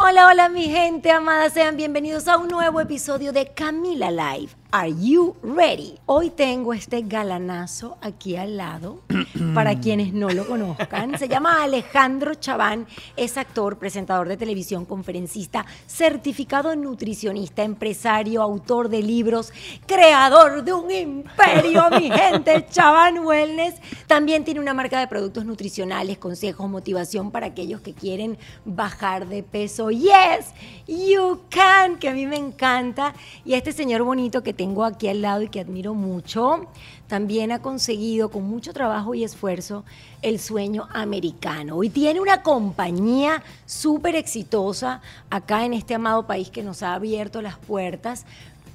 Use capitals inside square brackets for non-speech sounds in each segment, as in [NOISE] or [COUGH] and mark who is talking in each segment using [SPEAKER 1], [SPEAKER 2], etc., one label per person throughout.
[SPEAKER 1] Hola, hola mi gente amada, sean bienvenidos a un nuevo episodio de Camila Live. Are you ready? Hoy tengo este galanazo aquí al lado, [CLEARS THROAT] para quienes no lo conozcan. Se llama Alejandro Chaván, es actor, presentador de televisión, conferencista, certificado nutricionista, empresario, autor de libros, creador de un imperio, mi [LAUGHS] gente, Chaván Wellness. También tiene una marca de productos nutricionales, consejos, motivación para aquellos que quieren bajar de peso. Yes, you can, que a mí me encanta. Y este señor bonito que tengo aquí al lado y que admiro mucho, también ha conseguido con mucho trabajo y esfuerzo el sueño americano. Y tiene una compañía súper exitosa acá en este amado país que nos ha abierto las puertas,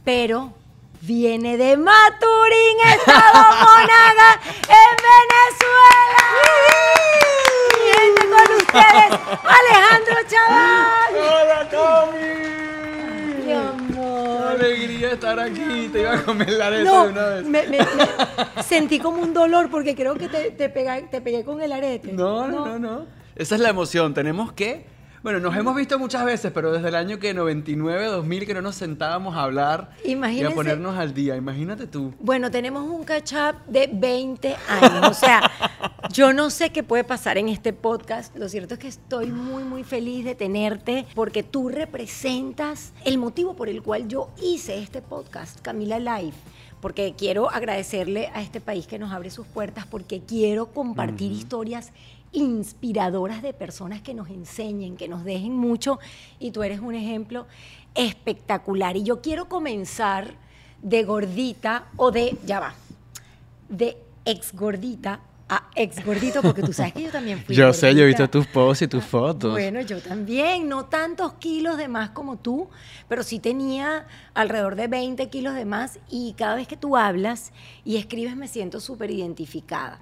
[SPEAKER 1] pero viene de Maturín, Estado Monaga, en Venezuela. Viene con ustedes, Alejandro Chaval.
[SPEAKER 2] ¡Hola, Tommy! Alegría estar aquí. Te iba a comer la arete
[SPEAKER 1] No,
[SPEAKER 2] de una vez.
[SPEAKER 1] me- me- me- sentí como un dolor porque creo que te, te, pega- te pegué con el arete.
[SPEAKER 2] No, no, no, no. Esa es la emoción. Tenemos que. Bueno, nos hemos visto muchas veces, pero desde el año que 99, 2000, que no nos sentábamos a hablar y
[SPEAKER 1] Imagínense-
[SPEAKER 2] a ponernos al día. Imagínate tú.
[SPEAKER 1] Bueno, tenemos un catch-up de 20 años. O sea, yo no sé qué puede pasar en este podcast. Lo cierto es que estoy muy, muy feliz de tenerte porque tú representas el motivo por el cual yo hice este podcast, Camila Live. Porque quiero agradecerle a este país que nos abre sus puertas, porque quiero compartir historias inspiradoras de personas que nos enseñen, que nos dejen mucho. Y tú eres un ejemplo espectacular. Y yo quiero comenzar de gordita o de, ya va, de ex gordita a ex gordito, porque tú sabes que yo también fui
[SPEAKER 2] Yo sé, yo he visto tus posts y tus fotos.
[SPEAKER 1] Bueno, yo también, no tantos kilos de más como tú, pero sí tenía alrededor de 20 kilos de más y cada vez que tú hablas y escribes me siento súper identificada.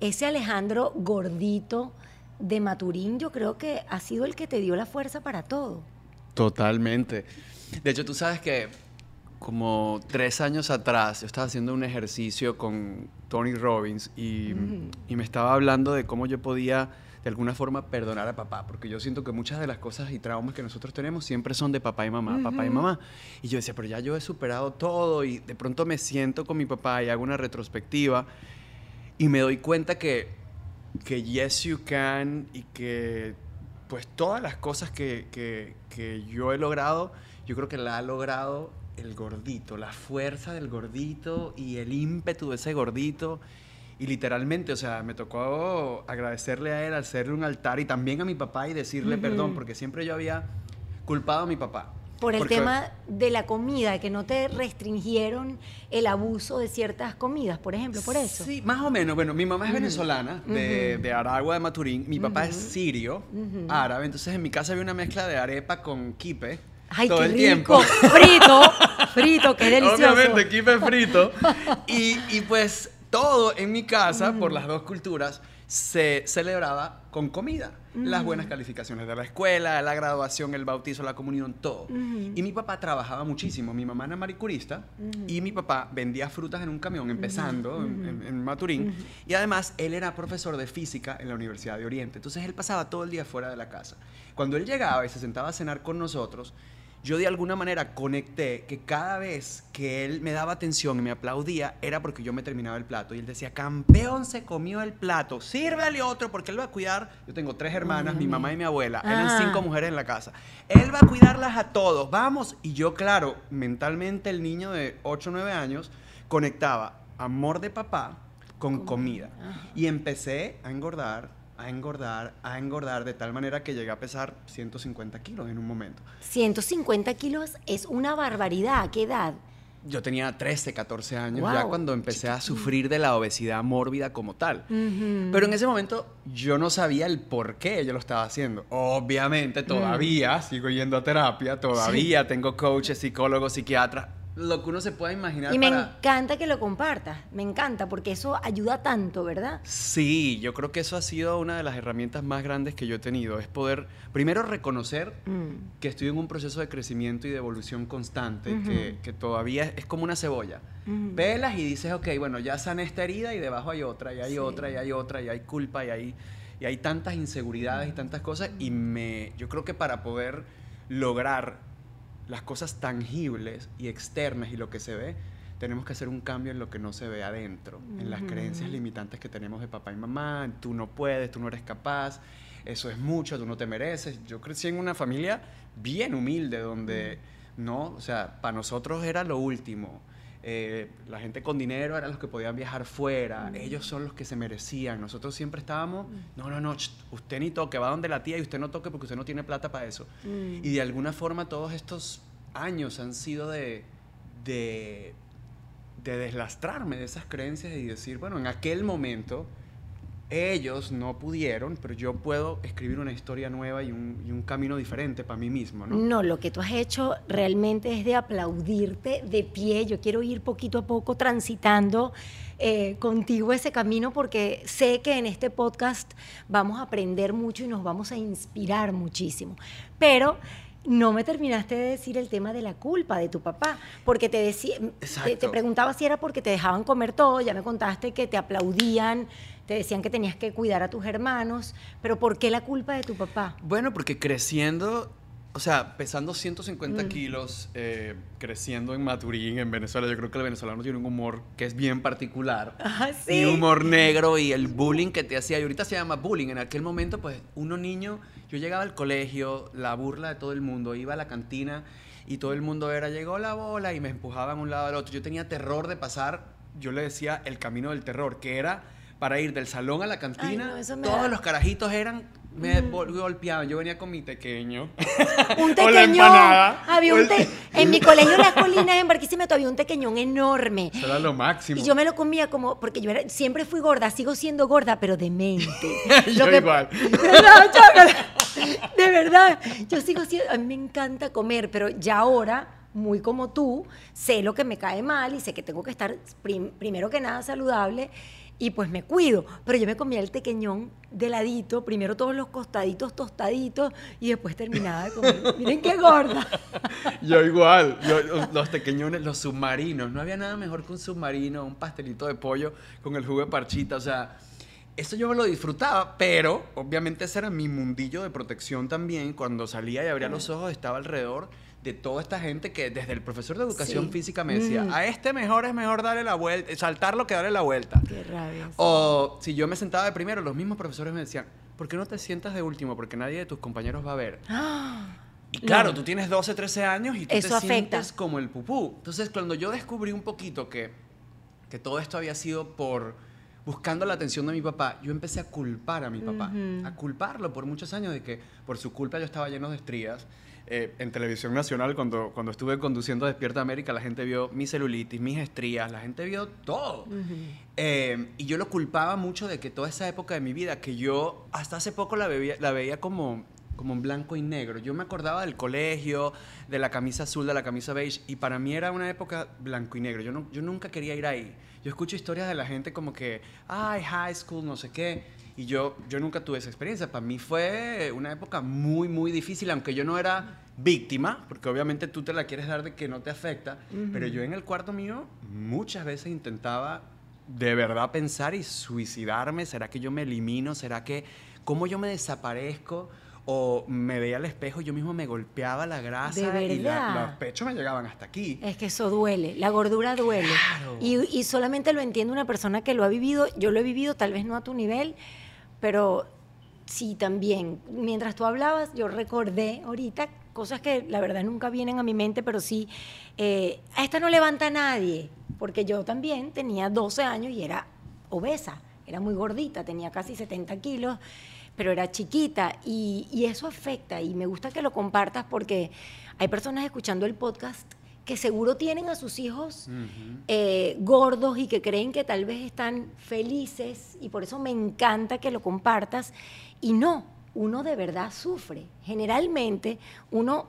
[SPEAKER 1] Ese Alejandro gordito de Maturín yo creo que ha sido el que te dio la fuerza para todo.
[SPEAKER 2] Totalmente. De hecho, tú sabes que como tres años atrás yo estaba haciendo un ejercicio con Tony Robbins y, y me estaba hablando de cómo yo podía de alguna forma perdonar a papá, porque yo siento que muchas de las cosas y traumas que nosotros tenemos siempre son de papá y mamá, papá y mamá. Y yo decía, pero ya yo he superado todo y de pronto me siento con mi papá y hago una retrospectiva y me doy cuenta que, que yes you can y que pues todas las cosas que, que- que yo he logrado, yo creo que la ha logrado el gordito, la fuerza del gordito y el ímpetu de ese gordito. Y literalmente, o sea, me tocó agradecerle a él, hacerle un altar y también a mi papá y decirle perdón, porque siempre yo había culpado a mi papá.
[SPEAKER 1] Por el
[SPEAKER 2] Porque-
[SPEAKER 1] tema de la comida, que no te restringieron el abuso de ciertas comidas, por ejemplo, por eso.
[SPEAKER 2] Sí, más o menos. Bueno, mi mamá es venezolana, de, de Aragua, de Maturín. Mi papá es sirio, árabe. Entonces en mi casa había una mezcla de arepa con kipe.
[SPEAKER 1] Ay,
[SPEAKER 2] todo
[SPEAKER 1] qué
[SPEAKER 2] el
[SPEAKER 1] rico.
[SPEAKER 2] tiempo. [LAUGHS]
[SPEAKER 1] Frito, frito, qué [LAUGHS] delicioso.
[SPEAKER 2] Obviamente, kipe frito. [LAUGHS] Y, y pues todo en mi casa, por las dos culturas, se celebraba con comida. Las buenas calificaciones de la escuela, la graduación, el bautizo, la comunión, todo. Y mi papá trabajaba muchísimo. Mi mamá era maricurista y mi papá vendía frutas en un camión, empezando en, en- en Maturín. Y además, él era profesor de física en la Universidad de Oriente. Entonces, él pasaba todo el día fuera de la casa. Cuando él llegaba y se sentaba a cenar con nosotros, yo de alguna manera conecté que cada vez que él me daba atención y me aplaudía era porque yo me terminaba el plato. Y él decía, campeón se comió el plato, sírvele otro porque él va a cuidar. Yo tengo tres hermanas, mi mamá y mi abuela. Eran
[SPEAKER 1] Ah.
[SPEAKER 2] cinco mujeres en la casa. Él va a cuidarlas a todos, vamos. Y yo, claro, mentalmente el niño de 8 o 9 años conectaba amor de papá con comida. Y empecé a engordar, a engordar, a engordar de tal manera que llegué a pesar 150 kilos en un momento.
[SPEAKER 1] 150 kilos es una barbaridad. ¿A qué edad?
[SPEAKER 2] Yo tenía 13, 14 años
[SPEAKER 1] Wow,
[SPEAKER 2] ya cuando empecé a sufrir de la obesidad mórbida como tal. Pero en ese momento yo no sabía el por qué yo lo estaba haciendo. Obviamente todavía sigo yendo a terapia, todavía tengo coaches, psicólogos, psiquiatras, lo que uno se pueda imaginar
[SPEAKER 1] Y me
[SPEAKER 2] para...
[SPEAKER 1] encanta que lo compartas, me encanta, porque eso ayuda tanto, ¿verdad?
[SPEAKER 2] Sí, yo creo que eso ha sido una de las herramientas más grandes que yo he tenido, es poder primero reconocer
[SPEAKER 1] Mm.
[SPEAKER 2] que estoy en un proceso de crecimiento y de evolución constante, que, que todavía es, es como una cebolla.
[SPEAKER 1] Ujú.
[SPEAKER 2] Pelas y dices, ok, bueno, ya sané esta herida y debajo hay otra, y hay
[SPEAKER 1] Sí.
[SPEAKER 2] otra, y hay otra, y hay culpa, y hay, y hay tantas inseguridades y tantas cosas, y me, yo creo que para poder lograr las cosas tangibles y externas y lo que se ve, tenemos que hacer un cambio en lo que no se ve adentro, en las creencias limitantes que tenemos de papá y mamá, tú no puedes, tú no eres capaz, eso es mucho, tú no te mereces. Yo crecí en una familia bien humilde donde, no, o sea, para nosotros era lo último. Eh, la gente con dinero eran los que podían viajar fuera, ellos son los que se merecían. Nosotros siempre estábamos, no, no, no, ch, usted ni toque, va donde la tía y usted no toque porque usted no tiene plata para eso.
[SPEAKER 1] Mm.
[SPEAKER 2] Y de alguna forma todos estos años han sido de, de, de deslastrarme de esas creencias y decir, bueno, en aquel momento ellos no pudieron, pero yo puedo escribir una historia nueva y un, y un camino diferente para mí mismo, ¿no?
[SPEAKER 1] No, lo que tú has hecho realmente es de aplaudirte de pie. Yo quiero ir poquito a poco transitando eh, contigo ese camino porque sé que en este podcast vamos a aprender mucho y nos vamos a inspirar muchísimo. Pero no me terminaste de decir el tema de la culpa de tu papá, porque te decía, te, te preguntaba si era porque te dejaban comer todo, ya me contaste que te aplaudían, te decían que tenías que cuidar a tus hermanos, pero ¿por qué la culpa de tu papá?
[SPEAKER 2] Bueno, porque creciendo, o sea, pesando 150 kilos, eh, creciendo en Maturín, en Venezuela, yo creo que el venezolano tiene un humor que es bien particular.
[SPEAKER 1] Ah, sí.
[SPEAKER 2] Y humor negro y el bullying que te hacía. Y ahorita se llama bullying. En aquel momento, pues, uno niño, yo llegaba al colegio, la burla de todo el mundo, iba a la cantina y todo el mundo era, llegó la bola y me empujaban un lado al otro. Yo tenía terror de pasar, yo le decía el camino del terror, que era para ir del salón a la cantina.
[SPEAKER 1] no, eso me
[SPEAKER 2] todos
[SPEAKER 1] da-
[SPEAKER 2] los carajitos eran, me gol- golpeaban. Yo venía con mi pequeño. [LAUGHS]
[SPEAKER 1] Un [LAUGHS]
[SPEAKER 2] O la empanada.
[SPEAKER 1] Había un te- [LAUGHS] en mi colegio Las Colinas, en Barquisimeto, había un tequeñón enorme.
[SPEAKER 2] Eso era lo máximo.
[SPEAKER 1] Y yo me lo comía como, porque yo era- siempre fui gorda, sigo siendo gorda, pero demente.
[SPEAKER 2] Yo
[SPEAKER 1] Lo que-
[SPEAKER 2] igual.
[SPEAKER 1] No. De verdad, yo sigo siendo, a mí me encanta comer, pero ya ahora, muy como tú, sé lo que me cae mal y sé que tengo que estar prim- primero que nada saludable y pues me cuido. Pero yo me comía el tequeñón de ladito, primero todos los costaditos tostaditos y después terminaba de comer. [LAUGHS] Miren qué gorda.
[SPEAKER 2] Yo igual, yo- los pequeñones, los submarinos, no había nada mejor que un submarino, un pastelito de pollo con el jugo de parchita, o sea, eso yo me lo disfrutaba, pero obviamente ese era mi mundillo de protección también, cuando salía y abría los ojos estaba alrededor de toda esta gente que desde el profesor de educación
[SPEAKER 1] Sí.
[SPEAKER 2] física me decía,
[SPEAKER 1] Mm.
[SPEAKER 2] a este mejor es mejor darle la vuelta, saltarlo que darle la vuelta.
[SPEAKER 1] Qué rabia. sí.
[SPEAKER 2] O si yo me sentaba de primero, los mismos profesores me decían, ¿por qué no te sientas de último? Porque nadie de tus compañeros va a ver.
[SPEAKER 1] ¡Ah!
[SPEAKER 2] Y claro,
[SPEAKER 1] No.
[SPEAKER 2] tú tienes 12, 13 años y tú
[SPEAKER 1] Eso
[SPEAKER 2] te
[SPEAKER 1] afecta.
[SPEAKER 2] sientes como el pupú. Entonces, cuando yo descubrí un poquito que, que todo esto había sido por buscando la atención de mi papá, yo empecé a culpar a mi papá, a culparlo por muchos años de que por su culpa yo estaba lleno de estrías. Eh, en televisión nacional, cuando, cuando estuve conduciendo Despierta América, la gente vio mi celulitis, mis estrías, la gente vio todo. Eh, y yo lo culpaba mucho de que toda esa época de mi vida, que yo hasta hace poco la, la veía como como en blanco y negro. Yo me acordaba del colegio, de la camisa azul, de la camisa beige, y para mí era una época blanco y negro. Yo, no, yo nunca quería ir ahí. Yo escucho historias de la gente como que, ay, high school, no sé qué, y yo, yo nunca tuve esa experiencia. Para mí fue una época muy, muy difícil, aunque yo no era víctima, porque obviamente tú te la quieres dar de que no te afecta, pero yo en el cuarto mío muchas veces intentaba de verdad pensar y suicidarme. ¿Será que yo me elimino? ¿Será que cómo yo me desaparezco? o me veía al espejo yo mismo me golpeaba la grasa y los pechos me llegaban hasta aquí.
[SPEAKER 1] Es que eso duele, la gordura duele. Y, y, solamente lo entiende una persona que lo ha vivido, yo lo he vivido tal vez no a tu nivel, pero sí también. Mientras tú hablabas, yo recordé ahorita cosas que la verdad nunca vienen a mi mente, pero sí, eh, a esta no levanta nadie, porque yo también tenía 12 años y era obesa, era muy gordita, tenía casi 70 kilos pero era chiquita y, eso afecta y me gusta que lo compartas porque hay personas escuchando el podcast que seguro tienen a sus hijos eh, gordos y que creen que tal vez están felices y por eso me encanta que lo compartas y no, uno de verdad sufre. Generalmente uno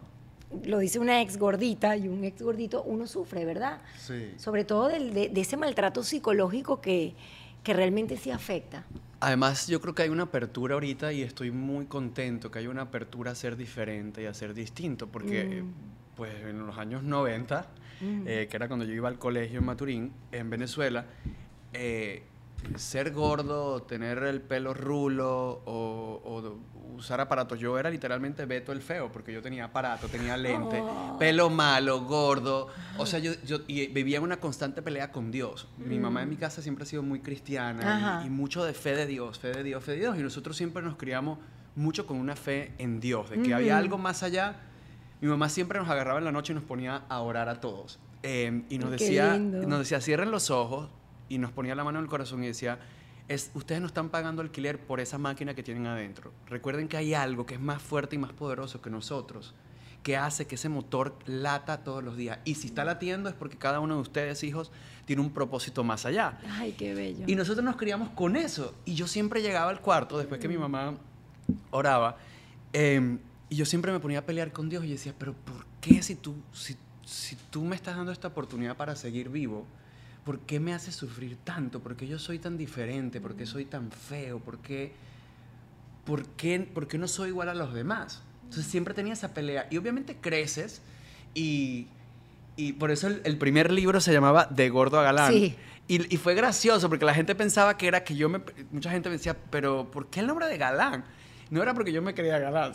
[SPEAKER 1] lo dice una ex gordita y un ex gordito, uno sufre, ¿verdad?
[SPEAKER 2] Sí.
[SPEAKER 1] Sobre todo de, ese maltrato psicológico que, que realmente sí afecta.
[SPEAKER 2] Además, yo creo que hay una apertura ahorita y estoy muy contento que hay una apertura a ser diferente y a ser distinto, porque mm. Pues en los años 90, mm. eh, que era cuando yo iba al colegio en Maturín, en Venezuela, eh, ser gordo, tener el pelo rulo o, usar aparatos. Yo era literalmente Beto el feo, porque yo tenía aparato, tenía lente, oh. pelo malo, gordo. O sea, yo, yo y vivía en una constante pelea con Dios. Mi mamá en mi mm. casa siempre ha sido muy cristiana y, mucho de fe de Dios, fe de Dios, fe de Dios. Y nosotros siempre nos criamos mucho con una fe en Dios, de que había algo más allá. Mi mamá siempre nos agarraba en la noche y nos ponía a orar a todos. Em, y nos decía, nos decía, cierren los ojos, y nos ponía la mano en el corazón y decía, es, ustedes no están pagando alquiler por esa máquina que tienen adentro. Recuerden que hay algo que es más fuerte y más poderoso que nosotros, que hace que ese motor lata todos los días. Y si está latiendo es porque cada uno de ustedes, hijos, tiene un propósito más allá.
[SPEAKER 1] Ay, qué bello.
[SPEAKER 2] Y nosotros nos criamos con eso. Y yo siempre llegaba al cuarto, después que mi mamá oraba, em, y yo siempre me ponía a pelear con Dios y decía, pero ¿por qué si tú, si, si tú me estás dando esta oportunidad para seguir vivo? ¿por qué me hace sufrir tanto? ¿Por qué yo soy tan diferente? ¿Por qué soy tan feo? ¿Por qué, por qué, por qué no soy igual a los demás? Entonces siempre tenía esa pelea. Y obviamente creces y, y por eso el, primer libro se llamaba De Gordo a Galán.
[SPEAKER 1] Sí.
[SPEAKER 2] Y, y, fue gracioso porque la gente pensaba que era que yo me... Mucha gente me decía, pero ¿por qué el nombre de Galán? No era porque yo me creía galán,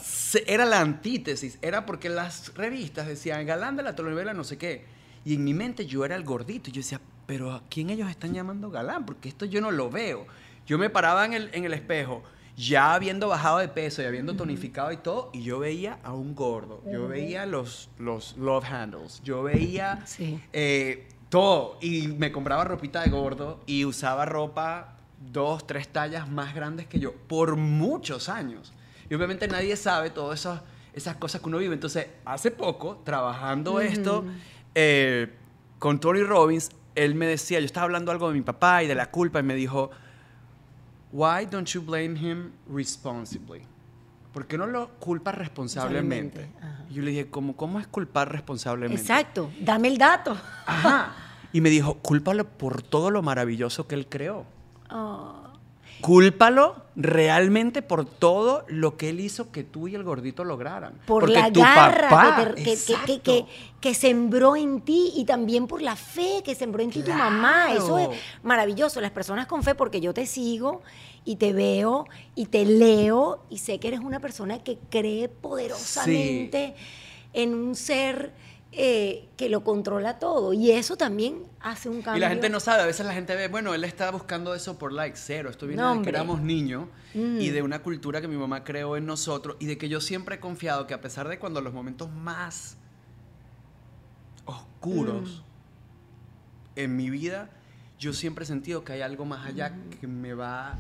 [SPEAKER 2] era la antítesis, era porque las revistas decían galán de la telenovela no sé qué. Y en mi mente yo era el gordito. Y yo decía, pero ¿a quién ellos están llamando galán? Porque esto yo no lo veo. Yo me paraba en el, en el espejo, ya habiendo bajado de peso y habiendo tonificado y todo, y yo veía a un gordo. Yo veía los, los love handles. Yo veía eh, todo. Y me compraba ropita de gordo y usaba ropa dos, tres tallas más grandes que yo por muchos años. Y obviamente nadie sabe todas esas, esas cosas que uno vive. Entonces, hace poco, trabajando esto eh, con Tony Robbins, él me decía, yo estaba hablando algo de mi papá y de la culpa y me dijo, why don't you blame him responsibly? ¿Por qué no lo culpas responsablemente? Y yo le dije, ¿cómo, ¿cómo es culpar responsablemente?
[SPEAKER 1] Exacto, dame el dato.
[SPEAKER 2] Ajá. [LAUGHS] Y me dijo, cúlpalo por todo lo maravilloso que él creó.
[SPEAKER 1] Oh.
[SPEAKER 2] Cúlpalo realmente por todo lo que él hizo que tú y el gordito lograran.
[SPEAKER 1] Por
[SPEAKER 2] Porque
[SPEAKER 1] la
[SPEAKER 2] tu
[SPEAKER 1] garra
[SPEAKER 2] papá,
[SPEAKER 1] que, que, que, sembró en ti y también por la fe que sembró en ti tu mamá. Eso es maravilloso. Las personas con fe, porque yo te sigo y te veo y te leo y sé que eres una persona que cree poderosamente en un ser eh, que lo controla todo. Y eso también hace un cambio.
[SPEAKER 2] Y la gente no sabe, a veces la gente ve, bueno, él está buscando eso por like, cero. Esto viene de que éramos niños mm. y de una cultura que mi mamá creó en nosotros y de que yo siempre he confiado que a pesar de cuando los momentos más oscuros mm. en mi vida, yo siempre he sentido que hay algo más allá que me va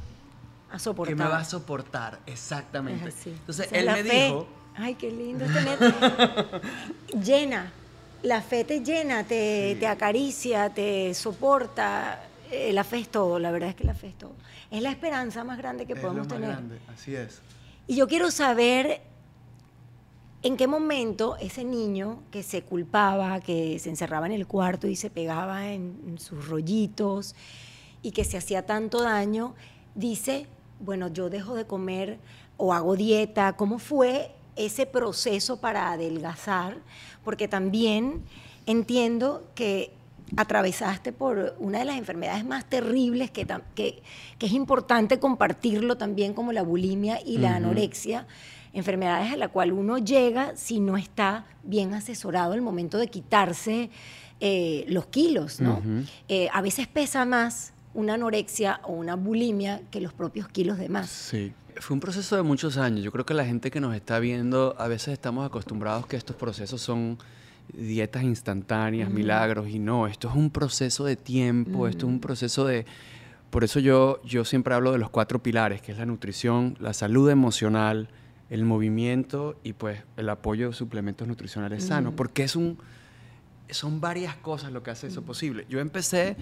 [SPEAKER 1] A soportar.
[SPEAKER 2] que me va a soportar, exactamente. Entonces él me
[SPEAKER 1] fe.
[SPEAKER 2] dijo,
[SPEAKER 1] Ay, qué lindo tener. [LAUGHS] llena. La fe te llena, te,
[SPEAKER 2] Sí.
[SPEAKER 1] te acaricia, te soporta. Eh, la fe es todo, la verdad es que la fe es todo. Es la esperanza más grande que
[SPEAKER 2] es lo
[SPEAKER 1] podemos
[SPEAKER 2] más
[SPEAKER 1] tener.
[SPEAKER 2] grande, así es.
[SPEAKER 1] Y yo quiero saber en qué momento ese niño que se culpaba, que se encerraba en el cuarto y se pegaba en, en sus rollitos y que se hacía tanto daño, dice, bueno, yo dejo de comer o hago dieta. ¿Cómo fue ese proceso para adelgazar? Porque también entiendo que atravesaste por una de las enfermedades más terribles que, que, que es importante compartirlo también como la bulimia y la anorexia, enfermedades a la cual uno llega si no está bien asesorado al momento de quitarse eh, los kilos, ¿no? Eh, a veces pesa más una anorexia o una bulimia que los propios kilos de más.
[SPEAKER 2] Sí. Fue un proceso de muchos años. Yo creo que la gente que nos está viendo, a veces estamos acostumbrados que estos procesos son dietas instantáneas, milagros, y no, esto es un proceso de tiempo, esto es un proceso de... Por eso yo, yo siempre hablo de los cuatro pilares, que es la nutrición, la salud emocional, el movimiento y pues el apoyo de suplementos nutricionales sanos, porque es un, son varias cosas lo que hace eso posible. Yo empecé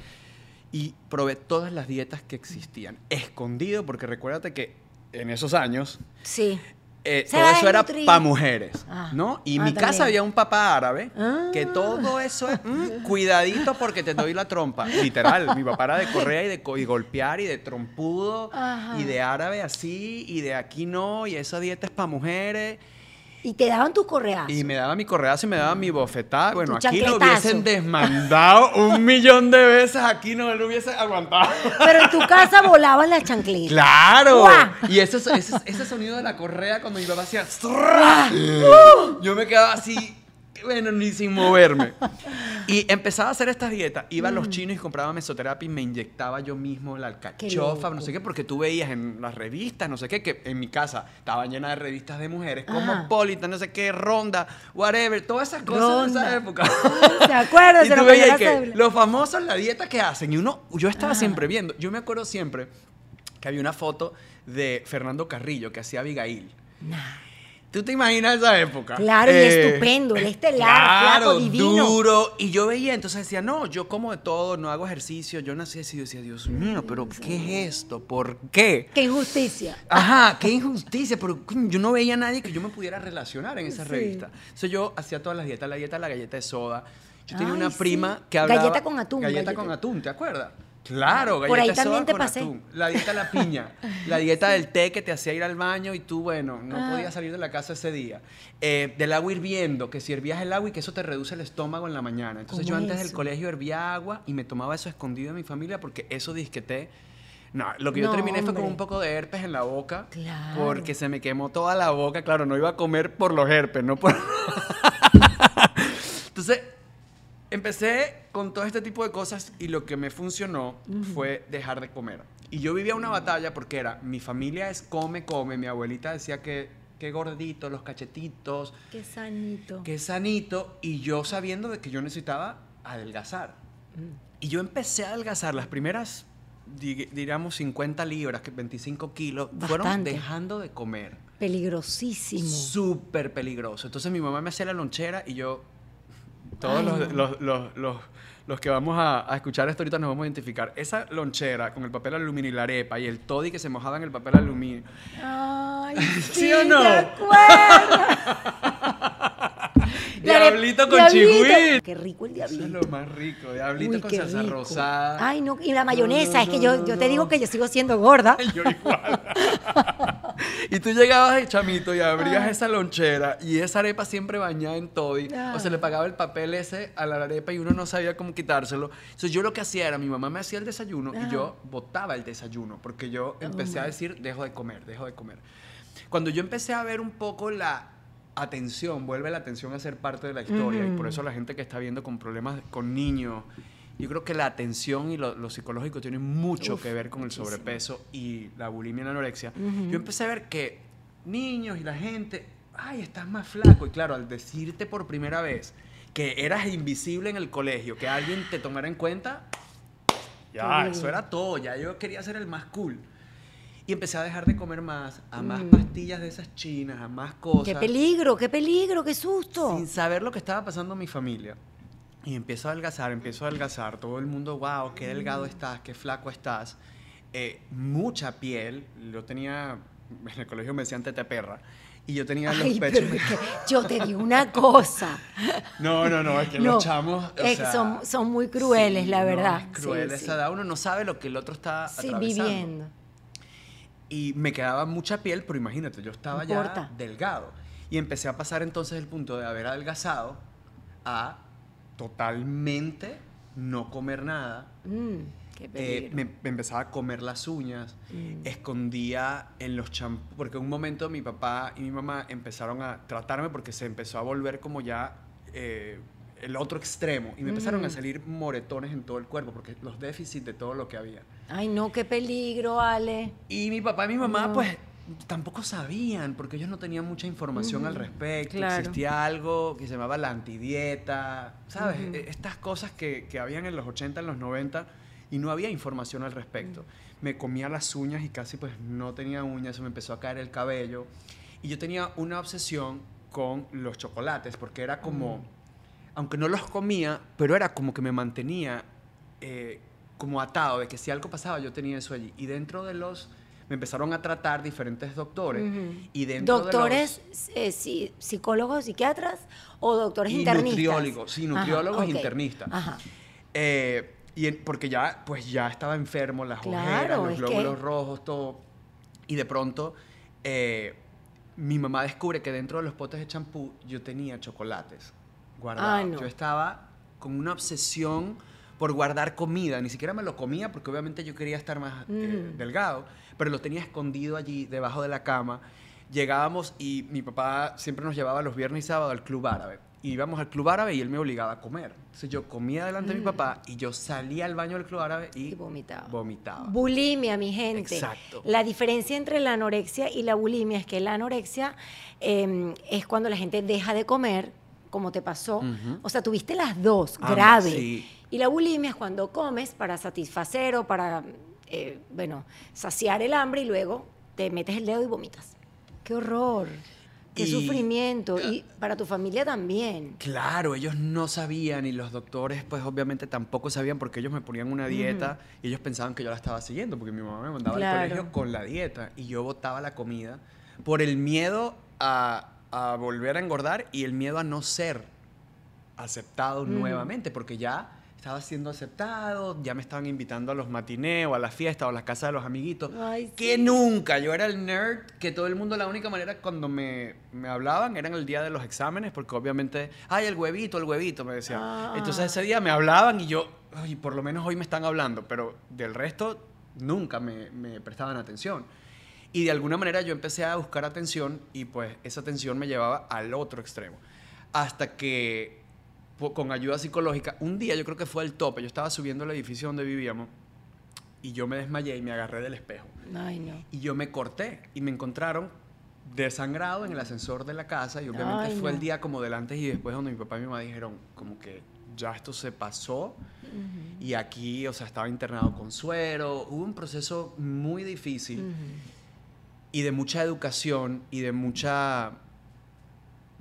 [SPEAKER 2] y probé todas las dietas que existían, escondido, porque recuérdate que en esos años
[SPEAKER 1] Sí.
[SPEAKER 2] eh, todo eso era para mujeres,
[SPEAKER 1] Ah.
[SPEAKER 2] ¿no? Y en
[SPEAKER 1] Ah,
[SPEAKER 2] mi casa había un papá árabe que
[SPEAKER 1] Ah.
[SPEAKER 2] todo eso es mm, cuidadito porque te doy la trompa. Literal, mi papá era de correa y de y golpear y de trompudo
[SPEAKER 1] Ajá.
[SPEAKER 2] y de árabe así y de aquí no y esa dieta es para mujeres.
[SPEAKER 1] Y te daban tus correazos.
[SPEAKER 2] Y me daba mi correazo y me daba mi bofetada. Bueno, aquí lo hubiesen desmandado un [LAUGHS] millón de veces. Aquí no lo hubiese aguantado.
[SPEAKER 1] Pero en tu casa volaban las chancletas.
[SPEAKER 2] ¡Claro!
[SPEAKER 1] ¡Guau!
[SPEAKER 2] Y ese, ese, ese sonido de la correa cuando mi papá hacía... Yo me quedaba así, bueno, ni sin moverme. Y empezaba a hacer estas dietas. Iba a los chinos y compraba mesoterapia y me inyectaba yo mismo la alcachofa, no sé qué, porque tú veías en las revistas, no sé qué, que en mi casa estaba llena de revistas de mujeres,
[SPEAKER 1] Ajá.
[SPEAKER 2] Cosmopolitan, no sé qué, Ronda, whatever, todas esas cosas de esa
[SPEAKER 1] Ronda.
[SPEAKER 2] época. [LAUGHS]
[SPEAKER 1] ¿Se acuerdan?
[SPEAKER 2] Y tú veías que los famosos, la dieta que hacen. Y uno, yo estaba
[SPEAKER 1] Ajá.
[SPEAKER 2] siempre viendo. Yo me acuerdo siempre que había una foto de Fernando Carrillo que hacía Abigail.
[SPEAKER 1] Nah.
[SPEAKER 2] ¿Tú te imaginas esa época?
[SPEAKER 1] Claro, y
[SPEAKER 2] Eh,
[SPEAKER 1] estupendo, el estelar,
[SPEAKER 2] claro,
[SPEAKER 1] flaco, divino.
[SPEAKER 2] duro. Y yo veía, entonces decía, no, yo como de todo, no hago ejercicio. Yo nací así, yo decía, Dios mío, pero ¿qué es esto? ¿Por qué?
[SPEAKER 1] Qué injusticia.
[SPEAKER 2] Ajá, qué injusticia, pero yo no veía a nadie que yo me pudiera relacionar en esa
[SPEAKER 1] Sí.
[SPEAKER 2] revista. Entonces yo hacía todas las dietas, la dieta la galleta de soda. Yo tenía
[SPEAKER 1] Ay,
[SPEAKER 2] una
[SPEAKER 1] sí.
[SPEAKER 2] prima que hablaba...
[SPEAKER 1] Galleta con atún,
[SPEAKER 2] Galleta
[SPEAKER 1] galleta-
[SPEAKER 2] con atún, ¿te acuerdas? Claro,
[SPEAKER 1] Por ahí también te pasé.
[SPEAKER 2] atún. La dieta de la piña. la dieta del té que te hacía ir al baño y tú, bueno, no
[SPEAKER 1] Ah.
[SPEAKER 2] podías salir de la casa ese día. Eh, del agua hirviendo, que si hervías el agua y que eso te reduce el estómago en la mañana. Entonces yo
[SPEAKER 1] ¿Cómo
[SPEAKER 2] antes
[SPEAKER 1] es
[SPEAKER 2] del colegio hervía agua y me tomaba eso escondido de mi familia porque eso disqueté... No, lo que yo
[SPEAKER 1] No,
[SPEAKER 2] terminé fue con un poco de herpes en la boca.
[SPEAKER 1] Claro.
[SPEAKER 2] Porque se me quemó toda la boca. Claro, no iba a comer por los herpes, no por... [LAUGHS] [LAUGHS] Entonces, empecé con todo este tipo de cosas y lo que me funcionó fue dejar de comer. Y yo vivía una batalla porque era, mi familia es come, come. Mi abuelita decía que, que gordito, los cachetitos,
[SPEAKER 1] Qué sanito.
[SPEAKER 2] que sanito. Y yo sabiendo de que yo necesitaba adelgazar. Y yo empecé a adelgazar las primeras, di- diríamos, 50 libras, que 25 kilos, fueron
[SPEAKER 1] Bastante.
[SPEAKER 2] dejando de comer.
[SPEAKER 1] Peligrosísimo.
[SPEAKER 2] Súper peligroso. Entonces mi mamá me hacía la lonchera y yo, todos
[SPEAKER 1] Ay,
[SPEAKER 2] los,
[SPEAKER 1] no.
[SPEAKER 2] los, los, los, los que vamos a, a escuchar esto ahorita nos vamos a identificar. Esa lonchera con el papel aluminio y la arepa y el toddy que se mojaba en el papel aluminio.
[SPEAKER 1] Ay,
[SPEAKER 2] ¿Sí [LAUGHS]
[SPEAKER 1] sí,
[SPEAKER 2] o no?
[SPEAKER 1] ¿te acuerdas? [LAUGHS]
[SPEAKER 2] Diablito con
[SPEAKER 1] diablito.
[SPEAKER 2] chigüín.
[SPEAKER 1] Qué rico el
[SPEAKER 2] Eso es
[SPEAKER 1] diablito.
[SPEAKER 2] lo más rico. Diablito
[SPEAKER 1] Uy,
[SPEAKER 2] con salsa
[SPEAKER 1] rico.
[SPEAKER 2] rosada.
[SPEAKER 1] Ay, no, y la mayonesa,
[SPEAKER 2] no,
[SPEAKER 1] es que
[SPEAKER 2] no,
[SPEAKER 1] yo,
[SPEAKER 2] no,
[SPEAKER 1] yo te
[SPEAKER 2] no.
[SPEAKER 1] digo que yo sigo siendo gorda.
[SPEAKER 2] Yo igual. [LAUGHS] y tú llegabas de chamito y abrías esa lonchera y esa arepa siempre bañada en toddy. O se le pagaba el papel ese a la arepa y uno no sabía cómo quitárselo. Entonces yo lo que hacía era, mi mamá me hacía el desayuno y yo botaba el desayuno porque yo empecé a decir, dejo de comer, dejo de comer. Cuando yo empecé a ver un poco la atención, vuelve la atención a ser parte de la historia y por eso la gente que está viendo con problemas con niños, yo creo que la atención y lo, lo psicológico tienen mucho
[SPEAKER 1] Uf,
[SPEAKER 2] que ver con el sobrepeso y la bulimia y la anorexia. Yo empecé a ver que niños y la gente, ay, estás más flaco. Y claro, al decirte por primera vez que eras invisible en el colegio, que alguien te tomara en cuenta, Ya, eso era todo. Ya yo quería ser el más cool. Y empecé a dejar de comer más, a más
[SPEAKER 1] Mm.
[SPEAKER 2] pastillas de esas chinas, a más cosas.
[SPEAKER 1] Qué peligro, qué peligro, qué susto.
[SPEAKER 2] Sin saber lo que estaba pasando en mi familia. Y empiezo a adelgazar, empiezo a adelgazar. Todo el mundo, wow, qué
[SPEAKER 1] Mm.
[SPEAKER 2] delgado estás, qué flaco estás. Eh, mucha piel. Yo tenía, en el colegio me decían tete perra. Y yo tenía los
[SPEAKER 1] Ay,
[SPEAKER 2] pechos.
[SPEAKER 1] pero es que [LAUGHS] yo te digo una cosa.
[SPEAKER 2] No, no, no, es que
[SPEAKER 1] No,
[SPEAKER 2] los chamos. o sea,
[SPEAKER 1] son, son muy crueles,
[SPEAKER 2] sí,
[SPEAKER 1] la
[SPEAKER 2] no,
[SPEAKER 1] verdad.
[SPEAKER 2] es cruel
[SPEAKER 1] Sí,
[SPEAKER 2] esa
[SPEAKER 1] sí.
[SPEAKER 2] edad. Uno no sabe lo que el otro está
[SPEAKER 1] Sí,
[SPEAKER 2] atravesando.
[SPEAKER 1] viviendo.
[SPEAKER 2] Y me quedaba mucha piel, pero imagínate, yo estaba ya delgado. Y empecé a pasar entonces el punto de haber adelgazado a totalmente no comer nada.
[SPEAKER 1] Mm, qué
[SPEAKER 2] Eh, me empezaba a comer las uñas,
[SPEAKER 1] Mm.
[SPEAKER 2] escondía en los champús, porque en un momento mi papá y mi mamá empezaron a tratarme porque se empezó a volver como ya eh, el otro extremo y me empezaron a
[SPEAKER 1] Mm.
[SPEAKER 2] salir moretones en todo el cuerpo porque los déficits de todo lo que había.
[SPEAKER 1] Ay, no, qué peligro, Ale.
[SPEAKER 2] Y mi papá y mi mamá,
[SPEAKER 1] No.
[SPEAKER 2] pues, tampoco sabían, porque ellos no tenían mucha información al respecto.
[SPEAKER 1] claro.
[SPEAKER 2] Existía algo que se llamaba la antidieta, ¿sabes? E- Estas cosas que, que habían en los 80, en los 90, y no había información al respecto. Me comía las uñas y casi pues no tenía uñas, se me empezó a caer el cabello. Y yo tenía una obsesión con los chocolates, porque era como, aunque no los comía, pero era como que me mantenía eh, como atado, de que si algo pasaba yo tenía eso allí. Y dentro de los, me empezaron a tratar diferentes doctores.
[SPEAKER 1] Ujú.
[SPEAKER 2] Y dentro
[SPEAKER 1] ¿Doctores, eh, sí, psicólogos, psiquiatras o doctores
[SPEAKER 2] Y
[SPEAKER 1] internistas?
[SPEAKER 2] nutriólogos, sí, nutriólogos
[SPEAKER 1] Ajá, ok.
[SPEAKER 2] internistas.
[SPEAKER 1] Ajá.
[SPEAKER 2] de los... eh, y en- porque ya, pues ya estaba enfermo, las
[SPEAKER 1] Claro,
[SPEAKER 2] ojeras, los
[SPEAKER 1] que-
[SPEAKER 2] glóbulos rojos, todo. Y de pronto, eh, mi mamá descubre que dentro de los potes de champú yo tenía chocolates guardados.
[SPEAKER 1] Ay, no.
[SPEAKER 2] Yo estaba con una obsesión por guardar comida. Ni siquiera me lo comía porque obviamente yo quería estar más eh,
[SPEAKER 1] Mm.
[SPEAKER 2] delgado, pero lo tenía escondido allí debajo de la cama. Llegábamos y mi papá siempre nos llevaba los viernes y sábados al club árabe. Y íbamos al club árabe y él me obligaba a comer. Entonces yo comía delante de mi papá y yo salía al baño del club árabe y,
[SPEAKER 1] Mm. Y vomitaba.
[SPEAKER 2] vomitaba.
[SPEAKER 1] Bulimia, mi gente.
[SPEAKER 2] Exacto.
[SPEAKER 1] La diferencia entre la anorexia y la bulimia es que la anorexia eh, es cuando la gente deja de comer, como te pasó. O sea, tuviste las dos,
[SPEAKER 2] Ambas,
[SPEAKER 1] grave.
[SPEAKER 2] sí.
[SPEAKER 1] Y la bulimia es cuando comes para satisfacer o para, eh, bueno, saciar el hambre y luego te metes el dedo y vomitas. ¡Qué horror! ¡Qué
[SPEAKER 2] Y-
[SPEAKER 1] sufrimiento! Y para tu familia también.
[SPEAKER 2] Claro, ellos no sabían y los doctores pues obviamente tampoco sabían porque ellos me ponían una dieta y ellos pensaban que yo la estaba siguiendo porque mi mamá me mandaba
[SPEAKER 1] Claro.
[SPEAKER 2] al colegio con la dieta y yo botaba la comida por el miedo a, a volver a engordar y el miedo a no ser aceptado nuevamente porque ya estaba siendo aceptado, ya me estaban invitando a los matinés o a las fiestas o a las casas de los amiguitos.
[SPEAKER 1] Ay,
[SPEAKER 2] que nunca, yo era el nerd que todo el mundo, la única manera cuando me, me hablaban era en el día de los exámenes, porque obviamente, ay, el huevito, el huevito, me decían.
[SPEAKER 1] Ah.
[SPEAKER 2] Entonces ese día me hablaban y yo, ay, por lo menos hoy me están hablando, pero del resto nunca me, me prestaban atención. Y de alguna manera yo empecé a buscar atención y pues esa atención me llevaba al otro extremo. Hasta que con ayuda psicológica, un día yo creo que fue el tope, yo estaba subiendo al edificio donde vivíamos y yo me desmayé y me agarré del espejo.
[SPEAKER 1] Ay, no.
[SPEAKER 2] Y yo me corté y me encontraron desangrado en el ascensor de la casa y obviamente
[SPEAKER 1] Ay,
[SPEAKER 2] fue
[SPEAKER 1] no.
[SPEAKER 2] el día como del antes y después donde mi papá y mi mamá dijeron como que ya esto se pasó y aquí, o sea, estaba internado con suero, hubo un proceso muy difícil y de mucha educación y de mucha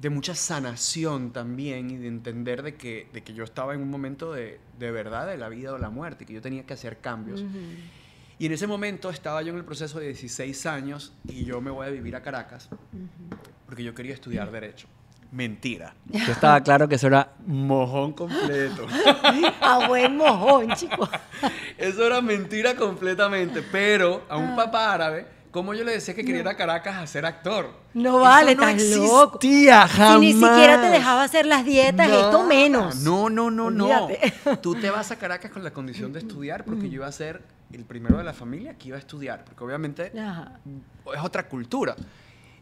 [SPEAKER 2] de mucha sanación también y de entender de que, de que yo estaba en un momento de, de verdad de la vida o la muerte, que yo tenía que hacer cambios. Y en ese momento estaba yo en el proceso de 16 años y yo me voy a vivir a Caracas porque yo quería estudiar Derecho. Mentira. Yo estaba claro que eso era mojón completo. [LAUGHS]
[SPEAKER 1] A buen mojón, chico.
[SPEAKER 2] Eso era mentira completamente. Pero a un papá árabe, como yo le decía que quería ir a Caracas a ser actor.
[SPEAKER 1] No vale,
[SPEAKER 2] no
[SPEAKER 1] estás loco.
[SPEAKER 2] existía
[SPEAKER 1] Si
[SPEAKER 2] jamás.
[SPEAKER 1] ni siquiera te dejaba hacer las dietas,
[SPEAKER 2] Nada.
[SPEAKER 1] esto menos.
[SPEAKER 2] No, no, no, no.
[SPEAKER 1] Olvídate. [LAUGHS]
[SPEAKER 2] Tú te vas a Caracas con la condición de estudiar porque yo iba a ser el primero de la familia que iba a estudiar. Porque obviamente
[SPEAKER 1] Ajá.
[SPEAKER 2] es otra cultura.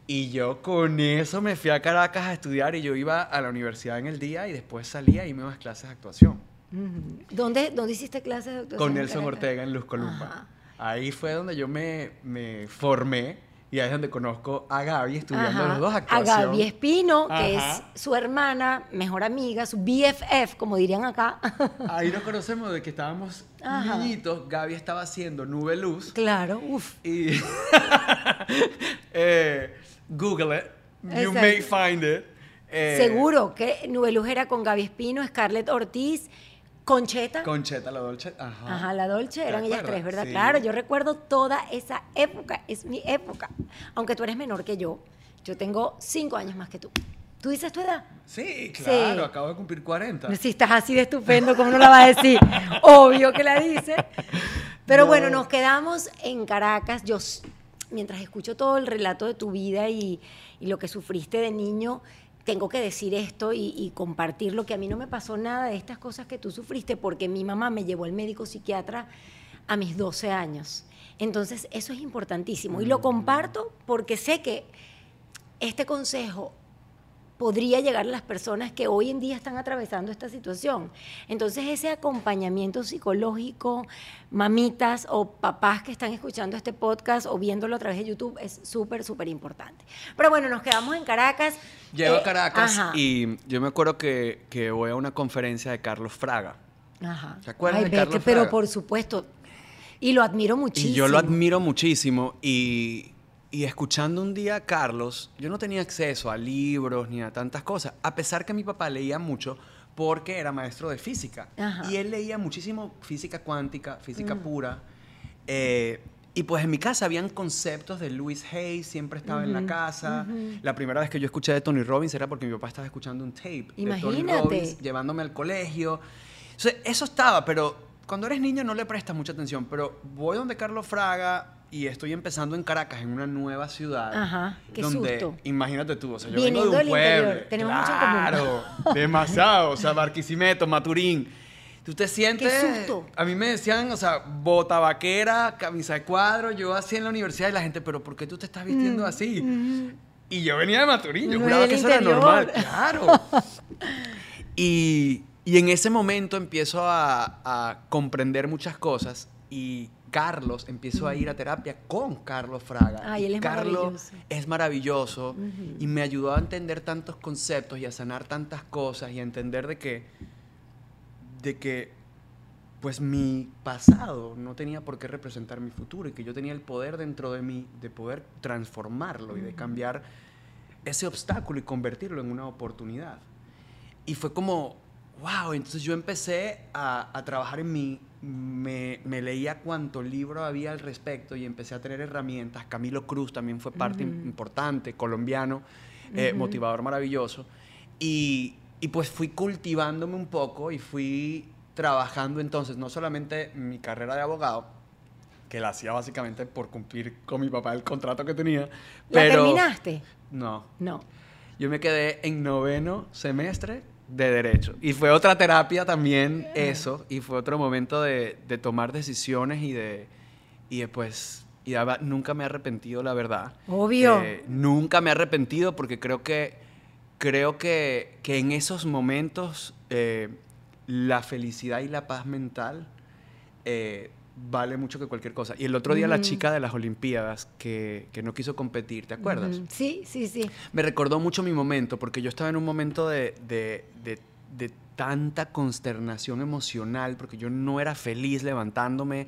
[SPEAKER 2] Y yo con eso me fui a Caracas a estudiar y yo iba a la universidad en el día y después salía y me iba a clases de actuación.
[SPEAKER 1] ¿Dónde, ¿Dónde hiciste clases de actuación?
[SPEAKER 2] Con Nelson? Ortega en Luz Columba.
[SPEAKER 1] Ajá.
[SPEAKER 2] Ahí fue donde yo me, me formé Y ahí es donde conozco a Gaby estudiando
[SPEAKER 1] Ajá.
[SPEAKER 2] los dos
[SPEAKER 1] A
[SPEAKER 2] actuación.
[SPEAKER 1] Gaby Espino, que es su hermana, mejor amiga, su BFF, como dirían acá. [LAUGHS]
[SPEAKER 2] Ahí nos conocemos de que estábamos
[SPEAKER 1] Ajá.
[SPEAKER 2] niñitos. Gaby estaba haciendo Nube Luz.
[SPEAKER 1] claro, uff.
[SPEAKER 2] Y [LAUGHS] eh, Google it. You
[SPEAKER 1] Exacto.
[SPEAKER 2] may find it. Eh,
[SPEAKER 1] Seguro que Nube Luz era con Gaby Espino, Scarlett Ortiz, Concheta.
[SPEAKER 2] Concheta la Dolce. Ajá.
[SPEAKER 1] Ajá, la Dolce,
[SPEAKER 2] ¿Te
[SPEAKER 1] eran ellas tres, ¿verdad?
[SPEAKER 2] Sí.
[SPEAKER 1] Claro, yo recuerdo toda esa época, es mi época. Aunque tú eres menor que yo, yo tengo cinco años más que tú. ¿Tú dices tu edad?
[SPEAKER 2] Sí, claro.
[SPEAKER 1] Sí.
[SPEAKER 2] Acabo de cumplir 40.
[SPEAKER 1] Si estás así de estupendo, ¿cómo no la vas a decir? [LAUGHS] Obvio que la dice. Pero
[SPEAKER 2] No.
[SPEAKER 1] bueno, nos quedamos en Caracas. Yo, mientras escucho todo el relato de tu vida y, y lo que sufriste de niño, tengo que decir esto y, y compartirlo, que a mí no me pasó nada de estas cosas que tú sufriste, porque mi mamá me llevó al médico psiquiatra a mis 12 años. Entonces, eso es importantísimo. Y lo comparto porque sé que este consejo podría llegar a las personas que hoy en día están atravesando esta situación. Entonces, ese acompañamiento psicológico, mamitas o papás que están escuchando este podcast o viéndolo a través de YouTube es súper, súper importante. Pero bueno, nos quedamos en Caracas.
[SPEAKER 2] Llego
[SPEAKER 1] Eh,
[SPEAKER 2] a Caracas
[SPEAKER 1] ajá,
[SPEAKER 2] y yo me acuerdo que, que voy a una conferencia de Carlos Fraga.
[SPEAKER 1] ajá.
[SPEAKER 2] ¿te acuerdas
[SPEAKER 1] Ay,
[SPEAKER 2] de Carlos
[SPEAKER 1] Pero
[SPEAKER 2] Fraga?
[SPEAKER 1] por supuesto. Y lo admiro muchísimo.
[SPEAKER 2] Y yo lo admiro muchísimo y, y escuchando un día a Carlos, yo no tenía acceso a libros ni a tantas cosas, a pesar que mi papá leía mucho porque era maestro de física.
[SPEAKER 1] Ajá. Mm.
[SPEAKER 2] Y él leía muchísimo física cuántica, física pura. eh, y pues en mi casa habían conceptos de Louis Hayes, siempre estaba en la casa. La primera vez que yo escuché de Tony Robbins era porque mi papá estaba escuchando un tape de Tony
[SPEAKER 1] Imagínate.
[SPEAKER 2] Robbins, llevándome al colegio. O sea, eso estaba, pero cuando eres niño no le prestas mucha atención. Pero voy donde Carlos Fraga y estoy empezando en Caracas, en una nueva ciudad.
[SPEAKER 1] Ajá, qué
[SPEAKER 2] donde,
[SPEAKER 1] susto.
[SPEAKER 2] Imagínate tú, o sea, yo
[SPEAKER 1] Viniendo
[SPEAKER 2] vengo de un pueblo.
[SPEAKER 1] interior, tenemos mucho en común.
[SPEAKER 2] Claro, [LAUGHS] demasiado. O sea, Barquisimeto, Maturín. Tú te sientes.
[SPEAKER 1] Qué susto.
[SPEAKER 2] A mí me decían, o sea, bota vaquera, camisa de cuadro. Yo así en la universidad y la gente, pero ¿por qué tú te estás
[SPEAKER 1] Mm,
[SPEAKER 2] vistiendo así? Y yo venía de Maturín, yo
[SPEAKER 1] Uno
[SPEAKER 2] juraba que eso era normal. [LAUGHS] Claro. Y, y en ese momento empiezo a, a comprender muchas cosas y Carlos, empiezo a ir a terapia con Carlos Fraga.
[SPEAKER 1] Ay, él es
[SPEAKER 2] Carlos
[SPEAKER 1] maravilloso.
[SPEAKER 2] es maravilloso y me ayudó a entender tantos conceptos y a sanar tantas cosas y a entender de que, de que pues mi pasado no tenía por qué representar mi futuro y que yo tenía el poder dentro de mí de poder transformarlo y de cambiar ese obstáculo y convertirlo en una oportunidad. Y fue como, wow, entonces yo empecé a, a trabajar en mí, me, me leía cuánto libro había al respecto y empecé a tener herramientas. Camilo Cruz también fue parte im- importante, colombiano, eh, motivador maravilloso. Y, y pues fui cultivándome un poco y fui trabajando entonces, no solamente mi carrera de abogado, que la hacía básicamente por cumplir con mi papá el contrato que tenía.
[SPEAKER 1] ¿La
[SPEAKER 2] pero
[SPEAKER 1] terminaste?
[SPEAKER 2] No,
[SPEAKER 1] No.
[SPEAKER 2] yo me quedé en noveno semestre de Derecho. Y fue otra terapia también eso. Y fue otro momento de, de tomar decisiones y de... Y después... Y nunca me he arrepentido, la verdad.
[SPEAKER 1] Obvio.
[SPEAKER 2] Eh, nunca me he arrepentido porque creo que... Creo que, que en esos momentos eh, la felicidad y la paz mental eh, vale mucho que cualquier cosa. Y el otro día la chica de las Olimpiadas que, que no quiso competir, ¿te acuerdas?
[SPEAKER 1] Sí, sí, sí.
[SPEAKER 2] Me recordó mucho mi momento, porque yo estaba en un momento de, de- de- de tanta consternación emocional, porque yo no era feliz levantándome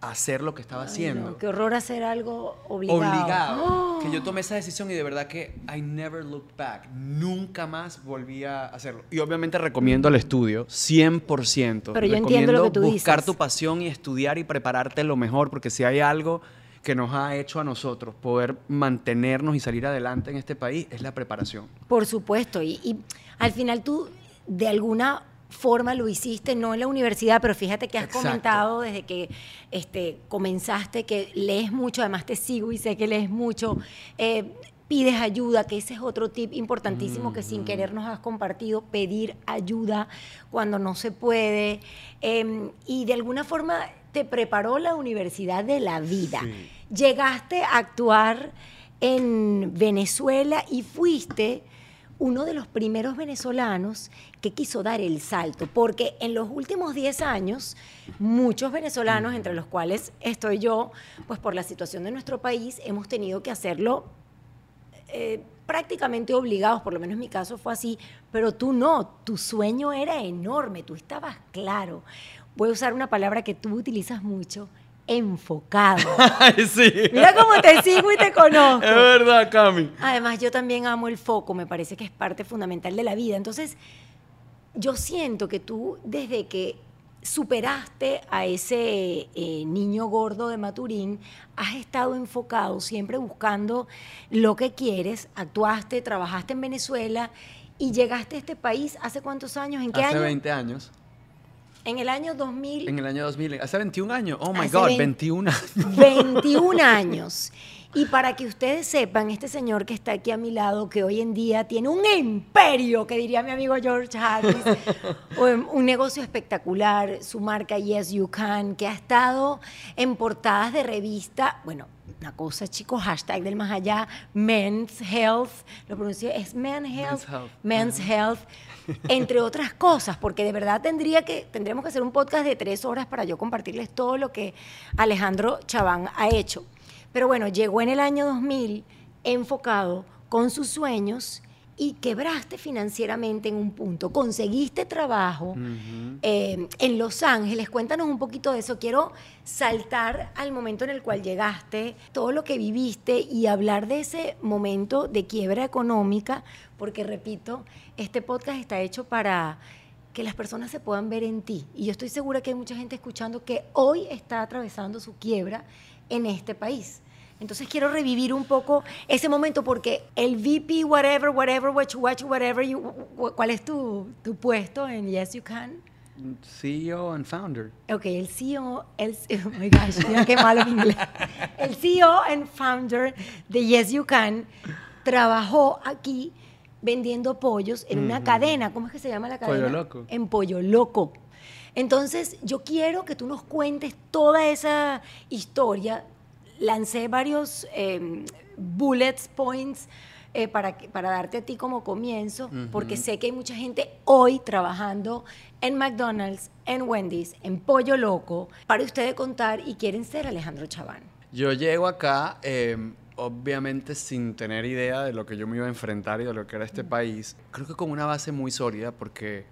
[SPEAKER 2] a hacer lo que estaba
[SPEAKER 1] Ay,
[SPEAKER 2] haciendo.
[SPEAKER 1] no, qué horror hacer algo obligado.
[SPEAKER 2] Obligado.
[SPEAKER 1] ¡Oh!
[SPEAKER 2] Que yo tomé esa decisión y de verdad que I never looked back. Nunca más volví a hacerlo. Y obviamente recomiendo el estudio, 100%.
[SPEAKER 1] Pero yo entiendo lo que tú
[SPEAKER 2] buscar
[SPEAKER 1] dices.
[SPEAKER 2] tu pasión y estudiar y prepararte lo mejor, porque si hay algo que nos ha hecho a nosotros poder mantenernos y salir adelante en este país, es la preparación.
[SPEAKER 1] Por supuesto. Y, y al final tú, de alguna forma, lo hiciste, no en la universidad, pero fíjate que has
[SPEAKER 2] Exacto.
[SPEAKER 1] comentado desde que este, comenzaste que lees mucho, además te sigo y sé que lees mucho. eh, pides ayuda, que ese es otro tip importantísimo que sin querer nos has compartido, pedir ayuda cuando no se puede. eh, y de alguna forma te preparó la universidad de la vida.
[SPEAKER 2] Sí.
[SPEAKER 1] Llegaste a actuar en Venezuela y fuiste uno de los primeros venezolanos que quiso dar el salto, porque en los últimos 10 años, muchos venezolanos, entre los cuales estoy yo, pues por la situación de nuestro país, hemos tenido que hacerlo eh, prácticamente obligados, por lo menos en mi caso fue así, pero tú no, tu sueño era enorme, tú estabas claro. Voy a usar una palabra que tú utilizas mucho, enfocado. [LAUGHS]
[SPEAKER 2] sí.
[SPEAKER 1] Mira cómo te sigo y te conozco.
[SPEAKER 2] Es verdad, Cami.
[SPEAKER 1] Además, yo también amo el foco, me parece que es parte fundamental de la vida. Entonces, yo siento que tú, desde que superaste a ese eh, niño gordo de Maturín, has estado enfocado, siempre buscando lo que quieres, actuaste, trabajaste en Venezuela y llegaste a este país hace cuántos años, ¿en qué
[SPEAKER 2] Hace
[SPEAKER 1] año?
[SPEAKER 2] 20 años.
[SPEAKER 1] En el año 2000.
[SPEAKER 2] En el año 2000. Hace 21 años. Oh my God,
[SPEAKER 1] vein-
[SPEAKER 2] 21 años.
[SPEAKER 1] 21 [LAUGHS] años. Y para que ustedes sepan, este señor que está aquí a mi lado, que hoy en día tiene un imperio, que diría mi amigo George Harris, [LAUGHS] un un negocio espectacular, su marca Yes You Can, que ha estado en portadas de revista, bueno, una cosa, chicos, hashtag del más allá, Men's Health, lo pronuncio, es Men Health,
[SPEAKER 2] Health.
[SPEAKER 1] Men's Health, entre otras cosas, porque de verdad tendría que, tendríamos que hacer un podcast de tres horas para yo compartirles todo lo que Alejandro Chaván ha hecho. Pero bueno, llegó en el año 2000 enfocado con sus sueños y quebraste financieramente en un punto. Conseguiste trabajo eh, en Los Ángeles. Cuéntanos un poquito de eso. Quiero saltar al momento en el cual llegaste, todo lo que viviste y hablar de ese momento de quiebra económica, porque repito, este podcast está hecho para que las personas se puedan ver en ti. Y yo estoy segura que hay mucha gente escuchando que hoy está atravesando su quiebra en este país. Entonces quiero revivir un poco ese momento porque el VP, whatever, whatever, what you, you, whatever, you, ¿cuál es tu, tu puesto en Yes You Can?
[SPEAKER 2] CEO and founder.
[SPEAKER 1] Ok, el CEO, el, oh my gosh, mira qué malo mi inglés. El CEO and founder de Yes You Can trabajó aquí vendiendo pollos en una cadena. ¿Cómo es que se llama la cadena?
[SPEAKER 2] Pollo Loco.
[SPEAKER 1] En Pollo Loco. Entonces, yo quiero que tú nos cuentes toda esa historia. Lancé varios eh, bullets points eh, para, para darte a ti como comienzo, porque sé que hay mucha gente hoy trabajando en McDonald's, en Wendy's, en Pollo Loco, para ustedes contar y quieren ser Alejandro Chaván.
[SPEAKER 2] Yo llego acá, eh, obviamente sin tener idea de lo que yo me iba a enfrentar y de lo que era este país. Creo que con una base muy sólida porque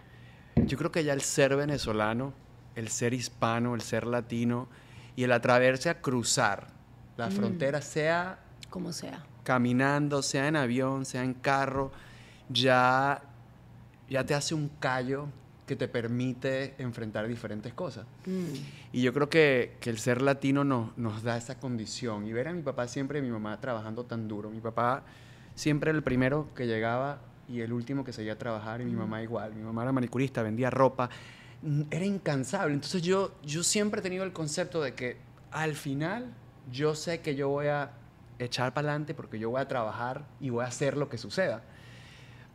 [SPEAKER 2] yo creo que ya el ser venezolano, el ser hispano, el ser latino y el atreverse a cruzar la frontera, sea
[SPEAKER 1] Como sea.
[SPEAKER 2] caminando, sea en avión, sea en carro, ya, ya te hace un callo que te permite enfrentar diferentes cosas. Y yo creo que, que el ser latino nos, nos da esa condición. Y ver a mi papá siempre y mi mamá trabajando tan duro. Mi papá siempre el primero que llegaba y el último que seguía a trabajar. Y mi mamá igual. Mi mamá era manicurista, vendía ropa. Mm, Era incansable. Entonces yo, yo siempre he tenido el concepto de que al final yo sé que yo voy a echar para adelante porque yo voy a trabajar y voy a hacer lo que suceda.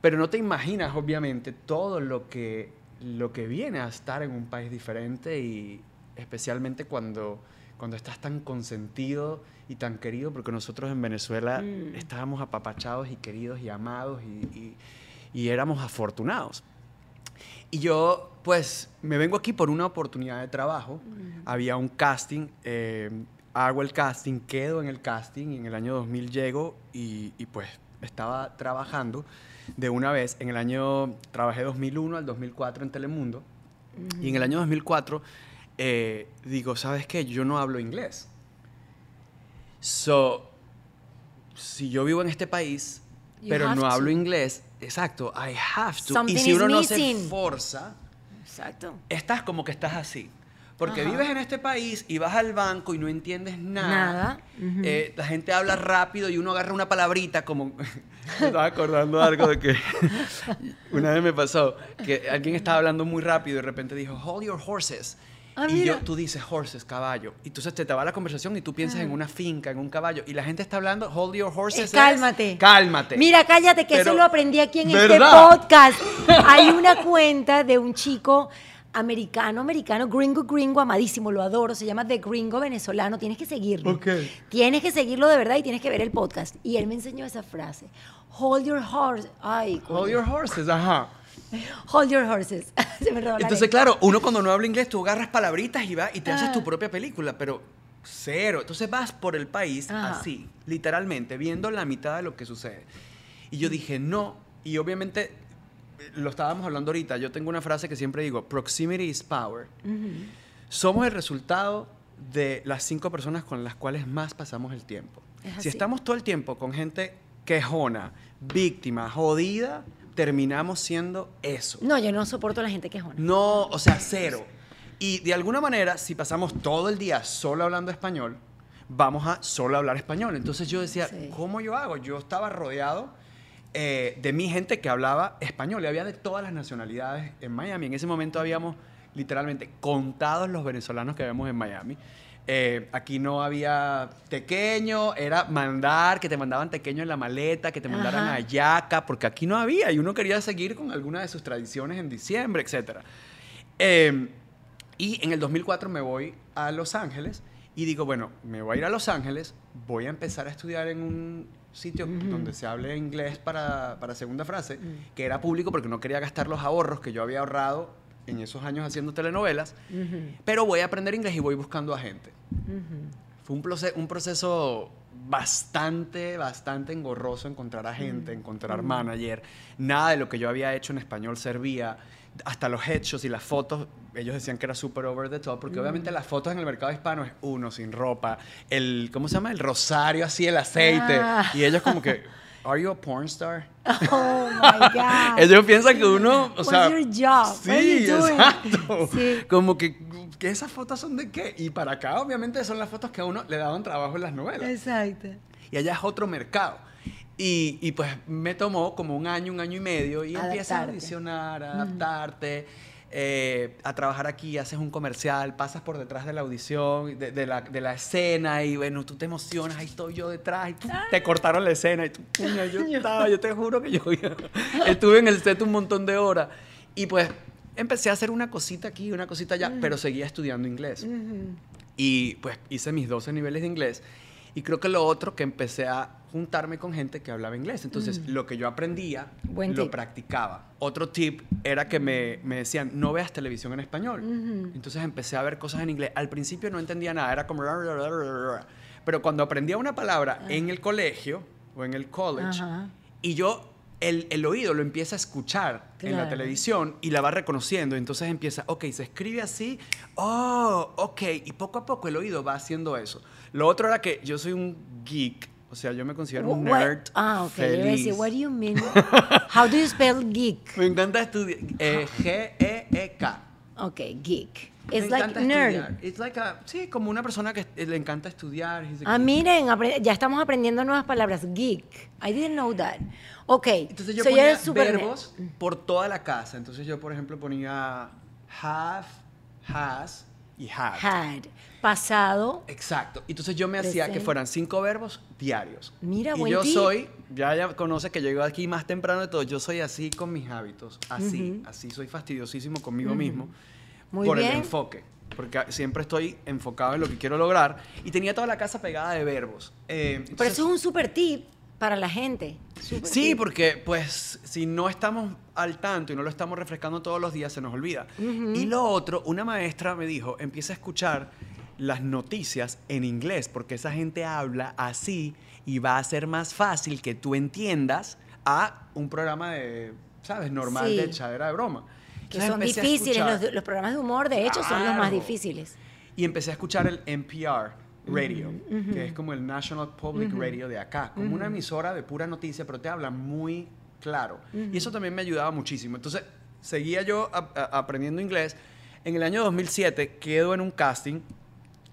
[SPEAKER 2] Pero no te imaginas, obviamente, todo lo que, lo que viene a estar en un país diferente y especialmente cuando, cuando estás tan consentido y tan querido, porque nosotros en Venezuela
[SPEAKER 1] Mm.
[SPEAKER 2] estábamos apapachados y queridos y amados y, y- y éramos afortunados. Y yo, pues, me vengo aquí por una oportunidad de trabajo. Había un casting, eh, hago el casting, quedo en el casting y en el año 2000 llego y, y, pues estaba trabajando de una vez. En el año, trabajé 2001 al 2004 en Telemundo y en el año 2004 eh, digo, ¿sabes qué? Yo no hablo inglés. So, si yo vivo en este país,
[SPEAKER 1] You
[SPEAKER 2] pero no hablo
[SPEAKER 1] to.
[SPEAKER 2] inglés, exacto, I have to.
[SPEAKER 1] Something
[SPEAKER 2] y si uno no se forza,
[SPEAKER 1] Exacto.
[SPEAKER 2] estás como que estás así. Porque
[SPEAKER 1] Ajá.
[SPEAKER 2] vives en este país y vas al banco y no entiendes nada.
[SPEAKER 1] Nada.
[SPEAKER 2] Eh, la gente habla rápido y uno agarra una palabrita como... [LAUGHS] me estaba acordando algo de que [LAUGHS] una vez me pasó que alguien estaba hablando muy rápido y de repente dijo, hold your horses.
[SPEAKER 1] Ah,
[SPEAKER 2] y
[SPEAKER 1] mira.
[SPEAKER 2] yo, tú dices horses, caballo. Y entonces te, te va la conversación y tú piensas en una finca, en un caballo. Y la gente está hablando, hold your horses.
[SPEAKER 1] Es
[SPEAKER 2] es,
[SPEAKER 1] cálmate.
[SPEAKER 2] Cálmate.
[SPEAKER 1] Mira, cállate, que eso lo aprendí aquí en
[SPEAKER 2] ¿Verdad?
[SPEAKER 1] este podcast. Hay una [LAUGHS] cuenta de un chico americano, americano, gringo, gringo, amadísimo, lo adoro, se llama The Gringo Venezolano, tienes que seguirlo.
[SPEAKER 2] Ok.
[SPEAKER 1] Tienes que seguirlo de verdad y tienes que ver el podcast. Y él me enseñó esa frase. Hold your horse. Ay,
[SPEAKER 2] Hold your horses, ajá.
[SPEAKER 1] Hold your horses. [LAUGHS] Se me robó la
[SPEAKER 2] Entonces, claro, uno cuando no habla inglés, tú agarras palabritas y vas y te haces
[SPEAKER 1] Ah.
[SPEAKER 2] tu propia película, pero cero. Entonces vas por el país
[SPEAKER 1] Ajá.
[SPEAKER 2] así, literalmente, viendo la mitad de lo que sucede. Y yo dije, no. Y obviamente, lo estábamos hablando ahorita, yo tengo una frase que siempre digo, proximity is power. Somos el resultado de las cinco personas con las cuales más pasamos el tiempo.
[SPEAKER 1] Es
[SPEAKER 2] Si estamos todo el tiempo con gente quejona, víctima, jodida, terminamos siendo eso.
[SPEAKER 1] No, yo no soporto a la gente quejona.
[SPEAKER 2] No, o sea, cero. Y de alguna manera, si pasamos todo el día solo hablando español, vamos a solo hablar español. Entonces yo decía,
[SPEAKER 1] Sí.
[SPEAKER 2] ¿cómo yo hago? Yo estaba rodeado eh, de mi gente que hablaba español y había de todas las nacionalidades en Miami. En ese momento habíamos literalmente contados los venezolanos que habíamos en Miami. Eh, aquí no había tequeño, era mandar, que te mandaban tequeño en la maleta, que te mandaran
[SPEAKER 1] Ajá.
[SPEAKER 2] a yaca, porque aquí no había y uno quería seguir con alguna de sus tradiciones en diciembre, etc. Eh, y en el 2004 me voy a Los Ángeles y digo, bueno, me voy a ir a Los Ángeles, voy a empezar a estudiar en un sitio donde se hable inglés para, para segunda frase, que era público porque no quería gastar los ahorros que yo había ahorrado en esos años haciendo telenovelas, pero voy a aprender inglés y voy buscando a gente. Fue un, proce- un proceso bastante, bastante engorroso encontrar a gente, encontrar manager. Nada de lo que yo había hecho en español servía. Hasta los hechos y las fotos, ellos decían que era súper over the top, porque obviamente las fotos en el mercado hispano es uno sin ropa, el, ¿cómo se llama? El rosario así, el aceite.
[SPEAKER 1] Ah.
[SPEAKER 2] Y ellos como que, ¿Are you a porn star?
[SPEAKER 1] Oh my [LAUGHS] God.
[SPEAKER 2] Ellos piensan que uno, o
[SPEAKER 1] What's
[SPEAKER 2] sea,
[SPEAKER 1] your job?
[SPEAKER 2] sí,
[SPEAKER 1] What are you doing?
[SPEAKER 2] exacto. [LAUGHS]
[SPEAKER 1] Sí.
[SPEAKER 2] Como que, que esas fotos son de qué? Y para acá, obviamente, son las fotos que a uno le daban trabajo en las novelas.
[SPEAKER 1] Exacto.
[SPEAKER 2] Y allá es otro mercado. Y, y, pues me tomó como un año, un año y medio y empiezas a audicionar, a adaptarte, eh, a trabajar aquí, haces un comercial, pasas por detrás de la audición, de, de la, de la escena y bueno, tú te emocionas, ahí estoy yo detrás y tú- te cortaron la escena y tú, [LAUGHS] "Puña, yo estaba, yo te juro que yo estuve en el set un montón de horas y pues empecé a hacer una cosita aquí, una cosita allá, pero seguía estudiando inglés. Y pues hice mis 12 niveles de inglés. Y creo que lo otro que empecé a juntarme con gente que hablaba inglés. Entonces, lo que yo aprendía,
[SPEAKER 1] Buen
[SPEAKER 2] lo
[SPEAKER 1] tip.
[SPEAKER 2] practicaba. Otro tip era que me, me decían, no veas televisión en español.
[SPEAKER 1] Ujú.
[SPEAKER 2] Entonces empecé a ver cosas en inglés. Al principio no entendía nada, era como... Pero cuando aprendía una palabra en el colegio o en el college,
[SPEAKER 1] Ajá.
[SPEAKER 2] y yo... El, el oído lo empieza a escuchar en la
[SPEAKER 1] Claro.
[SPEAKER 2] televisión y la va reconociendo. Entonces empieza, ok, se escribe así, oh, ok, y poco a poco el oído va haciendo eso. Lo otro era que yo soy un geek, o sea, yo me considero un
[SPEAKER 1] What-
[SPEAKER 2] nerd
[SPEAKER 1] Ah, ok. Yo iba a
[SPEAKER 2] feliz.
[SPEAKER 1] decir, what do you mean? [LAUGHS] How do you spell geek?
[SPEAKER 2] Me encanta estudiar, eh, G-E-E-K.
[SPEAKER 1] Ok, geek.
[SPEAKER 2] Me
[SPEAKER 1] It's like nerd.
[SPEAKER 2] It's like a- sí, como una persona que le encanta estudiar.
[SPEAKER 1] Ah,
[SPEAKER 2] geek.
[SPEAKER 1] miren, ya estamos aprendiendo nuevas palabras. Geek. I didn't know that. Ok.
[SPEAKER 2] Entonces yo
[SPEAKER 1] so
[SPEAKER 2] ponía
[SPEAKER 1] super nerd.
[SPEAKER 2] verbos por toda la casa. Entonces yo, por ejemplo, ponía have, has y had.
[SPEAKER 1] Had. Pasado.
[SPEAKER 2] Exacto. Entonces yo me hacía que fueran cinco verbos diarios.
[SPEAKER 1] Mira,
[SPEAKER 2] y
[SPEAKER 1] buen
[SPEAKER 2] yo
[SPEAKER 1] tip.
[SPEAKER 2] soy, ya ya conoce que llego aquí más temprano de todo, yo soy así con mis hábitos, así, así soy fastidiosísimo conmigo mismo
[SPEAKER 1] Muy
[SPEAKER 2] por
[SPEAKER 1] bien.
[SPEAKER 2] el enfoque, porque siempre estoy enfocado en lo que quiero lograr y tenía toda la casa pegada de verbos. Eh,
[SPEAKER 1] Pero eso es un super tip para la gente. Super
[SPEAKER 2] Sí,
[SPEAKER 1] tip.
[SPEAKER 2] porque pues si no estamos al tanto y no lo estamos refrescando todos los días, se nos olvida. Y lo otro, una maestra me dijo, empieza a escuchar las noticias en inglés, porque esa gente habla así y va a ser más fácil que tú entiendas a un programa de, ¿sabes? Normal
[SPEAKER 1] Sí.
[SPEAKER 2] de echadera de broma.
[SPEAKER 1] Que
[SPEAKER 2] Entonces
[SPEAKER 1] son difíciles. Los, los programas de humor, de hecho, son los más
[SPEAKER 2] Claro.
[SPEAKER 1] difíciles.
[SPEAKER 2] y empecé a escuchar el NPR Radio, que es como el National Public Radio de acá, como una emisora de pura noticia, pero te habla muy claro. Y eso también me ayudaba muchísimo. Entonces, seguía yo a- a- aprendiendo inglés. En el año 2007 quedo en un casting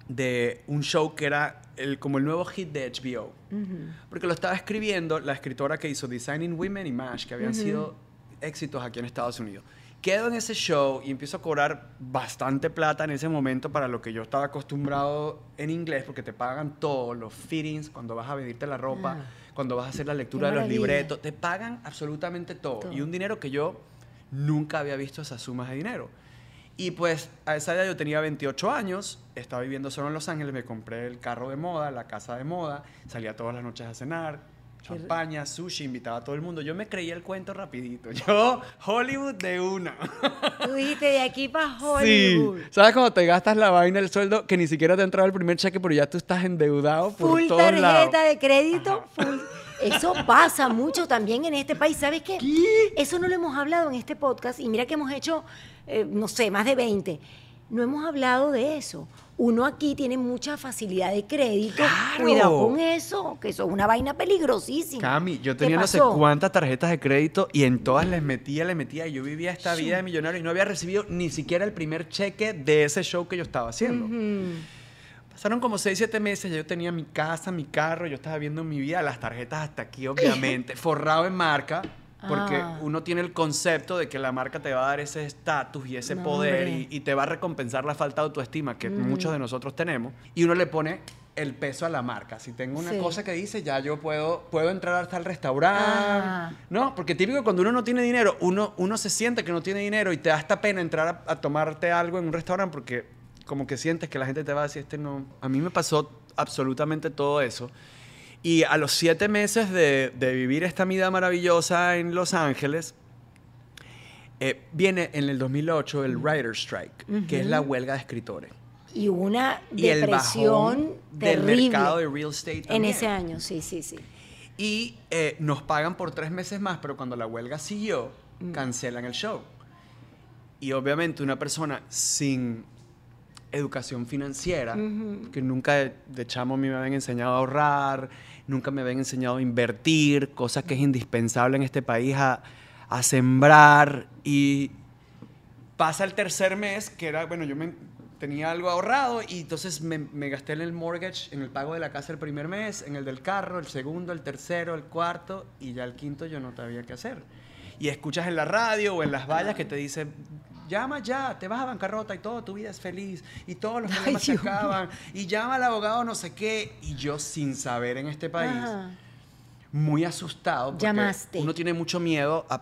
[SPEAKER 2] de un show que era el, como el nuevo hit de HBO. Porque lo estaba escribiendo la escritora que hizo Designing Women y MASH, que habían sido éxitos aquí en Estados Unidos. Quedo en ese show y empiezo a cobrar bastante plata en ese momento para lo que yo estaba acostumbrado en inglés, porque te pagan todos los fittings, cuando vas a venirte la ropa,
[SPEAKER 1] Ah.
[SPEAKER 2] cuando vas a hacer la lectura de los libretos, te pagan absolutamente todo.
[SPEAKER 1] Todo.
[SPEAKER 2] Y un dinero que yo nunca había visto esas sumas de dinero. Y pues a esa edad yo tenía 28 años, estaba viviendo solo en Los Ángeles, me compré el carro de moda, la casa de moda, salía todas las noches a cenar, Champaña, sushi, invitaba a todo el mundo. Yo me creía el cuento rapidito. [LAUGHS] Yo, Hollywood de una.
[SPEAKER 1] Tú dijiste de aquí para Hollywood.
[SPEAKER 2] Sí. ¿Sabes cuando te gastas la vaina el sueldo que ni siquiera te ha entrado el primer cheque, pero ya tú estás endeudado por
[SPEAKER 1] Full
[SPEAKER 2] todos
[SPEAKER 1] tarjeta
[SPEAKER 2] lados?
[SPEAKER 1] de crédito, full. Eso pasa mucho también en este país. ¿Sabes qué? Eso no lo hemos hablado en este podcast y mira que hemos hecho, eh, no sé, más de 20. No hemos hablado de eso. Uno aquí tiene mucha facilidad de crédito.
[SPEAKER 2] ¡Claro!
[SPEAKER 1] Cuidado con eso, que eso es una vaina peligrosísima.
[SPEAKER 2] Cami, yo
[SPEAKER 1] ¿Qué
[SPEAKER 2] tenía no sé cuántas tarjetas de crédito y en todas les metía, les metía. Y yo vivía esta vida de millonario y no había recibido ni siquiera el primer cheque de ese show que yo estaba haciendo. Pasaron como 6, 7 meses, ya yo tenía mi casa, mi carro, yo estaba viendo mi vida, las tarjetas hasta aquí, obviamente, [LAUGHS] forrado en marca, porque
[SPEAKER 1] Ah.
[SPEAKER 2] uno tiene el concepto de que la marca te va a dar ese estatus y ese
[SPEAKER 1] No,
[SPEAKER 2] poder y, y te va a recompensar la falta de autoestima que muchos de nosotros tenemos, y uno le pone el peso a la marca. Si tengo una
[SPEAKER 1] Sí.
[SPEAKER 2] cosa que dice, ya yo puedo, puedo entrar hasta el restaurante,
[SPEAKER 1] Ah.
[SPEAKER 2] ¿no? Porque típico cuando uno no tiene dinero, uno, uno se siente que no tiene dinero y te da hasta pena entrar a, a tomarte algo en un restaurante porque como que sientes que la gente te va a decir, este no. A mí me pasó absolutamente todo eso. Y a los siete meses de, de vivir esta vida maravillosa en Los Ángeles, eh, viene en el 2008 el Writer's Strike, que es la huelga de escritores.
[SPEAKER 1] Y una
[SPEAKER 2] Y el
[SPEAKER 1] depresión
[SPEAKER 2] bajón del
[SPEAKER 1] terrible
[SPEAKER 2] mercado de real estate
[SPEAKER 1] en
[SPEAKER 2] también.
[SPEAKER 1] ese año. Sí, sí, sí.
[SPEAKER 2] Y eh, nos pagan por tres meses más, pero cuando la huelga siguió,
[SPEAKER 1] Mm.
[SPEAKER 2] cancelan el show. Y obviamente una persona sin educación financiera, que nunca de, de chamo a mí me habían enseñado a ahorrar, nunca me habían enseñado a invertir, cosa que es indispensable en este país, a, a sembrar. Y pasa el tercer mes, que era, bueno, yo me, tenía algo ahorrado y entonces me, me gasté en el mortgage, en el pago de la casa el primer mes, en el del carro, el segundo, el tercero, el cuarto y ya el quinto yo no sabía qué hacer. Y escuchas en la radio o en las vallas que te dicen, llama ya, te vas a bancarrota y toda tu vida es feliz y todos los
[SPEAKER 1] Ay,
[SPEAKER 2] problemas se
[SPEAKER 1] Dios mío.
[SPEAKER 2] acaban y llama al abogado no sé qué y yo sin saber en este país
[SPEAKER 1] Ajá.
[SPEAKER 2] muy asustado. Porque
[SPEAKER 1] Llamaste.
[SPEAKER 2] Uno tiene mucho miedo a-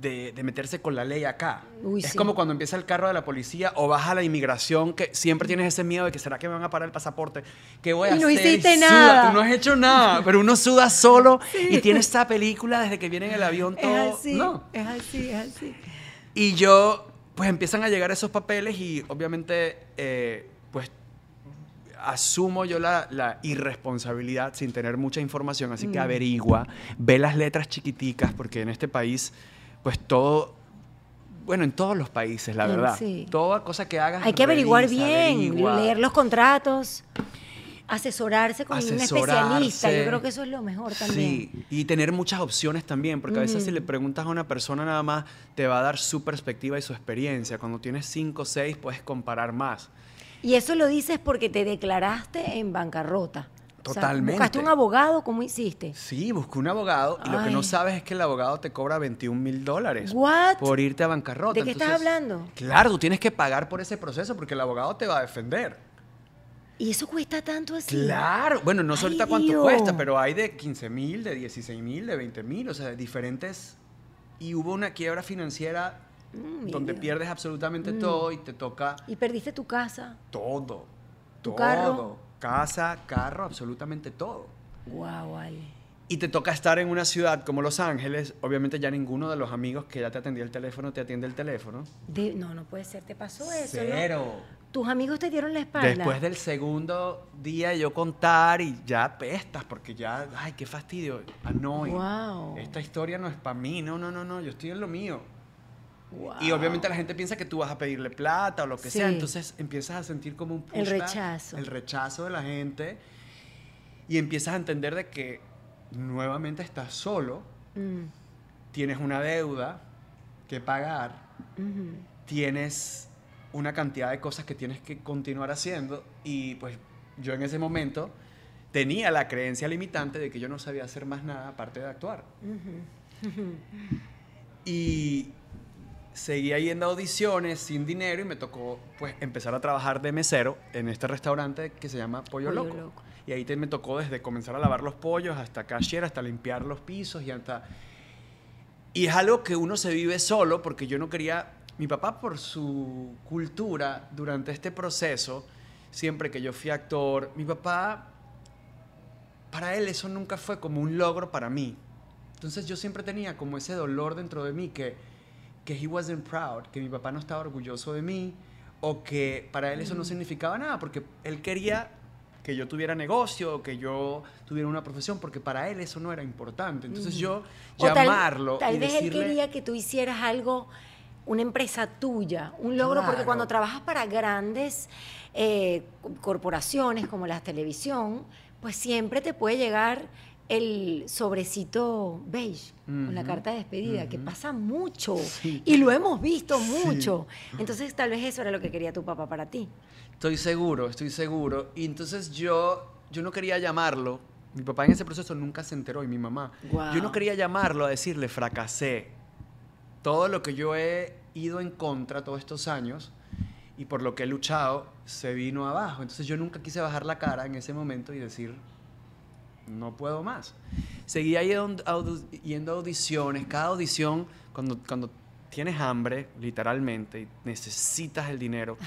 [SPEAKER 2] de, de meterse con la ley acá.
[SPEAKER 1] Uy,
[SPEAKER 2] es
[SPEAKER 1] sí.
[SPEAKER 2] como cuando empieza el carro de la policía o vas a la inmigración que siempre tienes ese miedo de que será que me van a parar el papaporte. ¿Qué voy a
[SPEAKER 1] Y no
[SPEAKER 2] hacer?
[SPEAKER 1] hiciste nada.
[SPEAKER 2] Tú no has hecho nada, pero uno suda solo [LAUGHS] y tiene esta película desde que viene en el avión todo.
[SPEAKER 1] Es así,
[SPEAKER 2] No.
[SPEAKER 1] es así, es así.
[SPEAKER 2] Y yo, pues empiezan a llegar esos papeles y obviamente, eh, pues asumo yo la, la irresponsabilidad sin tener mucha información, así que
[SPEAKER 1] Mm.
[SPEAKER 2] averigua, ve las letras chiquiticas, porque en este país, pues todo, bueno, en todos los países, la verdad,
[SPEAKER 1] sí.
[SPEAKER 2] toda cosa que hagas,
[SPEAKER 1] Hay que averiguar bien,
[SPEAKER 2] averigua.
[SPEAKER 1] leer los contratos, asesorarse con un especialista. Yo creo que eso es lo mejor también.
[SPEAKER 2] Sí, y tener muchas opciones también, porque a veces si le preguntas a una persona nada más, te va a dar su perspectiva y su experiencia. Cuando tienes cinco o seis, puedes comparar más.
[SPEAKER 1] Y eso lo dices porque te declaraste en bancarrota. O sea,
[SPEAKER 2] Totalmente.
[SPEAKER 1] ¿Buscaste un abogado? ¿Cómo hiciste?
[SPEAKER 2] Sí, busqué un abogado y lo que no sabes es que el abogado te cobra 21 mil dólares
[SPEAKER 1] What?
[SPEAKER 2] por irte a bancarrota.
[SPEAKER 1] ¿De qué estás hablando?
[SPEAKER 2] Claro, tú tienes que pagar por ese proceso porque el abogado te va a defender.
[SPEAKER 1] ¿Y eso cuesta tanto así?
[SPEAKER 2] Claro, bueno, no sé ahorita cuánto
[SPEAKER 1] Dios.
[SPEAKER 2] cuesta, pero hay de 15 mil, de 16 mil, de 20 mil, o sea, diferentes. Y hubo una quiebra financiera
[SPEAKER 1] Mm,
[SPEAKER 2] donde pierdes absolutamente todo y te toca
[SPEAKER 1] Y perdiste tu casa.
[SPEAKER 2] todo.
[SPEAKER 1] ¿Tu
[SPEAKER 2] todo.
[SPEAKER 1] carro?
[SPEAKER 2] Casa, carro, absolutamente todo.
[SPEAKER 1] Wow, vale.
[SPEAKER 2] Y te toca estar en una ciudad como Los Ángeles, obviamente ya ninguno de los amigos que ya te atendía el teléfono te atiende el teléfono.
[SPEAKER 1] De- no, no puede ser. ¿Te pasó eso? no?
[SPEAKER 2] Cero.
[SPEAKER 1] ¿Tus amigos te dieron la espalda?
[SPEAKER 2] Después del segundo día yo contar y ya pestas, porque ya, ay, qué fastidio, annoying.
[SPEAKER 1] Wow.
[SPEAKER 2] Esta historia no es para mí, no, no, no, no, yo estoy en lo mío.
[SPEAKER 1] Wow.
[SPEAKER 2] Y obviamente la gente piensa que tú vas a pedirle plata o lo que sea, entonces empiezas a sentir como un
[SPEAKER 1] El
[SPEAKER 2] pushback,
[SPEAKER 1] rechazo.
[SPEAKER 2] El rechazo de la gente y empiezas a entender de que nuevamente estás solo,
[SPEAKER 1] Mm,
[SPEAKER 2] tienes una deuda que pagar, tienes una cantidad de cosas que tienes que continuar haciendo y pues yo en ese momento tenía la creencia limitante de que yo no sabía hacer más nada aparte de actuar. Y seguía yendo a audiciones sin dinero y me tocó pues empezar a trabajar de mesero en este restaurante que se llama Pollo,
[SPEAKER 1] Pollo
[SPEAKER 2] Loco.
[SPEAKER 1] Loco.
[SPEAKER 2] Y ahí te, me tocó desde comenzar a lavar los pollos hasta cashier, hasta limpiar los pisos y hasta... Y es algo que uno se vive solo porque yo no quería... Mi papá por su cultura durante este proceso, siempre que yo fui actor, mi papá para él eso nunca fue como un logro para mí. Entonces yo siempre tenía como ese dolor dentro de mí que, que he wasn't proud, que mi papá no estaba orgulloso de mí, o que para él eso no significaba nada, porque él quería que yo tuviera negocio, que yo tuviera una profesión, porque para él eso no era importante. Entonces yo
[SPEAKER 1] O tal-
[SPEAKER 2] llamarlo
[SPEAKER 1] Tal,
[SPEAKER 2] y
[SPEAKER 1] vez
[SPEAKER 2] decirle,
[SPEAKER 1] él quería que tú hicieras algo, una empresa tuya, un logro, porque cuando trabajas para grandes eh, corporaciones como la televisión, pues siempre te puede llegar el sobrecito beige con la carta de despedida, que pasa mucho
[SPEAKER 2] Sí.
[SPEAKER 1] y lo hemos visto
[SPEAKER 2] Sí.
[SPEAKER 1] mucho. Entonces tal vez eso era lo que quería tu papá para ti.
[SPEAKER 2] Estoy seguro, estoy seguro. Y entonces yo, yo no quería llamarlo. Mi papá en ese proceso nunca se enteró y mi mamá.
[SPEAKER 1] Guau.
[SPEAKER 2] Yo no quería llamarlo a decirle, fracasé. Todo lo que yo he ido en contra todos estos años y por lo que he luchado se vino abajo. Entonces yo nunca quise bajar la cara en ese momento y decir, no puedo más. Seguía yendo, a audiciones. Cada audición, cuando, cuando tienes hambre, literalmente, y necesitas el dinero,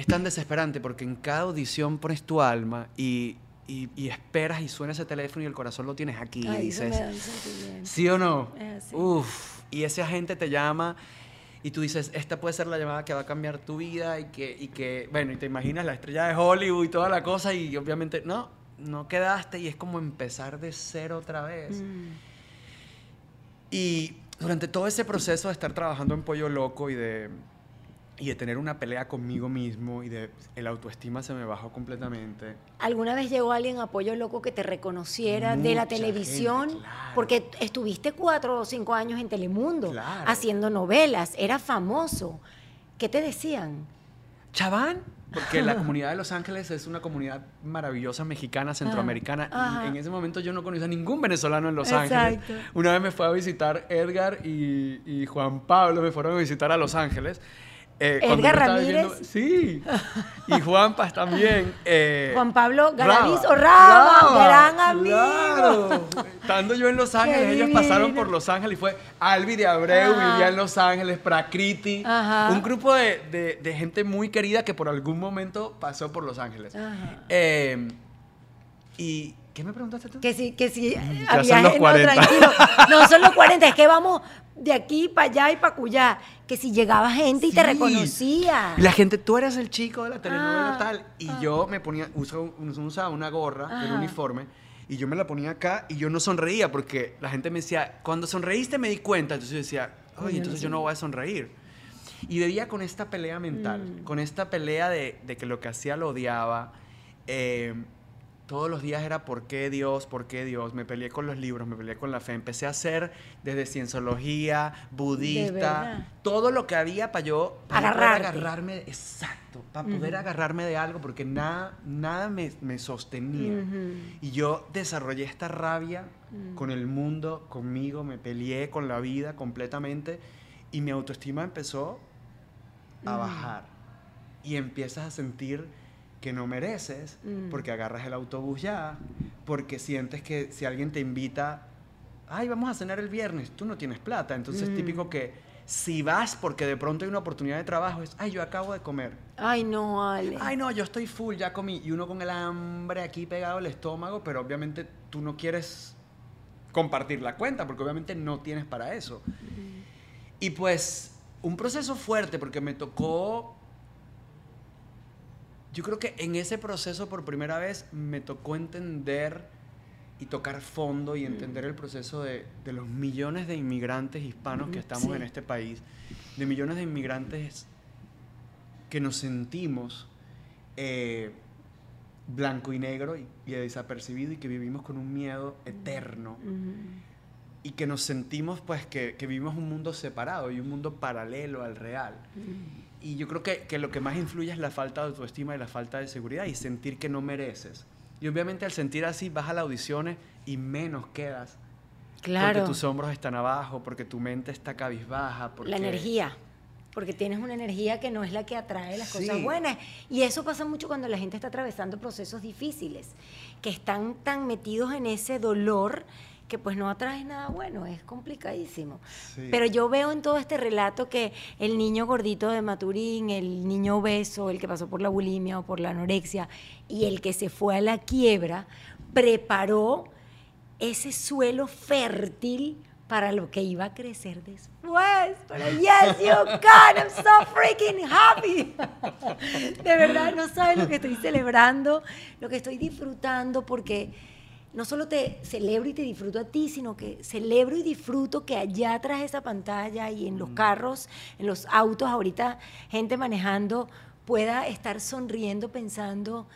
[SPEAKER 2] es tan desesperante porque en cada audición pones tu alma y, y- y esperas y suena ese teléfono y el corazón lo tienes aquí. y
[SPEAKER 1] eso
[SPEAKER 2] dices,
[SPEAKER 1] me da un sentimiento.
[SPEAKER 2] ¿Sí o no?
[SPEAKER 1] Así.
[SPEAKER 2] Uf. Y ese agente te llama y tú dices, esta puede ser la llamada que va a cambiar tu vida y que, y que, bueno, y te imaginas la estrella de Hollywood y toda la cosa y obviamente no, no quedaste y es como empezar de cero otra vez.
[SPEAKER 1] Mm.
[SPEAKER 2] Y durante todo ese proceso de estar trabajando en Pollo Loco y de, y de tener una pelea conmigo mismo y de el autoestima se me bajó completamente.
[SPEAKER 1] ¿Alguna vez llegó alguien a Apoyo Loco que te reconociera de la televisión?
[SPEAKER 2] gente, claro.
[SPEAKER 1] Porque estuviste cuatro o cinco años en Telemundo
[SPEAKER 2] Claro.
[SPEAKER 1] haciendo novelas, era famoso. ¿Qué te decían?
[SPEAKER 2] Chaván, porque la [LAUGHS] comunidad de Los Ángeles es una comunidad maravillosa mexicana, centroamericana. y en ese momento yo no conocía a ningún venezolano en Los
[SPEAKER 1] Exacto.
[SPEAKER 2] Ángeles. Una vez me fue a visitar Edgar y, y Juan Pablo, me fueron a visitar a Los Ángeles. Eh,
[SPEAKER 1] ¿Edgar Ramírez?
[SPEAKER 2] viviendo- sí. Y Juanpas también. eh,
[SPEAKER 1] Juan Pablo Garaviz o
[SPEAKER 2] Raba,
[SPEAKER 1] gran amigo.
[SPEAKER 2] Claro. Estando yo en Los Ángeles, ellos pasaron por Los Ángeles y fue Albi de Abreu,
[SPEAKER 1] Ajá.
[SPEAKER 2] vivía en Los Ángeles, Prakriti.
[SPEAKER 1] Ajá.
[SPEAKER 2] Un grupo de, de- de gente muy querida que por algún momento pasó por Los Ángeles.
[SPEAKER 1] Ajá.
[SPEAKER 2] Eh, ¿Y qué me preguntaste tú?
[SPEAKER 1] Que si, que si
[SPEAKER 2] Ya
[SPEAKER 1] había
[SPEAKER 2] son los
[SPEAKER 1] gente-
[SPEAKER 2] 40.
[SPEAKER 1] No, tranquilo. No son los 40, es que vamos de aquí para allá y para cuya. Que si llegaba gente y te reconocía.
[SPEAKER 2] La gente, tú eres el chico de la telenovela
[SPEAKER 1] Ah,
[SPEAKER 2] tal. Y yo me ponía, usaba, usaba una gorra, el uniforme, y yo me la ponía acá y yo no sonreía porque la gente me decía, cuando sonreíste me di cuenta. Entonces yo decía,
[SPEAKER 1] no
[SPEAKER 2] entonces yo no voy a sonreír. Y vivía con esta pelea mental,
[SPEAKER 1] Mm.
[SPEAKER 2] con esta pelea de, de que lo que hacía lo odiaba. eh, todos los días era ¿por qué Dios? ¿Por qué Dios? Me peleé con los libros, me peleé con la fe. Empecé a hacer desde cienciología, budista, todo lo que había para yo para poder agarrarme, exacto, para poder agarrarme de algo, porque nada, nada me, me sostenía.
[SPEAKER 1] Ujú.
[SPEAKER 2] Y yo desarrollé esta rabia
[SPEAKER 1] Mm.
[SPEAKER 2] con el mundo, conmigo, me peleé con la vida completamente y mi autoestima empezó a bajar. Y empiezas a sentir que no mereces
[SPEAKER 1] Mm.
[SPEAKER 2] porque agarras el autobús ya, porque sientes que si alguien te invita, ay, vamos a cenar el viernes, tú no tienes plata. Entonces
[SPEAKER 1] Mm.
[SPEAKER 2] típico que si vas porque de pronto hay una oportunidad de trabajo, es, ay, yo acabo de comer.
[SPEAKER 1] Ay, no, Ale.
[SPEAKER 2] Ay, no, yo estoy full, ya comí. Y uno con el hambre aquí pegado al estómago, pero obviamente tú no quieres compartir la cuenta, porque obviamente no tienes para eso. Y pues, un proceso fuerte, porque me tocó. Yo creo que en ese proceso por primera vez me tocó entender y tocar fondo y entender el proceso de, de los millones de inmigrantes hispanos que estamos
[SPEAKER 1] Sí.
[SPEAKER 2] en este país, de millones de inmigrantes que nos sentimos eh, blanco y negro y, y desapercibido y que vivimos con un miedo eterno
[SPEAKER 1] Ujú.
[SPEAKER 2] y que nos sentimos pues que, que vivimos un mundo separado y un mundo paralelo al real. Y yo creo que, que lo que más influye es la falta de autoestima y la falta de seguridad y sentir que no mereces. Y obviamente al sentir así vas a las audiciones y menos quedas.
[SPEAKER 1] Claro.
[SPEAKER 2] Porque tus hombros están abajo, porque tu mente está cabizbaja. Porque...
[SPEAKER 1] La energía. Porque tienes una energía que no es la que atrae las cosas buenas. Y eso pasa mucho cuando la gente está atravesando procesos difíciles, que están tan metidos en ese dolor que pues no atrae nada bueno, es complicadísimo.
[SPEAKER 2] Sí.
[SPEAKER 1] Pero yo veo en todo este relato que el niño gordito de Maturín, el niño obeso, el que pasó por la bulimia o por la anorexia y el que se fue a la quiebra, preparó ese suelo fértil para lo que iba a crecer después. Pero yes, you can, I'm so freaking happy. [LAUGHS] De verdad, no sabes lo que estoy celebrando, lo que estoy disfrutando, porque no solo te celebro y te disfruto a ti, sino que celebro y disfruto que allá atrás de esa pantalla y en los carros, en los autos, ahorita gente manejando pueda estar sonriendo pensando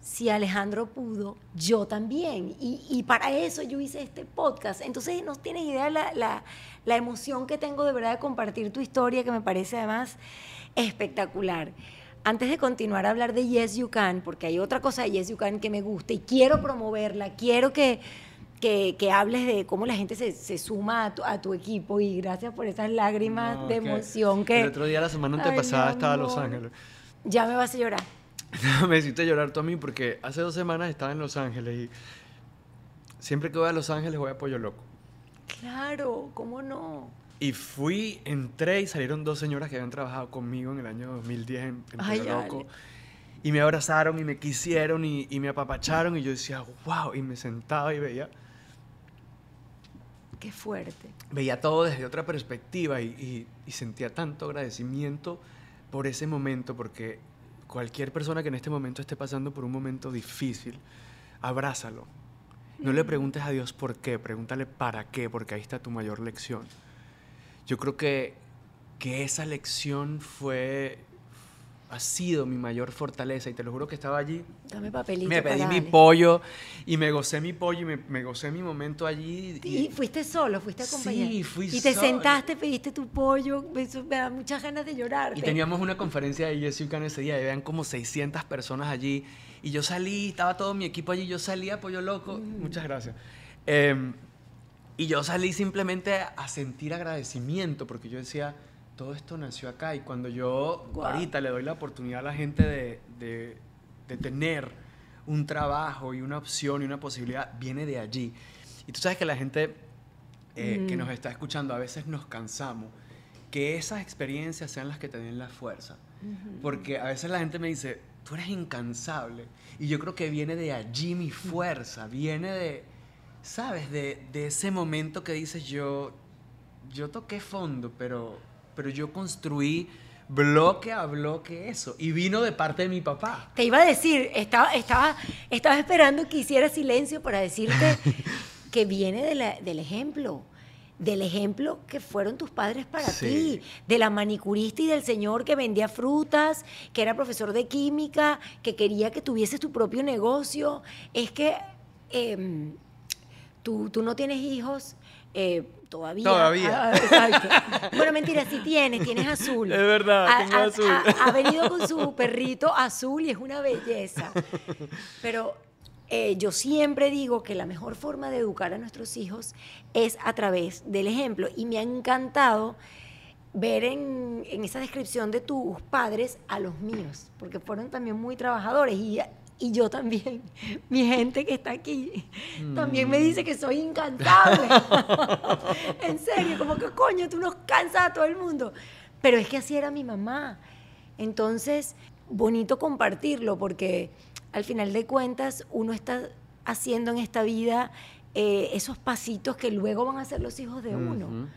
[SPEAKER 1] si Alejandro pudo, yo también. Y, para eso yo hice este podcast. Entonces no tienes idea la, la, la, emoción que tengo de verdad de compartir tu historia, que me parece además espectacular. Antes de continuar a hablar de Yes You Can, porque hay otra cosa de Yes You Can que me gusta y quiero promoverla, quiero que, que, que hables de cómo la gente se, se suma a tu, a tu, equipo y gracias por esas lágrimas de emoción que...
[SPEAKER 2] El otro día, la semana antepasada, estaba en Los Ángeles.
[SPEAKER 1] Ya me vas a llorar. [LAUGHS]
[SPEAKER 2] me hiciste llorar tú a mí porque hace dos semanas estaba en Los Ángeles y siempre que voy a Los Ángeles voy a Pollo Loco.
[SPEAKER 1] Claro, ¿cómo no?
[SPEAKER 2] Y fui, entré y salieron dos señoras que habían trabajado conmigo en el año 2010 en, Pollo Loco. Y me abrazaron y me quisieron y, me apapacharon y yo decía, wow, y me sentaba y veía...
[SPEAKER 1] Qué fuerte.
[SPEAKER 2] Veía todo desde otra perspectiva y, y sentía tanto agradecimiento por ese momento, porque cualquier persona que en este momento esté pasando por un momento difícil, abrázalo. No le preguntes a Dios por qué, pregúntale para qué, porque ahí está tu mayor lección. Yo creo que, que esa lección fue ha sido mi mayor fortaleza y te lo juro que estaba allí.
[SPEAKER 1] Dame papelito.
[SPEAKER 2] Me pedí mi pollo y me gocé mi pollo y me, me gocé mi momento allí.
[SPEAKER 1] Y, fuiste solo, fuiste acompañado.
[SPEAKER 2] Sí, fui
[SPEAKER 1] Y te sentaste, pediste tu pollo, me, da muchas ganas de llorar.
[SPEAKER 2] Y teníamos una conferencia de Jessica en ese día y vean como 600 personas allí. Y yo salí, estaba todo mi equipo allí, yo salí a Pollo Loco. Mm. Muchas gracias. Em, y yo salí simplemente a sentir agradecimiento porque yo decía todo esto nació acá y cuando yo ahorita le doy la oportunidad a la gente de, de, tener un trabajo y una opción y una posibilidad, viene de allí. Y tú sabes que la gente eh, que mm. nos está escuchando, a veces nos cansamos, que esas experiencias sean las que te den la fuerza. Porque a veces la gente me dice, tú eres incansable. Y yo creo que viene de allí mi fuerza, viene de, ¿sabes? De, de ese momento que dices, yo, yo toqué fondo, pero pero yo construí bloque a bloque eso. Y vino de parte de mi papá.
[SPEAKER 1] Te iba a decir, estaba, estaba, estaba esperando que hiciera silencio para decirte [LAUGHS] que viene del ejemplo. Del ejemplo que fueron tus padres para ti, de la manicurista y del señor que vendía frutas, que era profesor de química, que quería que tuvieses tu propio negocio. Es que em, tú, tú no tienes hijos, eh, todavía.
[SPEAKER 2] Todavía.
[SPEAKER 1] Ah, [LAUGHS] bueno, mentira, sí tienes, tienes azul.
[SPEAKER 2] Es verdad, tengo azul.
[SPEAKER 1] Ha, venido con su perrito azul y es una belleza. Pero eh, yo siempre digo que la mejor forma de educar a nuestros hijos es a través del ejemplo. Y me ha encantado ver en, en, esa descripción de tus padres a los míos, porque fueron también muy trabajadores y y yo también, [LAUGHS] mi gente que está aquí, también me dice que soy incansable. [LAUGHS] en serio, como que coño, tú nos cansas a todo el mundo. Pero es que así era mi mamá. Entonces, bonito compartirlo porque al final de cuentas uno está haciendo en esta vida eh, esos pasitos que luego van a ser los hijos de uno.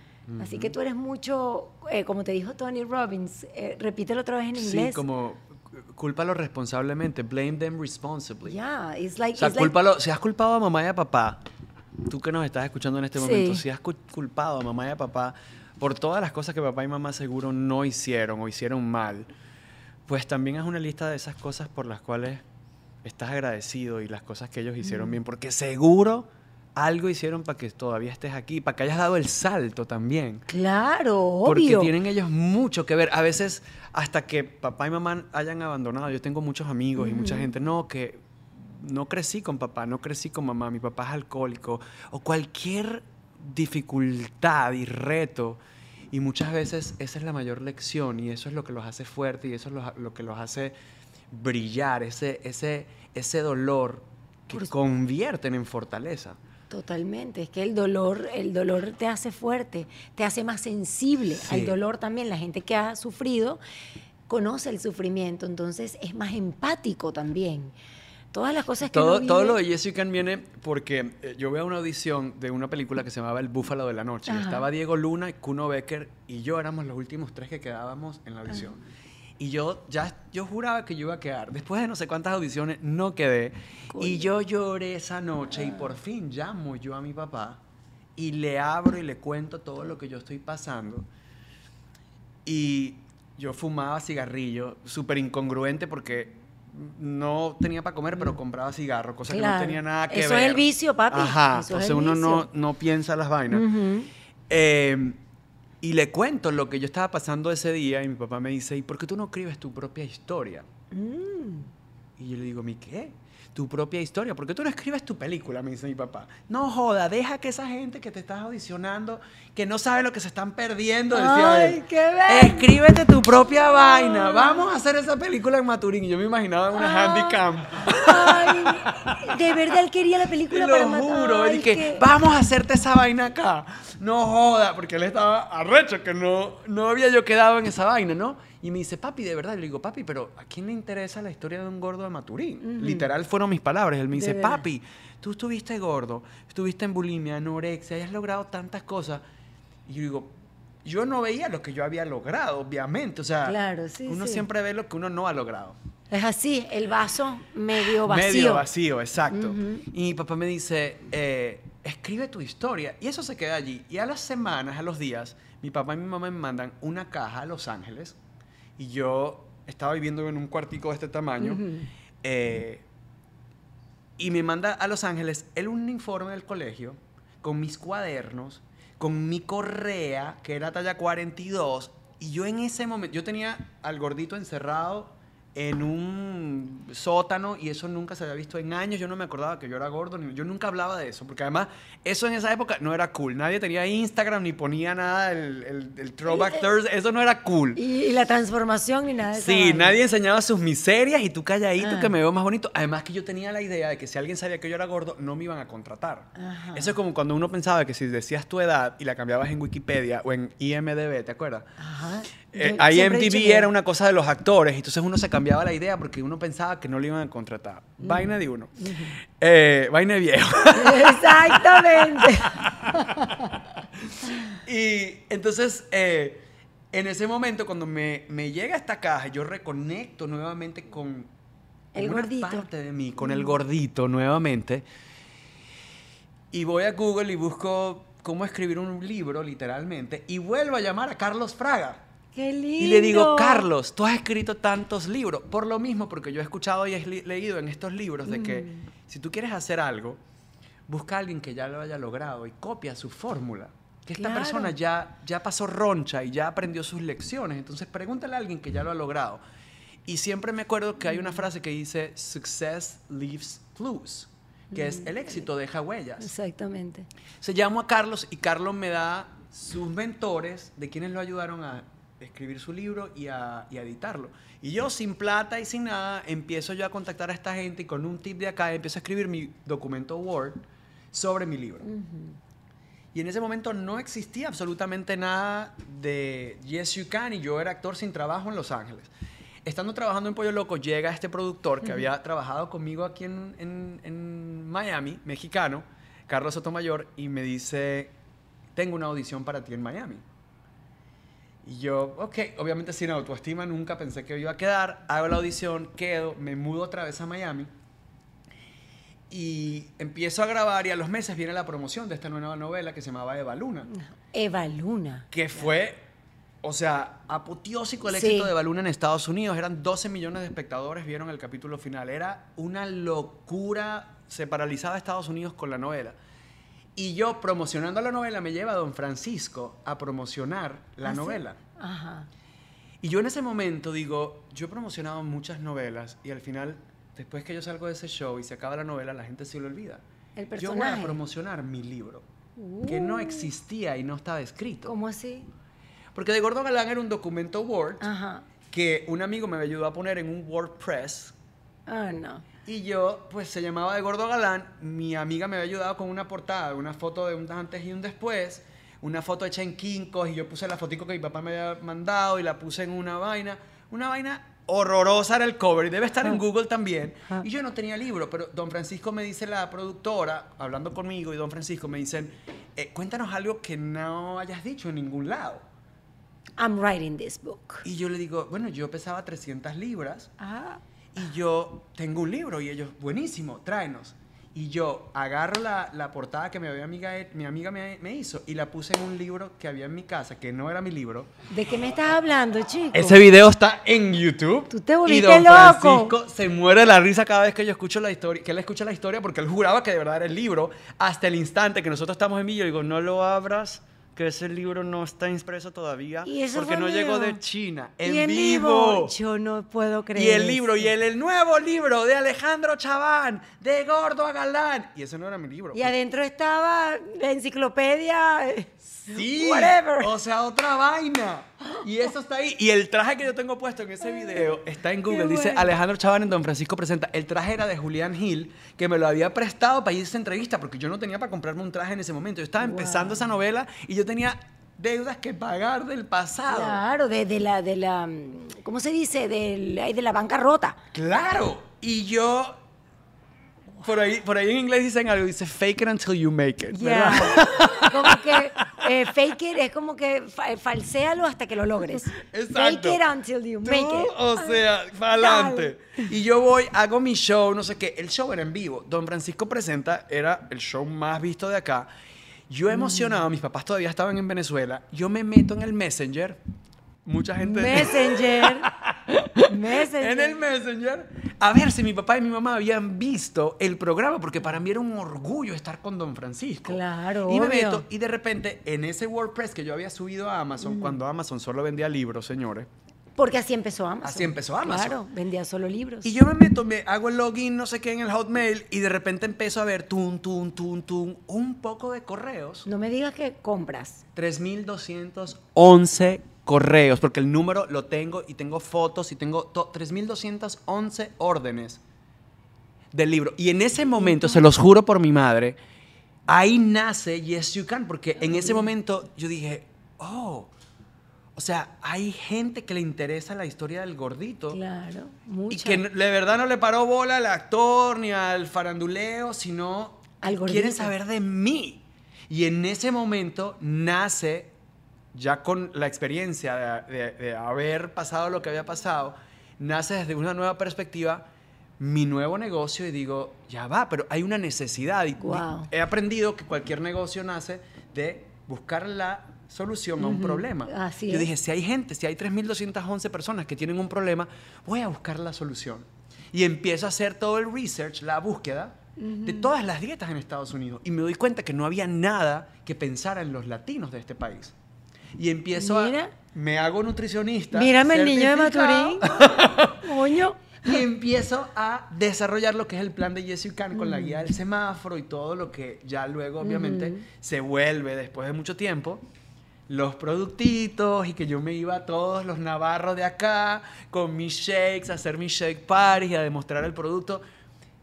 [SPEAKER 1] Así que tú eres mucho, eh, como te dijo Tony Robbins, eh, repítelo otra vez en inglés.
[SPEAKER 2] Sí, como cúlpalo responsablemente, blame them responsibly.
[SPEAKER 1] Yeah, it's like,
[SPEAKER 2] o sea, si has culpado a mamá y a papá, tú que nos estás escuchando en este momento, si has culpado a mamá y a papá por todas las cosas que papá y mamá seguro no hicieron o hicieron mal, pues también haz una lista de esas cosas por las cuales estás agradecido y las cosas que ellos hicieron mm. bien, porque seguro algo hicieron para que todavía estés aquí, para que hayas dado el salto también.
[SPEAKER 1] Claro, obvio.
[SPEAKER 2] Porque tienen ellos mucho que ver. A veces, hasta que papá y mamá hayan abandonado, yo tengo muchos amigos y mucha gente, no, que no crecí con papá, no crecí con mamá, mi papá es alcohólico, o cualquier dificultad y reto. Y muchas veces esa es la mayor lección y eso es lo que los hace fuertes y eso es lo, que los hace brillar, ese, ese, ese dolor que convierten en fortaleza.
[SPEAKER 1] Totalmente, es que el dolor, el dolor te hace fuerte, te hace más sensible al dolor también. La gente que ha sufrido conoce el sufrimiento, entonces es más empático también. Todas las cosas que
[SPEAKER 2] Todo, todo lo de Jessica viene porque eh, yo veo una audición de una película que se llamaba El Búfalo de la Noche.
[SPEAKER 1] Ajá.
[SPEAKER 2] Estaba Diego Luna, Kuno Becker y yo éramos los últimos tres que quedábamos en la audición. Y yo ya yo juraba que yo iba a quedar. Después de no sé cuántas audiciones, no quedé. Y yo lloré esa noche y por fin llamo yo a mi papá y le abro y le cuento todo lo que yo estoy pasando. Y yo fumaba cigarrillo, súper incongruente porque no tenía para comer, pero compraba cigarro, cosa que
[SPEAKER 1] Claro.
[SPEAKER 2] no tenía nada que
[SPEAKER 1] Eso
[SPEAKER 2] ver.
[SPEAKER 1] es el vicio, papi.
[SPEAKER 2] Ajá,
[SPEAKER 1] Eso es
[SPEAKER 2] entonces uno no, no piensa las vainas.
[SPEAKER 1] Ujú.
[SPEAKER 2] Eh, y le cuento lo que yo estaba pasando ese día y mi papá me dice, ¿y por qué tú no escribes tu propia historia?
[SPEAKER 1] Mm.
[SPEAKER 2] Y yo le digo, ¿mi qué? Tu propia historia. ¿Por qué tú no escribes tu película? Me dice mi papá. No joda, deja que esa gente que te estás audicionando, que no sabe lo que se están perdiendo, decía
[SPEAKER 1] Ay,
[SPEAKER 2] él,
[SPEAKER 1] qué.
[SPEAKER 2] Escríbete tu propia vaina. Vamos a hacer esa película en Maturín. Y yo me imaginaba en una
[SPEAKER 1] Ah.
[SPEAKER 2] handicam.
[SPEAKER 1] Ay, de verdad él quería la película
[SPEAKER 2] lo
[SPEAKER 1] para matar.
[SPEAKER 2] juro.
[SPEAKER 1] Ay,
[SPEAKER 2] Él que, vamos a hacerte esa vaina acá. No joda, porque él estaba arrecho, que no, no había yo quedado en esa vaina, ¿no? Y me dice, papi, de verdad. Y le digo, papi, pero ¿a quién le interesa la historia de un gordo de Maturín? Literal fueron mis palabras. Él me dice, papi, tú estuviste gordo, estuviste en bulimia, anorexia, hayas logrado tantas cosas. Y yo digo, yo no veía lo que yo había logrado, obviamente. O sea,
[SPEAKER 1] Claro, sí,
[SPEAKER 2] uno
[SPEAKER 1] sí.
[SPEAKER 2] siempre ve lo que uno no ha logrado.
[SPEAKER 1] Es así, el vaso medio vacío.
[SPEAKER 2] Medio vacío, exacto.
[SPEAKER 1] Ujú.
[SPEAKER 2] Y mi papá me dice, eh, escribe tu historia. Y eso se queda allí. Y a las semanas, a los días, mi papá y mi mamá me mandan una caja a Los Ángeles. Y yo estaba viviendo en un cuartico de este tamaño. Eh, y me manda a Los Ángeles el uniforme del colegio con mis cuadernos, con mi correa, que era talla 42. Y yo en ese momento, yo tenía al gordito encerrado en un sótano y eso nunca se había visto en años. Yo no me acordaba que yo era gordo, ni- yo nunca hablaba de eso, porque además eso en esa época no era cool. Nadie tenía Instagram ni ponía nada, el, el, el Throwback Thursday, eso no era cool.
[SPEAKER 1] Y, y la transformación ni nada de esa
[SPEAKER 2] Sí,
[SPEAKER 1] vaina.
[SPEAKER 2] nadie enseñaba sus miserias y tú calladito
[SPEAKER 1] Ah.
[SPEAKER 2] que me veo más bonito. Además que yo tenía la idea de que si alguien sabía que yo era gordo, no me iban a contratar.
[SPEAKER 1] Ajá.
[SPEAKER 2] Eso es como cuando uno pensaba que si decías tu edad y la cambiabas en Wikipedia o en IMDB, ¿te acuerdas?
[SPEAKER 1] Ajá.
[SPEAKER 2] Eh,
[SPEAKER 1] dicho
[SPEAKER 2] IMDb
[SPEAKER 1] que-
[SPEAKER 2] era una cosa de los actores, entonces uno se cambiaba la idea porque uno pensaba que no le iban a contratar. Vaina de uno. Eh, vaina de viejo.
[SPEAKER 1] Exactamente. [LAUGHS]
[SPEAKER 2] Y entonces, eh, en ese momento, cuando me, me llega esta caja, yo reconecto nuevamente con,
[SPEAKER 1] El
[SPEAKER 2] una
[SPEAKER 1] gordito.
[SPEAKER 2] parte de mí, con el gordito nuevamente. Y voy a Google y busco cómo escribir un libro, literalmente, y vuelvo a llamar a Carlos Fraga.
[SPEAKER 1] Qué lindo.
[SPEAKER 2] Y le digo, Carlos, tú has escrito tantos libros. Por lo mismo, porque yo he escuchado y he leído en estos libros de que
[SPEAKER 1] Mm.
[SPEAKER 2] si tú quieres hacer algo, busca a alguien que ya lo haya logrado y copia su fórmula. Que esta
[SPEAKER 1] Claro.
[SPEAKER 2] persona ya, ya pasó roncha y ya aprendió sus lecciones. Entonces pregúntale a alguien que ya lo ha logrado. Y siempre me acuerdo que hay una frase que dice, success leaves clues, que es el éxito deja huellas.
[SPEAKER 1] Exactamente.
[SPEAKER 2] Se llamo a Carlos y Carlos me da sus mentores de quienes lo ayudaron a escribir su libro y a, y a editarlo. Y yo sin plata y sin nada empiezo yo a contactar a esta gente y con un tip de acá empiezo a escribir mi documento Word sobre mi libro. Y en ese momento no existía absolutamente nada de Yes You Can y yo era actor sin trabajo en Los Ángeles. Estando trabajando en Pollo Loco, llega este productor que había trabajado conmigo aquí en, en- en Miami, mexicano, Carlos Sotomayor, y me dice, tengo una audición para ti en Miami. Y yo, ok, obviamente sin autoestima, nunca pensé que iba a quedar, hago la audición, quedo, me mudo otra vez a Miami y empiezo a grabar y a los meses viene la promoción de esta nueva novela que se llamaba Eva Luna,
[SPEAKER 1] Eva Luna.
[SPEAKER 2] que fue, o sea, apoteósico el
[SPEAKER 1] Sí.
[SPEAKER 2] éxito de Eva Luna en Estados Unidos. Eran 12 millones de espectadores, vieron el capítulo final. Era una locura, se paralizaba Estados Unidos con la novela. Y yo promocionando la novela me lleva a Don Francisco a promocionar la
[SPEAKER 1] ¿Ah, sí?
[SPEAKER 2] novela.
[SPEAKER 1] Ajá.
[SPEAKER 2] Y yo en ese momento digo, yo he promocionado muchas novelas y al final, después que yo salgo de ese show y se acaba la novela, la gente se lo olvida.
[SPEAKER 1] El
[SPEAKER 2] Yo voy
[SPEAKER 1] personaje.
[SPEAKER 2] a promocionar mi libro, que no existía y no estaba escrito.
[SPEAKER 1] ¿Cómo así?
[SPEAKER 2] Porque de Gordo Galán era un documento Word
[SPEAKER 1] Ajá.
[SPEAKER 2] que un amigo me ayudó a poner en un WordPress.
[SPEAKER 1] Ah, no.
[SPEAKER 2] Y yo, pues se llamaba de Gordo Galán. Mi amiga me había ayudado con una portada, una foto de un antes y un después, una foto hecha en quincos y yo puse la fotico que mi papá me había mandado y la puse en una vaina. Una vaina horrorosa era el cover y debe estar en
[SPEAKER 1] Ah.
[SPEAKER 2] Google también.
[SPEAKER 1] Ah.
[SPEAKER 2] Y yo no tenía libro, pero don Francisco me dice la productora, hablando conmigo, y don Francisco me dicen, eh, cuéntanos algo que no hayas dicho en ningún lado.
[SPEAKER 1] I'm writing this book.
[SPEAKER 2] Y yo le digo, bueno, yo pesaba 300 libras
[SPEAKER 1] Ah.
[SPEAKER 2] Y yo tengo un libro y ellos, buenísimo, tráenos. Y yo agarro la, la portada que mi amiga, mi amiga me, me hizo y la puse en un libro que había en mi casa, que no era mi libro.
[SPEAKER 1] ¿De qué me estás hablando, chico?
[SPEAKER 2] Ese video está en YouTube.
[SPEAKER 1] Tú te
[SPEAKER 2] y
[SPEAKER 1] volviste
[SPEAKER 2] don
[SPEAKER 1] loco.
[SPEAKER 2] Francisco se muere de la risa cada vez que yo escucho la historia, que él escucha la historia porque él juraba que de verdad era el libro hasta el instante que nosotros estamos en vivo. Yo digo, no lo abras, que ese libro no está impreso todavía
[SPEAKER 1] ¿Y eso
[SPEAKER 2] porque no llegó de China. En,
[SPEAKER 1] Y en
[SPEAKER 2] vivo.
[SPEAKER 1] Yo no puedo creer.
[SPEAKER 2] Y el libro, y el, el nuevo libro de Alejandro Chaván, de Gordo a Galán. Y ese no era mi libro.
[SPEAKER 1] Y adentro estaba la enciclopedia.
[SPEAKER 2] Sí,
[SPEAKER 1] Whatever.
[SPEAKER 2] o sea, otra vaina. Y eso está ahí. Y el traje que yo tengo puesto en ese video está en Google. Dice
[SPEAKER 1] bueno.
[SPEAKER 2] Alejandro Chaván en Don Francisco presenta. El traje era de Julián Gil, que me lo había prestado para ir a esa entrevista, porque yo no tenía para comprarme un traje en ese momento. Yo estaba
[SPEAKER 1] Wow.
[SPEAKER 2] empezando esa novela y yo tenía deudas que pagar del pasado.
[SPEAKER 1] Claro, de, de la, de la, ¿cómo se dice? Ay, de la bancarrota.
[SPEAKER 2] Claro. Y yo. Por ahí, por ahí en inglés dicen algo, dice fake it until you make it. ¿verdad?
[SPEAKER 1] Como que eh, fake it es como que fa- falséalo hasta que lo logres.
[SPEAKER 2] Exacto.
[SPEAKER 1] Fake it until you make it.
[SPEAKER 2] O sea, adelante. Y yo voy, hago mi show, no sé qué. El show era en vivo. Don Francisco Presenta era el show más visto de acá. Yo
[SPEAKER 1] Mm.
[SPEAKER 2] emocionado, mis papás todavía estaban en Venezuela. Yo me meto en el Messenger. Mucha gente.
[SPEAKER 1] Messenger. [LAUGHS] Messenger.
[SPEAKER 2] En el Messenger. A ver si mi papá y mi mamá habían visto el programa, porque para mí era un orgullo estar con Don Francisco.
[SPEAKER 1] Claro,
[SPEAKER 2] Y me
[SPEAKER 1] obvio.
[SPEAKER 2] meto, y de repente, en ese WordPress que yo había subido a Amazon, cuando Amazon solo vendía libros, señores.
[SPEAKER 1] Porque así empezó Amazon.
[SPEAKER 2] Así empezó Amazon.
[SPEAKER 1] Claro, vendía solo libros.
[SPEAKER 2] Y yo me meto, me hago el login, no sé qué, en el Hotmail, y de repente empiezo a ver, tun, tun, tun, tun, un poco de correos.
[SPEAKER 1] No me digas que compras.
[SPEAKER 2] 3.211 correos, porque el número lo tengo y tengo fotos y tengo to- 3.211 órdenes del libro. Y en ese momento, se los juro por mi madre, ahí nace Yes You Can, porque en ese momento yo dije, oh, o sea, hay gente que le interesa la historia del gordito.
[SPEAKER 1] Claro,
[SPEAKER 2] Y que de verdad no le paró bola al actor ni al faranduleo, sino
[SPEAKER 1] Al
[SPEAKER 2] quieren saber de mí. Y en ese momento nace, ya con la experiencia de, de- de haber pasado lo que había pasado, nace desde una nueva perspectiva mi nuevo negocio y digo, ya va, pero hay una necesidad. Y he aprendido que cualquier negocio nace de buscar la solución a un problema.
[SPEAKER 1] Así
[SPEAKER 2] Yo
[SPEAKER 1] es.
[SPEAKER 2] dije, si hay gente, si hay 3.211 personas que tienen un problema, voy a buscar la solución. Y empiezo a hacer todo el research, la búsqueda de todas las dietas en Estados Unidos. Y me doy cuenta que no había nada que pensara en los latinos de este país. Y empiezo
[SPEAKER 1] Mira.
[SPEAKER 2] a... Me hago nutricionista.
[SPEAKER 1] Mírame el niño de Maturín. [LAUGHS] Coño.
[SPEAKER 2] Y empiezo a desarrollar lo que es el plan de You Can con la guía del semáforo y todo lo que ya luego, obviamente, se vuelve después de mucho tiempo. Los productitos y que yo me iba a todos los navarros de acá con mis shakes, a hacer mis shake parties y a demostrar el producto.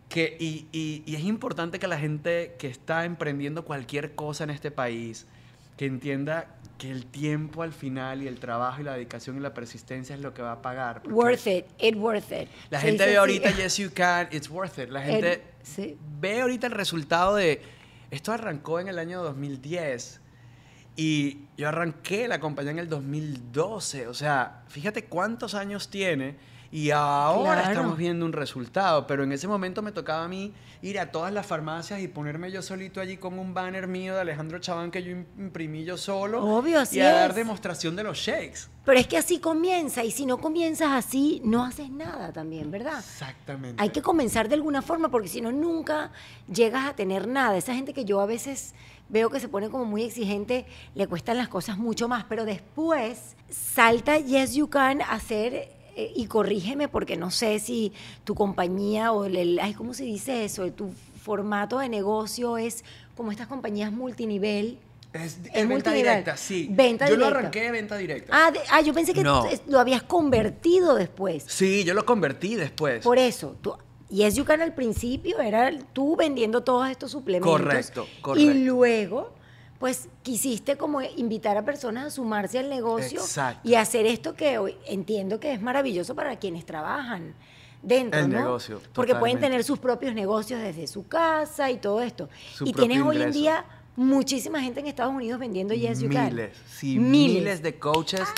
[SPEAKER 2] Que, y, y- y es importante que la gente que está emprendiendo cualquier cosa en este país, que entienda que el tiempo al final y el trabajo y la dedicación y la persistencia es lo que va a pagar.
[SPEAKER 1] Worth it, it worth it.
[SPEAKER 2] la gente ve ahorita Yes You Can, it's worth it. La gente
[SPEAKER 1] El- sí.
[SPEAKER 2] ve ahorita el resultado de... Esto arrancó en el año 2010 y yo arranqué la compañía en el 2012. O sea, fíjate cuántos años tiene y ahora
[SPEAKER 1] Claro.
[SPEAKER 2] estamos viendo un resultado. Pero en ese momento me tocaba a mí ir a todas las farmacias y ponerme yo solito allí con un banner mío de Alejandro Chaván que yo im- imprimí yo solo.
[SPEAKER 1] Obvio, así
[SPEAKER 2] Y a dar demostración de los shakes.
[SPEAKER 1] Pero es que así comienza y si no comienzas así, no haces nada también, ¿verdad?
[SPEAKER 2] Exactamente.
[SPEAKER 1] Hay que comenzar de alguna forma porque si no, nunca llegas a tener nada. Esa gente que yo a veces veo que se pone como muy exigente, le cuestan las cosas mucho más, pero después salta Yes You Can a hacer, eh, y corrígeme porque no sé si tu compañía o el, el- ay, ¿cómo se dice eso? Tu formato de negocio es como estas compañías multinivel.
[SPEAKER 2] Es,
[SPEAKER 1] Es
[SPEAKER 2] es venta directa, sí.
[SPEAKER 1] Venta
[SPEAKER 2] yo lo arranqué de venta directa.
[SPEAKER 1] Ah, de- ah, yo pensé que
[SPEAKER 2] No.
[SPEAKER 1] es- lo habías convertido después.
[SPEAKER 2] Sí, yo lo convertí después.
[SPEAKER 1] Por eso, tú, Yes You Can al principio era tú vendiendo todos estos suplementos.
[SPEAKER 2] Correcto, correcto.
[SPEAKER 1] Y luego pues quisiste como invitar a personas a sumarse al negocio
[SPEAKER 2] Exacto.
[SPEAKER 1] y hacer esto que hoy entiendo que es maravilloso para quienes trabajan dentro,
[SPEAKER 2] El
[SPEAKER 1] ¿no?
[SPEAKER 2] negocio,
[SPEAKER 1] Porque pueden tener sus propios negocios desde su casa y todo esto.
[SPEAKER 2] Su
[SPEAKER 1] y tienes hoy en día muchísima gente en Estados Unidos vendiendo Yes You Can.
[SPEAKER 2] miles, sí, miles. de coaches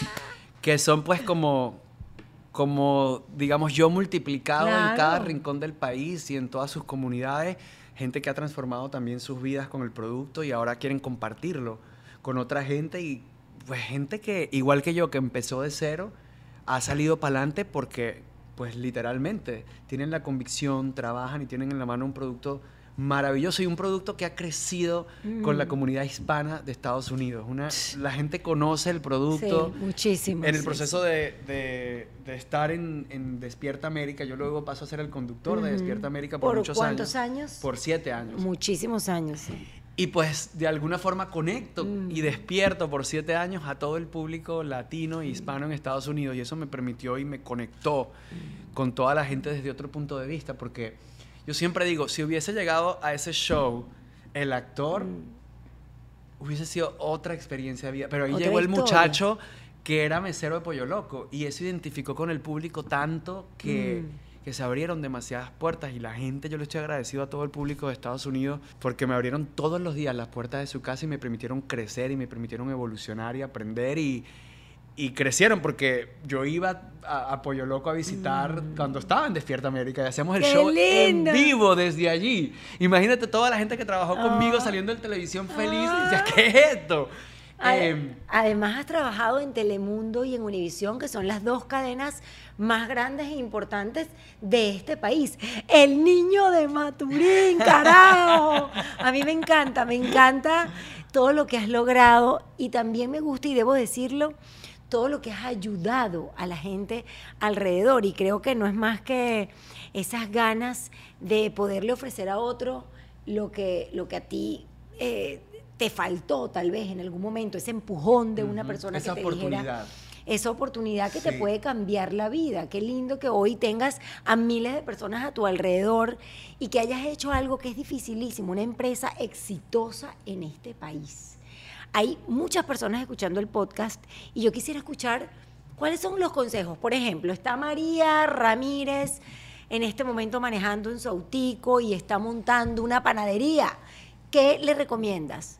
[SPEAKER 2] que son pues como, como digamos yo multiplicado en cada rincón del país y en todas sus comunidades, gente que ha transformado también sus vidas con el producto y ahora quieren compartirlo con otra gente y pues gente que igual que yo que empezó de cero ha salido para adelante porque pues literalmente tienen la convicción, trabajan y tienen en la mano un producto maravilloso y un producto que ha crecido con la comunidad hispana de Estados Unidos. Una, la gente conoce el producto.
[SPEAKER 1] Sí, muchísimo.
[SPEAKER 2] En el
[SPEAKER 1] sí,
[SPEAKER 2] proceso de, de- de estar en, en Despierta América, yo luego paso a ser el conductor de. Despierta América por,
[SPEAKER 1] ¿Por
[SPEAKER 2] muchos
[SPEAKER 1] cuántos
[SPEAKER 2] años.
[SPEAKER 1] años?
[SPEAKER 2] Por siete años.
[SPEAKER 1] Muchísimos años, sí.
[SPEAKER 2] Y pues de alguna forma conecto
[SPEAKER 1] Mm.
[SPEAKER 2] y despierto por siete años a todo el público latino e hispano en Estados Unidos. Y eso me permitió y me conectó
[SPEAKER 1] Mm.
[SPEAKER 2] con toda la gente desde otro punto de vista. Porque yo siempre digo, si hubiese llegado a ese show el actor,
[SPEAKER 1] Mm.
[SPEAKER 2] hubiese sido otra experiencia de vida. Pero ahí
[SPEAKER 1] Otra
[SPEAKER 2] llegó el
[SPEAKER 1] historia.
[SPEAKER 2] muchacho que era mesero de Pollo Loco. Y eso identificó con el público tanto que...
[SPEAKER 1] Mm.
[SPEAKER 2] que se abrieron demasiadas puertas y la gente, yo le estoy agradecido a todo el público de Estados Unidos porque me abrieron todos los días las puertas de su casa y me permitieron crecer y me permitieron evolucionar y aprender y, y crecieron porque yo iba a, a Pollo Loco a visitar cuando estaba en Despierta América y hacíamos el
[SPEAKER 1] Mm. ¡Qué
[SPEAKER 2] show
[SPEAKER 1] lindo!
[SPEAKER 2] en vivo desde allí. Imagínate toda la gente que trabajó conmigo
[SPEAKER 1] Ah.
[SPEAKER 2] saliendo en televisión feliz y decía, ¿qué es esto? Em,
[SPEAKER 1] Además has trabajado en Telemundo y en Univisión, que son las dos cadenas más grandes e importantes de este país. El niño de Maturín, carajo. A mí me encanta, me encanta todo lo que has logrado y también me gusta, y debo decirlo, todo lo que has ayudado a la gente alrededor. Y creo que no es más que esas ganas de poderle ofrecer a otro lo que, lo que a ti eh, te faltó tal vez en algún momento, ese empujón de una persona
[SPEAKER 2] esa
[SPEAKER 1] que te dijera
[SPEAKER 2] oportunidad.
[SPEAKER 1] esa oportunidad que te puede cambiar la vida. Qué lindo que hoy tengas a miles de personas a tu alrededor y que hayas hecho algo que es dificilísimo, una empresa exitosa en este país. Hay muchas personas escuchando el podcast y yo quisiera escuchar cuáles son los consejos. Por ejemplo, está María Ramírez en este momento manejando un sautico y está montando una panadería. ¿Qué le recomiendas?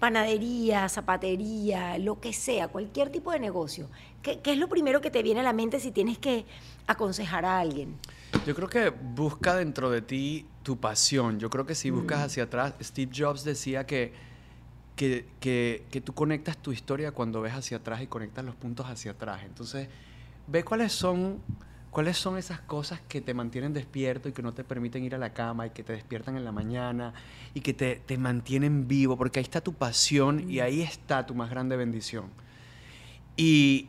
[SPEAKER 1] panadería, zapatería, lo que sea, cualquier tipo de negocio. ¿Qué, qué es lo primero que te viene a la mente si tienes que aconsejar a alguien?
[SPEAKER 2] Yo creo que busca dentro de ti tu pasión. Yo creo que si buscas
[SPEAKER 1] Mm.
[SPEAKER 2] hacia atrás, Steve Jobs decía que, que, que, tú conectas tu historia cuando ves hacia atrás y conectas los puntos hacia atrás. Entonces, ve cuáles son, cuáles son esas cosas que te mantienen despierto y que no te permiten ir a la cama y que te despiertan en la mañana y que te, te mantienen vivo, porque ahí está tu pasión y ahí está tu más grande bendición. Y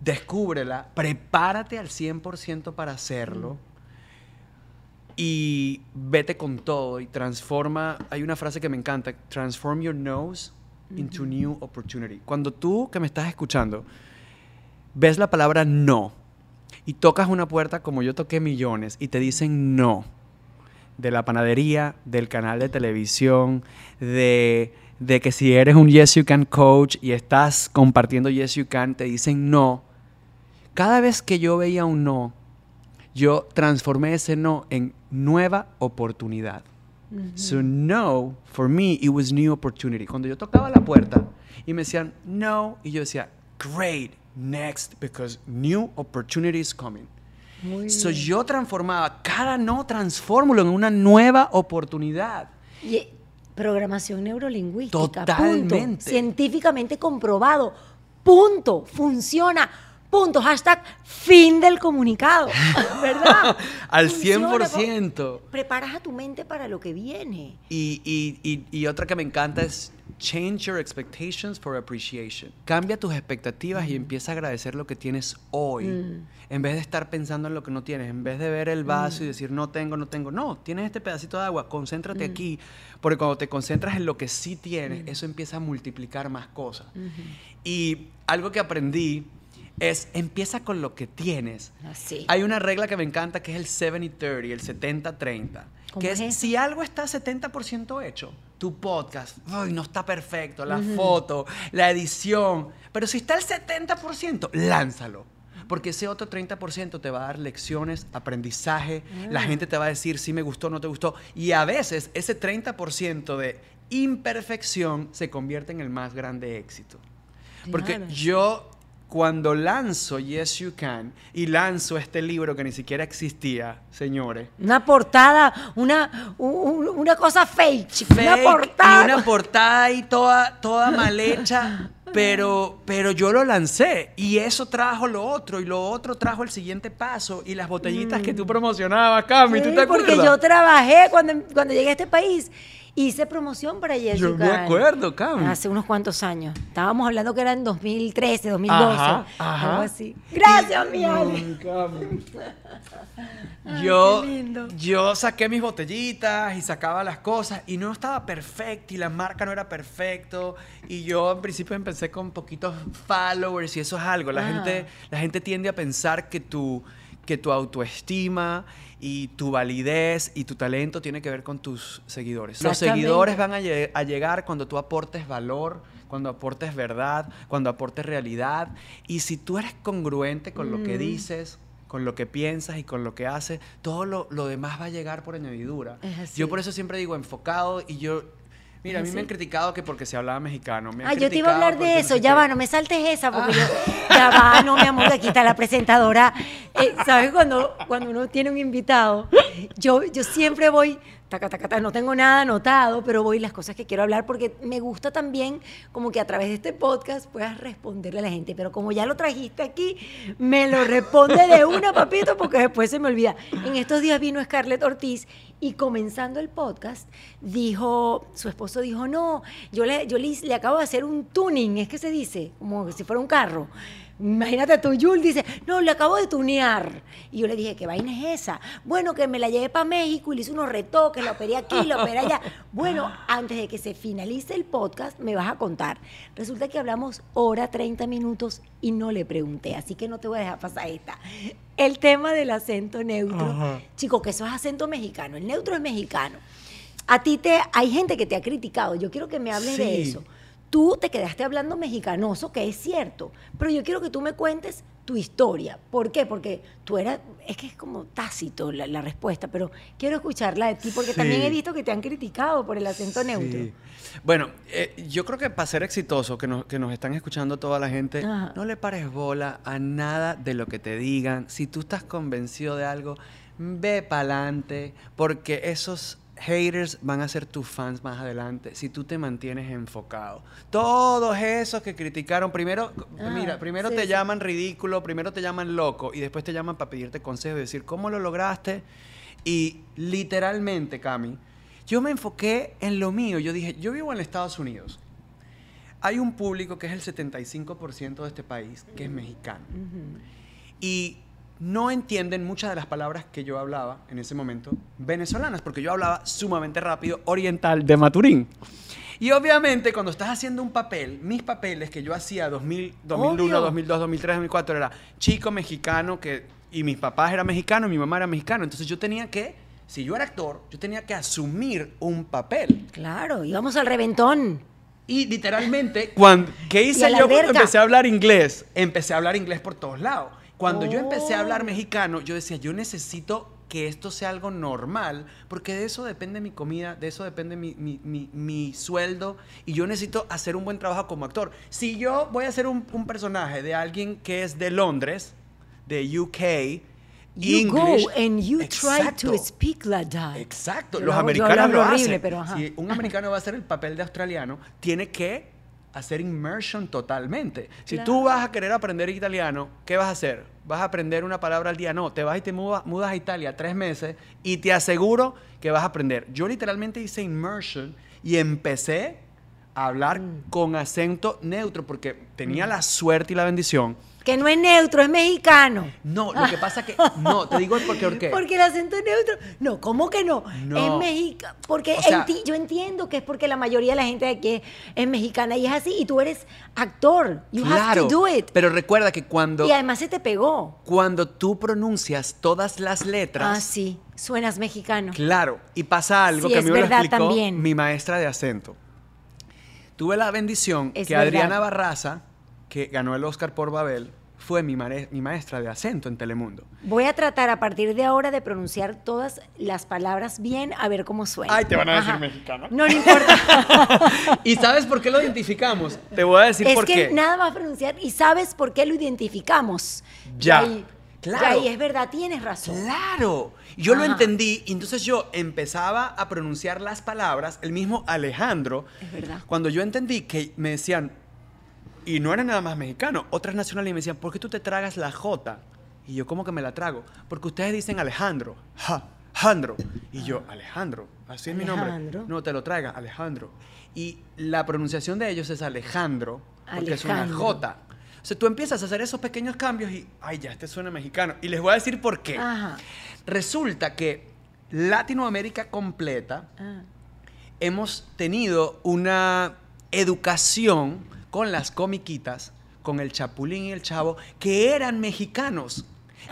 [SPEAKER 2] descúbrela, prepárate al 100% para hacerlo y vete con todo y transforma, hay una frase que me encanta, transform your nose into new opportunity. Cuando tú que me estás escuchando ves la palabra no y tocas una puerta como yo toqué millones y te dicen no, de la panadería, del canal de televisión, de, de que si eres un Yes You Can coach y estás compartiendo Yes You Can, te dicen no. Cada vez que yo veía un no, yo transformé ese no en nueva oportunidad. So no, for me, it was new opportunity. Cuando yo tocaba la puerta y me decían no, y yo decía, great, next, because new opportunity is coming.
[SPEAKER 1] Muy
[SPEAKER 2] So yo transformaba cada no, transfórmulo en una nueva oportunidad.
[SPEAKER 1] Y, programación neurolingüística. Punto.
[SPEAKER 2] Totalmente.
[SPEAKER 1] Científicamente comprobado. Punto. Funciona. Punto. Hashtag fin del comunicado. [LAUGHS] ¿Verdad?
[SPEAKER 2] Al
[SPEAKER 1] Funciona,
[SPEAKER 2] 100%.
[SPEAKER 1] po- Preparas a tu mente para lo que viene.
[SPEAKER 2] Y, y- y- y otra que me encanta es change your expectations for appreciation. Cambia tus expectativas y empieza a agradecer lo que tienes hoy.
[SPEAKER 1] Mm.
[SPEAKER 2] En vez de estar pensando en lo que no tienes, en vez de ver el vaso y decir no tengo, no tengo. No, tienes este pedacito de agua, concéntrate aquí. Porque cuando te concentras en lo que sí tienes, eso empieza a multiplicar más cosas. Y algo que aprendí es empieza con lo que tienes.
[SPEAKER 1] Así.
[SPEAKER 2] Hay una regla que me encanta que es el 70-30, el 70-30.
[SPEAKER 1] ¿Cómo
[SPEAKER 2] Que
[SPEAKER 1] es
[SPEAKER 2] es, si algo está 70% hecho, tu podcast, ay, no está perfecto, la foto, la edición, pero si está el 70%, lánzalo. Porque ese otro 30% te va a dar lecciones, aprendizaje, la gente te va a decir si me gustó, no te gustó. Y a veces ese 30% de imperfección se convierte en el más grande éxito. Porque
[SPEAKER 1] Claro.
[SPEAKER 2] yo cuando lanzo Yes You Can y lanzo este libro que ni siquiera existía, señores,
[SPEAKER 1] Una portada, una, un- una cosa fake, una portada.
[SPEAKER 2] y una portada ahí toda, toda [LAUGHS] mal hecha, pero, pero yo lo lancé y eso trajo lo otro y lo otro trajo el siguiente paso y las botellitas que tú promocionabas, Cami, ¿tú te
[SPEAKER 1] porque
[SPEAKER 2] acuerdas?
[SPEAKER 1] yo trabajé cuando, cuando llegué a este país. Hice promoción para Jessica.
[SPEAKER 2] Yo me acuerdo, Cami.
[SPEAKER 1] Hace unos cuantos años. Estábamos hablando que era en 2013, 2012.
[SPEAKER 2] Ajá, ajá.
[SPEAKER 1] Algo así. Gracias, mi Ale. [LAUGHS]
[SPEAKER 2] Ay, yo,
[SPEAKER 1] qué lindo.
[SPEAKER 2] yo saqué mis botellitas y sacaba las cosas y no estaba perfecto y la marca no era perfecto y yo en principio empecé con poquitos followers y eso es algo. La,
[SPEAKER 1] Ah.
[SPEAKER 2] gente, la gente tiende a pensar que tu, que tu autoestima y tu validez y tu talento tiene que ver con tus seguidores. Los seguidores van a, lle- a llegar cuando tú aportes valor, cuando aportes verdad, cuando aportes realidad. Y si tú eres congruente con lo que
[SPEAKER 1] Mm.
[SPEAKER 2] dices, con lo que piensas y con lo que haces, todo lo, lo demás va a llegar por añadidura. Yo por eso siempre digo enfocado y yo... Mira, a mí me han criticado que porque se hablaba mexicano. me
[SPEAKER 1] Ah, yo te iba a hablar de eso. Ya va, no me saltes esa, porque yo. Ya va, no, mi amor, aquí está la presentadora. Eh, ¿Sabes? Cuando, cuando uno tiene un invitado, yo, yo siempre voy. No tengo nada anotado, pero voy las cosas que quiero hablar porque me gusta también como que a través de este podcast puedas responderle a la gente. Pero como ya lo trajiste aquí, me lo responde de una, papito, porque después se me olvida. En estos días vino Scarlett Ortiz y comenzando el podcast, dijo, su esposo dijo, no, yo le, yo le, le acabo de hacer un tuning, es que se dice, como si fuera un carro. Imagínate tú, Yul dice, no, le acabo de tunear. Y yo le dije, ¿qué vaina es esa? Bueno, que me la llevé para México y le hice unos retoques, la operé aquí, la operé allá. [LAUGHS] Bueno, antes de que se finalice el podcast, me vas a contar. Resulta que hablamos hora 30 minutos y no le pregunté, así que no te voy a dejar pasar esta. El tema del acento neutro.
[SPEAKER 2] Ajá.
[SPEAKER 1] Chico, que eso es acento mexicano, el neutro es mexicano. A ti te, hay gente que te ha criticado, yo quiero que me hables de eso. Tú te quedaste hablando mexicanoso, que es cierto, pero yo quiero que tú me cuentes tu historia. ¿Por qué? Porque tú eras, es que es como tácito la, la respuesta, pero quiero escucharla de ti porque
[SPEAKER 2] Sí.
[SPEAKER 1] también he visto que te han criticado por el acento neutro.
[SPEAKER 2] Bueno, eh, yo creo que para ser exitoso, que nos, que nos están escuchando toda la gente,
[SPEAKER 1] Ajá.
[SPEAKER 2] no le pares bola a nada de lo que te digan. Si tú estás convencido de algo, ve para adelante, porque esos haters van a ser tus fans más adelante si tú te mantienes enfocado. Todos esos que criticaron, primero,
[SPEAKER 1] Ah,
[SPEAKER 2] mira, primero
[SPEAKER 1] sí,
[SPEAKER 2] te
[SPEAKER 1] sí.
[SPEAKER 2] llaman ridículo, primero te llaman loco y después te llaman para pedirte consejo y decir cómo lo lograste. Y literalmente, Cami, yo me enfoqué en lo mío. Yo dije, yo vivo en Estados Unidos. Hay un público que es el 75% de este país, que es mexicano. Y no entienden muchas de las palabras que yo hablaba en ese momento venezolanas, porque yo hablaba sumamente rápido oriental de Maturín. Y obviamente cuando estás haciendo un papel, mis papeles que yo hacía 2000, 2001,
[SPEAKER 1] Obvio.
[SPEAKER 2] 2002, 2003, 2004 era chico mexicano que y mis papás eran mexicanos, mi mamá era mexicana, entonces yo tenía que si yo era actor, yo tenía que asumir un papel.
[SPEAKER 1] Claro, íbamos al reventón.
[SPEAKER 2] Y literalmente, [LAUGHS] cuando, ¿qué hice yo cuando empecé a hablar inglés? Empecé a hablar inglés por todos lados. Cuando yo empecé a hablar
[SPEAKER 1] Oh.
[SPEAKER 2] mexicano, yo decía, yo necesito que esto sea algo normal, porque de eso depende mi comida, de eso depende mi, mi- mi- mi sueldo, y yo necesito hacer un buen trabajo como actor. Si yo voy a hacer un, un personaje de alguien que es de Londres, de UK,
[SPEAKER 1] You
[SPEAKER 2] English,
[SPEAKER 1] go and you try
[SPEAKER 2] exacto.
[SPEAKER 1] to speak like that.
[SPEAKER 2] Exacto,
[SPEAKER 1] Yo
[SPEAKER 2] los
[SPEAKER 1] lo
[SPEAKER 2] americanos lo
[SPEAKER 1] horrible,
[SPEAKER 2] hacen.
[SPEAKER 1] pero ajá.
[SPEAKER 2] Si un americano va a hacer el papel de australiano, tiene que hacer immersion totalmente. Si
[SPEAKER 1] Claro.
[SPEAKER 2] tú vas a querer aprender italiano, ¿qué vas a hacer? ¿Vas a aprender una palabra al día? No, te vas y te muda- mudas a Italia tres meses y te aseguro que vas a aprender. Yo literalmente hice immersion y empecé hablar con acento neutro porque tenía la suerte y la bendición.
[SPEAKER 1] Que no es neutro, es mexicano.
[SPEAKER 2] No, lo que pasa que no, te digo porque ¿por qué?
[SPEAKER 1] Porque el acento es neutro. No, ¿cómo que no?
[SPEAKER 2] No.
[SPEAKER 1] Es mexicano. Porque
[SPEAKER 2] O sea-
[SPEAKER 1] enti- yo entiendo que es porque la mayoría de la gente de aquí es, es mexicana y es así. Y tú eres actor. You have
[SPEAKER 2] claro,
[SPEAKER 1] to do it.
[SPEAKER 2] pero recuerda que cuando
[SPEAKER 1] Y además se te pegó.
[SPEAKER 2] cuando tú pronuncias todas las letras,
[SPEAKER 1] Ah, sí. Suenas mexicano.
[SPEAKER 2] Claro, y pasa algo
[SPEAKER 1] Sí,
[SPEAKER 2] que a mí me lo
[SPEAKER 1] verdad
[SPEAKER 2] explicó
[SPEAKER 1] también.
[SPEAKER 2] mi maestra de acento. Tuve la bendición
[SPEAKER 1] Es
[SPEAKER 2] que
[SPEAKER 1] verdad.
[SPEAKER 2] Adriana Barraza, que ganó el Oscar por Babel, fue mi, maestra de acento en Telemundo.
[SPEAKER 1] Voy a tratar a partir de ahora de pronunciar todas las palabras bien a ver cómo suena.
[SPEAKER 2] Ay, te van a decir
[SPEAKER 1] Ajá.
[SPEAKER 2] mexicano.
[SPEAKER 1] No, no importa. [LAUGHS]
[SPEAKER 2] ¿Y sabes por qué lo identificamos? Te voy a decir
[SPEAKER 1] es
[SPEAKER 2] por
[SPEAKER 1] que
[SPEAKER 2] qué.
[SPEAKER 1] nada más pronunciar y sabes por qué lo identificamos.
[SPEAKER 2] Ya.
[SPEAKER 1] Ahí,
[SPEAKER 2] Claro.
[SPEAKER 1] y ahí es verdad, tienes razón.
[SPEAKER 2] Claro, yo lo
[SPEAKER 1] Ajá.
[SPEAKER 2] entendí y entonces yo empezaba a pronunciar las palabras, el mismo Alejandro,
[SPEAKER 1] Es verdad.
[SPEAKER 2] cuando yo entendí que me decían, y no era nada más mexicano, otras nacionales me decían, ¿por qué tú te tragas la J? Y yo, ¿cómo que me la trago? Porque ustedes dicen Alejandro, ja, Jandro. Y yo, Alejandro, así es mi nombre.
[SPEAKER 1] Alejandro.
[SPEAKER 2] No, te lo traiga, Alejandro. Y la pronunciación de ellos es Alejandro, porque es una
[SPEAKER 1] Alejandro.
[SPEAKER 2] J. O sea, tú empiezas a hacer esos pequeños cambios y, ay, ya, este suena mexicano. Y les voy a decir por qué.
[SPEAKER 1] Ajá.
[SPEAKER 2] Resulta que Latinoamérica completa
[SPEAKER 1] Ah.
[SPEAKER 2] hemos tenido una educación con las comiquitas, con el Chapulín y el Chavo, que eran mexicanos.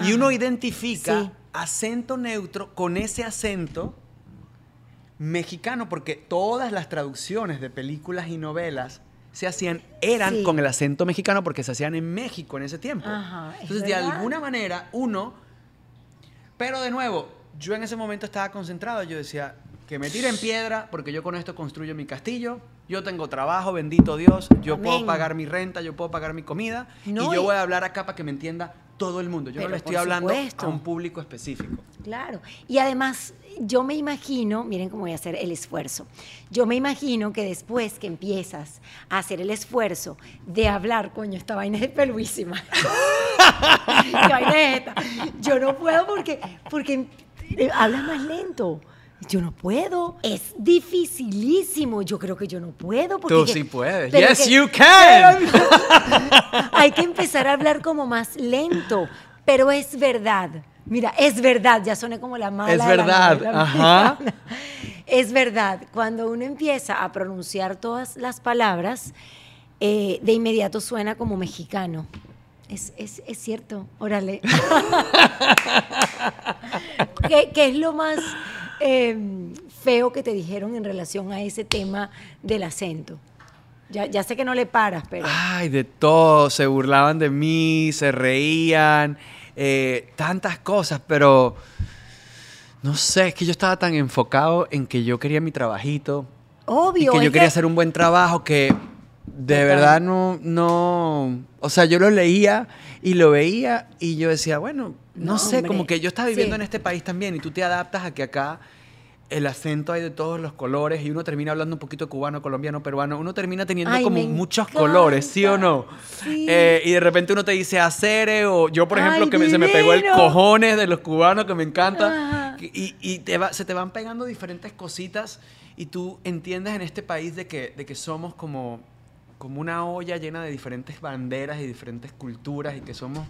[SPEAKER 2] Y uno identifica
[SPEAKER 1] Sí.
[SPEAKER 2] acento neutro con ese acento mexicano, porque todas las traducciones de películas y novelas se hacían, eran
[SPEAKER 1] Sí.
[SPEAKER 2] con el acento mexicano porque se hacían en México en ese tiempo.
[SPEAKER 1] Ajá, es
[SPEAKER 2] Entonces, de alguna manera, uno pero de nuevo, yo en ese momento estaba concentrado. Yo decía, que me tiren piedra, porque yo con esto construyo mi castillo. Yo tengo trabajo, bendito Dios. Yo
[SPEAKER 1] Amén.
[SPEAKER 2] puedo pagar mi renta, yo puedo pagar mi comida.
[SPEAKER 1] No,
[SPEAKER 2] y yo voy a hablar acá para que me entienda todo el mundo. Yo no le estoy hablando
[SPEAKER 1] supuesto.
[SPEAKER 2] a un público específico.
[SPEAKER 1] Claro. Y además, yo me imagino, miren cómo voy a hacer el esfuerzo. Yo me imagino que después que empiezas a hacer el esfuerzo de hablar, coño, esta vaina es peluísima. [LAUGHS] ¿Qué vaina es esta? Yo no puedo porque, porque eh, hablas más lento. Yo no puedo. Es dificilísimo. Yo creo que yo no puedo. Porque
[SPEAKER 2] Tú
[SPEAKER 1] que-
[SPEAKER 2] sí puedes.
[SPEAKER 1] pero
[SPEAKER 2] Yes,
[SPEAKER 1] que-
[SPEAKER 2] you [LAUGHS] can.
[SPEAKER 1] pero- [LAUGHS] hay que empezar a hablar como más lento. Pero es verdad. Mira, es verdad. Ya soné como la mala.
[SPEAKER 2] Es
[SPEAKER 1] la
[SPEAKER 2] verdad, ajá. [LAUGHS]
[SPEAKER 1] Es verdad. Cuando uno empieza a pronunciar todas las palabras, eh, de inmediato suena como mexicano. Es, es- es cierto, órale. ¿Qué, qué es lo más eh, feo que te dijeron en relación a ese tema del acento? Ya, ya sé que no le paras, pero...
[SPEAKER 2] Ay, de todo. Se burlaban de mí, se reían, eh, tantas cosas, pero no sé, es que yo estaba tan enfocado en que yo quería mi trabajito, y
[SPEAKER 1] Obvio.
[SPEAKER 2] que yo quería hacer un buen trabajo que de verdad no, no, o sea, yo lo leía y lo veía y yo decía, bueno, no,
[SPEAKER 1] No,
[SPEAKER 2] sé,
[SPEAKER 1] hombre.
[SPEAKER 2] como que yo estaba viviendo
[SPEAKER 1] Sí.
[SPEAKER 2] en este país también y tú te adaptas a que acá el acento hay de todos los colores y uno termina hablando un poquito cubano, colombiano, peruano, uno termina teniendo
[SPEAKER 1] Ay,
[SPEAKER 2] como muchos
[SPEAKER 1] encanta.
[SPEAKER 2] colores, ¿sí o no?
[SPEAKER 1] Sí.
[SPEAKER 2] Eh, y de repente uno te dice acere o yo, por ejemplo,
[SPEAKER 1] Ay,
[SPEAKER 2] que me- se me pegó el cojones de los cubanos que me encanta. Y, y te va- se te van pegando diferentes cositas y tú entiendes en este país de que, de que somos como, como una olla llena de diferentes banderas y diferentes culturas y que somos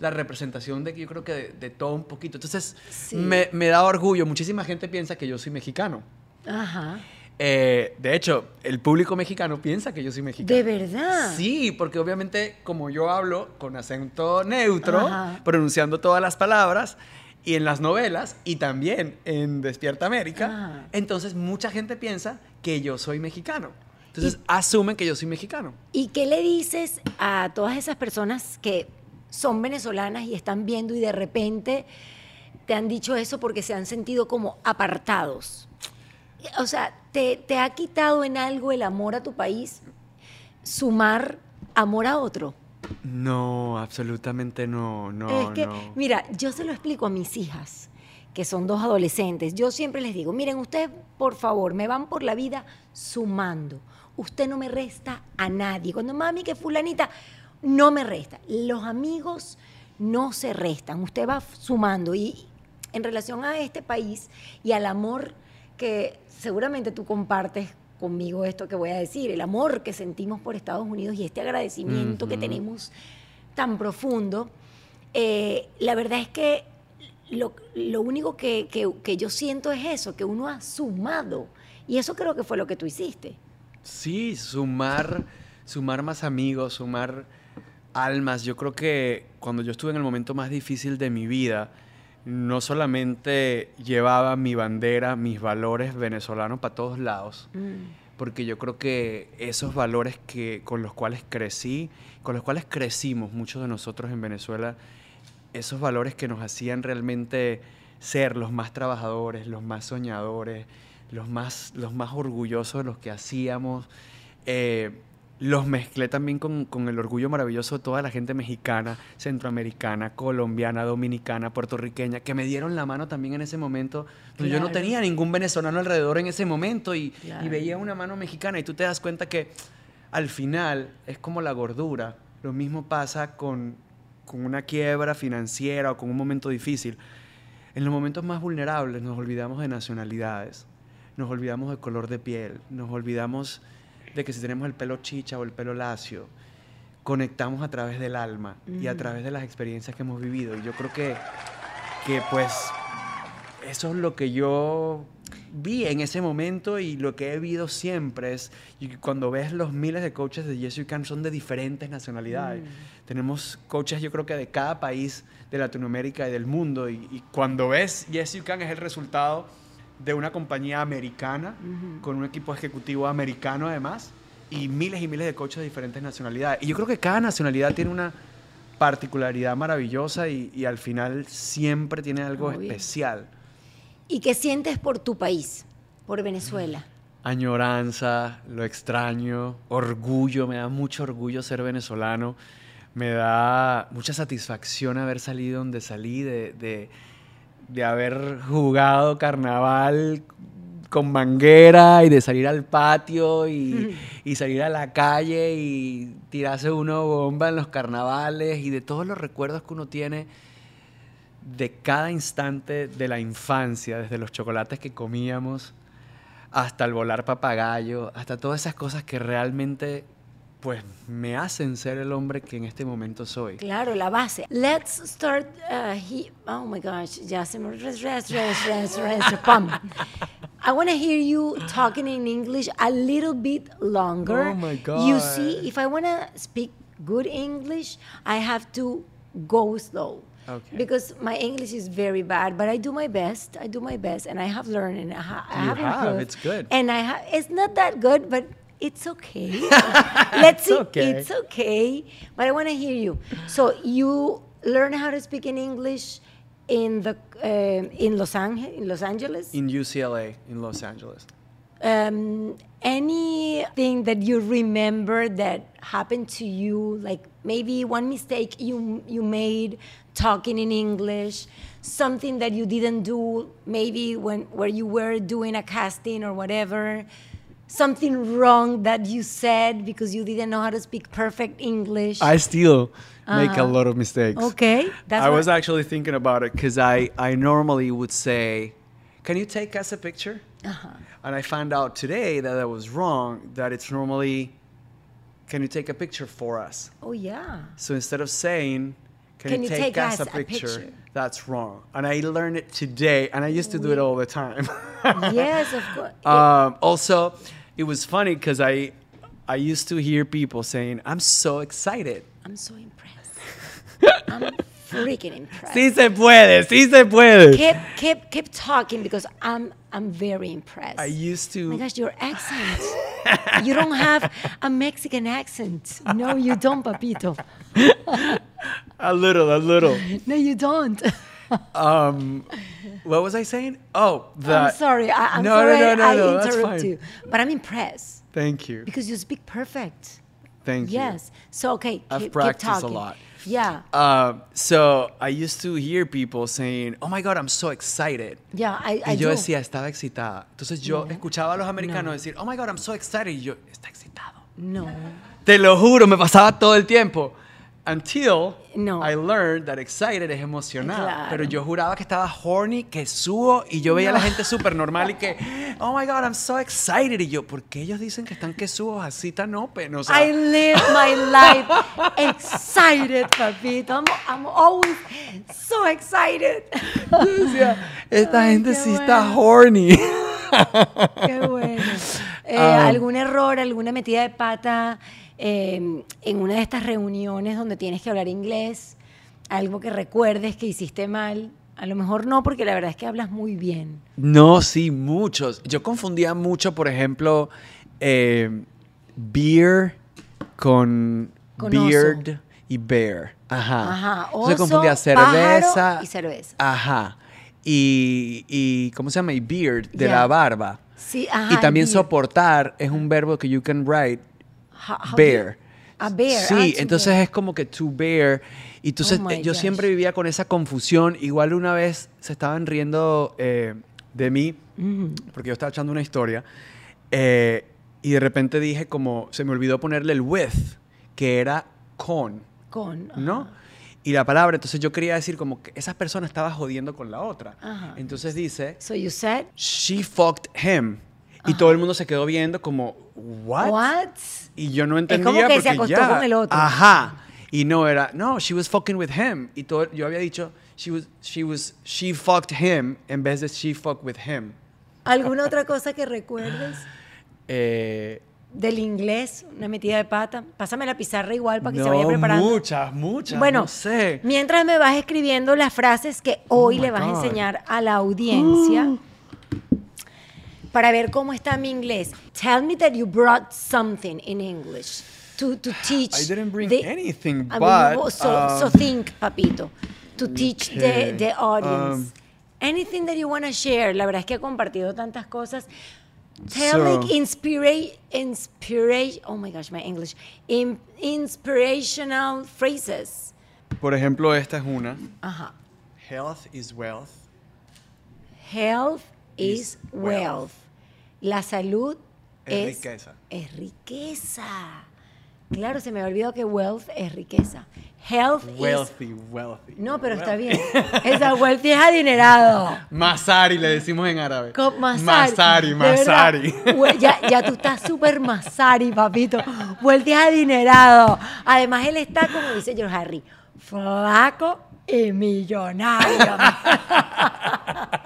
[SPEAKER 2] la representación de que yo creo que de, de todo un poquito. Entonces,
[SPEAKER 1] Sí.
[SPEAKER 2] me, me da orgullo. Muchísima gente piensa que yo soy mexicano.
[SPEAKER 1] Ajá.
[SPEAKER 2] Eh, de hecho, el público mexicano piensa que yo soy mexicano.
[SPEAKER 1] De verdad.
[SPEAKER 2] Sí, porque obviamente como yo hablo con acento neutro,
[SPEAKER 1] Ajá.
[SPEAKER 2] pronunciando todas las palabras, y en las novelas, y también en Despierta América,
[SPEAKER 1] Ajá.
[SPEAKER 2] entonces mucha gente piensa que yo soy mexicano. Entonces asumen que yo soy mexicano.
[SPEAKER 1] ¿Y qué le dices a todas esas personas que son venezolanas y están viendo y de repente te han dicho eso porque se han sentido como apartados? O sea, ¿te, te ha quitado en algo el amor a tu país sumar amor a otro?
[SPEAKER 2] No, absolutamente no, no,
[SPEAKER 1] es que,
[SPEAKER 2] no.
[SPEAKER 1] mira, yo se lo explico a mis hijas, que son dos adolescentes. Yo siempre les digo, miren, ustedes, por favor, me van por la vida sumando. Usted no me resta a nadie. Cuando mami, que fulanita, no me resta. Los amigos no se restan. Usted va sumando. Y en relación a este país y al amor que seguramente tú compartes conmigo esto que voy a decir, el amor que sentimos por Estados Unidos y este agradecimiento que tenemos tan profundo, eh, la verdad es que lo, lo único que, que- que yo siento es eso, que uno ha sumado. Y eso creo que fue lo que tú hiciste.
[SPEAKER 2] Sí, sumar, sumar más amigos, sumar almas. Yo creo que cuando yo estuve en el momento más difícil de mi vida, no solamente llevaba mi bandera, mis valores venezolanos para todos lados, porque yo creo que esos valores que, con los cuales crecí, con los cuales crecimos muchos de nosotros en Venezuela, esos valores que nos hacían realmente ser los más trabajadores, los más soñadores, los más, los más orgullosos de los que hacíamos, eh, los mezclé también con, con el orgullo maravilloso de toda la gente mexicana, centroamericana, colombiana, dominicana, puertorriqueña, que me dieron la mano también en ese momento. donde Yo no
[SPEAKER 1] Claro.
[SPEAKER 2] tenía ningún venezolano alrededor en ese momento y, y
[SPEAKER 1] Claro.
[SPEAKER 2] veía una mano mexicana y tú te das cuenta que al final es como la gordura. Lo mismo pasa con, con una quiebra financiera o con un momento difícil. En los momentos más vulnerables nos olvidamos de nacionalidades, nos olvidamos de color de piel, nos olvidamos de que si tenemos el pelo chicha o el pelo lacio, conectamos a través del alma y a través de las experiencias que hemos vivido. Y yo creo que, que pues eso es lo que yo vi en ese momento y lo que he vivido siempre es y cuando ves los miles de coaches de Yes You Can son de diferentes nacionalidades. Tenemos coaches yo creo que de cada país de Latinoamérica y del mundo y, y cuando ves Yes You Can es el resultado de una compañía americana con un equipo ejecutivo americano además y miles y miles de coaches de diferentes nacionalidades. Y yo creo que cada nacionalidad tiene una particularidad maravillosa y, y al final siempre tiene algo especial.
[SPEAKER 1] ¿Y qué sientes por tu país, por Venezuela?
[SPEAKER 2] Añoranza, lo extraño, orgullo, me da mucho orgullo ser venezolano, me da mucha satisfacción haber salido donde salí, de, de, de haber jugado carnaval con manguera y de salir al patio y, [LAUGHS] y salir a la calle y tirarse uno bomba en los carnavales y de todos los recuerdos que uno tiene de cada instante de la infancia, desde los chocolates que comíamos hasta el volar papagayo, hasta todas esas cosas que realmente pues me hacen ser el hombre que en este momento soy.
[SPEAKER 1] Claro, la base. Let's start. Uh, he, oh my gosh, ya se me. Res, res, res, res, res, pam. I want to hear you talking in English a little bit longer.
[SPEAKER 2] Oh my
[SPEAKER 1] You see,
[SPEAKER 2] God.
[SPEAKER 1] if I want to speak good English, I have to go slow.
[SPEAKER 2] Okay.
[SPEAKER 1] Because my English is very bad, but I do my best. I do my best, and I have learned, and I, ha- I
[SPEAKER 2] You
[SPEAKER 1] have
[SPEAKER 2] have,
[SPEAKER 1] improved.
[SPEAKER 2] it's good.
[SPEAKER 1] And I ha- it's not that good, but it's okay. [LAUGHS] Let's
[SPEAKER 2] It's
[SPEAKER 1] see.
[SPEAKER 2] okay.
[SPEAKER 1] It's okay. But I want to hear you. So you learn how to speak in English in the um in Los Angeles. In Los Angeles.
[SPEAKER 2] In UCLA, in Los Angeles.
[SPEAKER 1] um, anything that you remember that happened to you, like maybe one mistake you you made talking in English, something that you didn't do, maybe when where you were doing a casting or whatever, something wrong that you said because you didn't know how to speak perfect English.
[SPEAKER 2] I still make a
[SPEAKER 1] Uh-huh.
[SPEAKER 2] lot of mistakes.
[SPEAKER 1] okay, that's
[SPEAKER 2] I
[SPEAKER 1] what-
[SPEAKER 2] was actually thinking about it because I, I normally would say, Can you take us a picture?
[SPEAKER 1] Uh-huh.
[SPEAKER 2] And I found out today that I was wrong, that it's normally, Can you take a picture for us?
[SPEAKER 1] Oh yeah.
[SPEAKER 2] So instead of saying, Can, you take, us, a, picture?
[SPEAKER 1] picture?
[SPEAKER 2] That's wrong. And I learned it today, and I used to do it all the time. [LAUGHS]
[SPEAKER 1] yes, of course.
[SPEAKER 2] um, also, it was funny because I, I used to hear people saying, I'm so excited.
[SPEAKER 1] I'm so impressed. I'm freaking impressed.
[SPEAKER 2] Sí se puede, sí se puede.
[SPEAKER 1] keep keep keep talking because I'm I'm very impressed.
[SPEAKER 2] I used
[SPEAKER 1] oh my
[SPEAKER 2] to.
[SPEAKER 1] gosh, your accent. you don't have a Mexican accent. No, you don't, Papito. [LAUGHS]
[SPEAKER 2] A little, a little.
[SPEAKER 1] No, you don't.
[SPEAKER 2] Um, what was I saying? Oh, that.
[SPEAKER 1] I'm sorry. I, I'm
[SPEAKER 2] no,
[SPEAKER 1] sorry
[SPEAKER 2] no, no, no,
[SPEAKER 1] I,
[SPEAKER 2] no,
[SPEAKER 1] I
[SPEAKER 2] that's
[SPEAKER 1] interrupt you. But I'm impressed
[SPEAKER 2] Thank you.
[SPEAKER 1] because you speak perfect.
[SPEAKER 2] Thank you.
[SPEAKER 1] Yes. So okay,
[SPEAKER 2] I've
[SPEAKER 1] keep,
[SPEAKER 2] practiced
[SPEAKER 1] keep
[SPEAKER 2] a lot.
[SPEAKER 1] Yeah.
[SPEAKER 2] Um, so I used to hear people saying, "Oh my God, I'm so excited."
[SPEAKER 1] Yeah, I, I
[SPEAKER 2] Y yo
[SPEAKER 1] do.
[SPEAKER 2] decía, estaba excitada. Entonces yo
[SPEAKER 1] No.
[SPEAKER 2] escuchaba a los americanos
[SPEAKER 1] No.
[SPEAKER 2] decir, "Oh my God, I'm so excited." Y yo, está excitado.
[SPEAKER 1] No.
[SPEAKER 2] Te lo juro, me pasaba todo el tiempo. Until
[SPEAKER 1] No.
[SPEAKER 2] I learned that excited es emocionado.
[SPEAKER 1] Claro.
[SPEAKER 2] Pero yo juraba que estaba horny, que subo, y yo veía a la
[SPEAKER 1] No.
[SPEAKER 2] gente súper normal y que, [LAUGHS] oh my god, I'm so excited. Y yo, ¿por qué ellos dicen que están que subo así tan open? O sea,
[SPEAKER 1] I live my life excited, papito. I'm, I'm always so excited. [LAUGHS]
[SPEAKER 2] yo decía, esta
[SPEAKER 1] Ay,
[SPEAKER 2] gente sí está
[SPEAKER 1] bueno.
[SPEAKER 2] horny.
[SPEAKER 1] Qué bueno. [LAUGHS] Eh,
[SPEAKER 2] Ah.
[SPEAKER 1] ¿Algún error, alguna metida de pata eh, en una de estas reuniones donde tienes que hablar inglés? Algo que recuerdes que hiciste mal. A lo mejor no, porque la verdad es que hablas muy bien.
[SPEAKER 2] No, sí, muchos. Yo confundía mucho, por ejemplo, eh, beer con,
[SPEAKER 1] Con
[SPEAKER 2] beard y bear. Ajá.
[SPEAKER 1] Ajá, oso,
[SPEAKER 2] confundía
[SPEAKER 1] pájaro
[SPEAKER 2] cerveza.
[SPEAKER 1] y cerveza.
[SPEAKER 2] Ajá. Y, y, ¿cómo se llama? Y beard, de
[SPEAKER 1] Ya.
[SPEAKER 2] la barba.
[SPEAKER 1] Sí, ajá.
[SPEAKER 2] y también soportar es un verbo que you can write
[SPEAKER 1] How- how
[SPEAKER 2] bear.
[SPEAKER 1] A bear.
[SPEAKER 2] Sí,
[SPEAKER 1] ah, to
[SPEAKER 2] entonces
[SPEAKER 1] bear.
[SPEAKER 2] es como que to bear. Y entonces
[SPEAKER 1] Oh
[SPEAKER 2] eh, yo
[SPEAKER 1] gosh.
[SPEAKER 2] siempre vivía con esa confusión. Igual una vez se estaban riendo eh, de mí
[SPEAKER 1] Ujú.
[SPEAKER 2] porque yo estaba echando una historia eh, y de repente dije como se me olvidó ponerle el with que era con,
[SPEAKER 1] Con. ajá.
[SPEAKER 2] ¿no? Y la palabra, entonces yo quería decir como que esa persona estaba jodiendo con la otra.
[SPEAKER 1] Ajá.
[SPEAKER 2] Entonces dice,
[SPEAKER 1] So you said,
[SPEAKER 2] she fucked him. Y todo el mundo se quedó viendo como, what?
[SPEAKER 1] what?
[SPEAKER 2] Y yo no entendía
[SPEAKER 1] como que se
[SPEAKER 2] porque
[SPEAKER 1] acostó
[SPEAKER 2] ya-
[SPEAKER 1] con el otro.
[SPEAKER 2] Ajá. Y no era, no, she was fucking with him. Y todo, yo había dicho, she was, she was, she fucked him en vez de she fucked with him.
[SPEAKER 1] ¿Alguna otra cosa que recuerdes [GASPS]
[SPEAKER 2] Eh,
[SPEAKER 1] del inglés? Una metida de pata. Pásame la pizarra igual para que
[SPEAKER 2] no,
[SPEAKER 1] se vaya preparando.
[SPEAKER 2] muchas, muchas.
[SPEAKER 1] Bueno,
[SPEAKER 2] no sé.
[SPEAKER 1] mientras me vas escribiendo las frases que hoy
[SPEAKER 2] Oh
[SPEAKER 1] le vas a
[SPEAKER 2] God.
[SPEAKER 1] enseñar a la audiencia [GASPS] para ver cómo está mi inglés. Tell me that you brought something in English to, to teach.
[SPEAKER 2] I didn't bring
[SPEAKER 1] the-
[SPEAKER 2] anything,
[SPEAKER 1] I mean,
[SPEAKER 2] but,
[SPEAKER 1] so, so
[SPEAKER 2] um,
[SPEAKER 1] think, papito, to teach
[SPEAKER 2] okay,
[SPEAKER 1] the, the audience.
[SPEAKER 2] um,
[SPEAKER 1] Anything that you want to share. La verdad es que ha compartido tantas cosas. Tell
[SPEAKER 2] So-
[SPEAKER 1] like inspira inspiration. Oh my gosh, my English. In, inspirational phrases.
[SPEAKER 2] Por ejemplo, esta es una.
[SPEAKER 1] Ajá.
[SPEAKER 2] Health is wealth.
[SPEAKER 1] Health is
[SPEAKER 2] Is
[SPEAKER 1] wealth.
[SPEAKER 2] wealth.
[SPEAKER 1] La salud
[SPEAKER 2] Es
[SPEAKER 1] es,
[SPEAKER 2] riqueza.
[SPEAKER 1] es riqueza. Claro, se me olvidó que wealth es riqueza. Health is...
[SPEAKER 2] Wealthy, wealthy.
[SPEAKER 1] No, pero está
[SPEAKER 2] Wealthy.
[SPEAKER 1] bien. Esa wealthy es adinerado. [LAUGHS]
[SPEAKER 2] Masari le decimos en árabe.
[SPEAKER 1] Masari.
[SPEAKER 2] Masari. Masari.
[SPEAKER 1] Ya, ya tú estás súper Masari, papito. Wealthy es adinerado. Además, él está, como dice George Harry, flaco y millonario. [LAUGHS]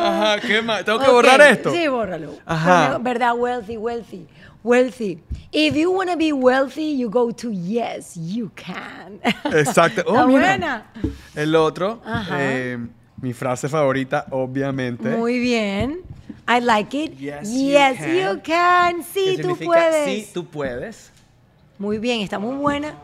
[SPEAKER 2] Ajá, ¿qué más? ¿Tengo que
[SPEAKER 1] Ok,
[SPEAKER 2] borrar esto?
[SPEAKER 1] Sí, bórralo.
[SPEAKER 2] Ajá.
[SPEAKER 1] ¿Verdad? Wealthy, wealthy, wealthy. If you want to be wealthy, you go to yes, you can.
[SPEAKER 2] Exacto. [LAUGHS] Oh, mira.
[SPEAKER 1] buena.
[SPEAKER 2] El otro,
[SPEAKER 1] Ajá.
[SPEAKER 2] eh, mi frase favorita, obviamente.
[SPEAKER 1] Muy bien. I like it.
[SPEAKER 2] Yes,
[SPEAKER 1] Yes,
[SPEAKER 2] you
[SPEAKER 1] you,
[SPEAKER 2] can.
[SPEAKER 1] can.
[SPEAKER 2] que
[SPEAKER 1] Sí, tú puedes.
[SPEAKER 2] Sí, tú puedes.
[SPEAKER 1] Muy bien, está muy buena.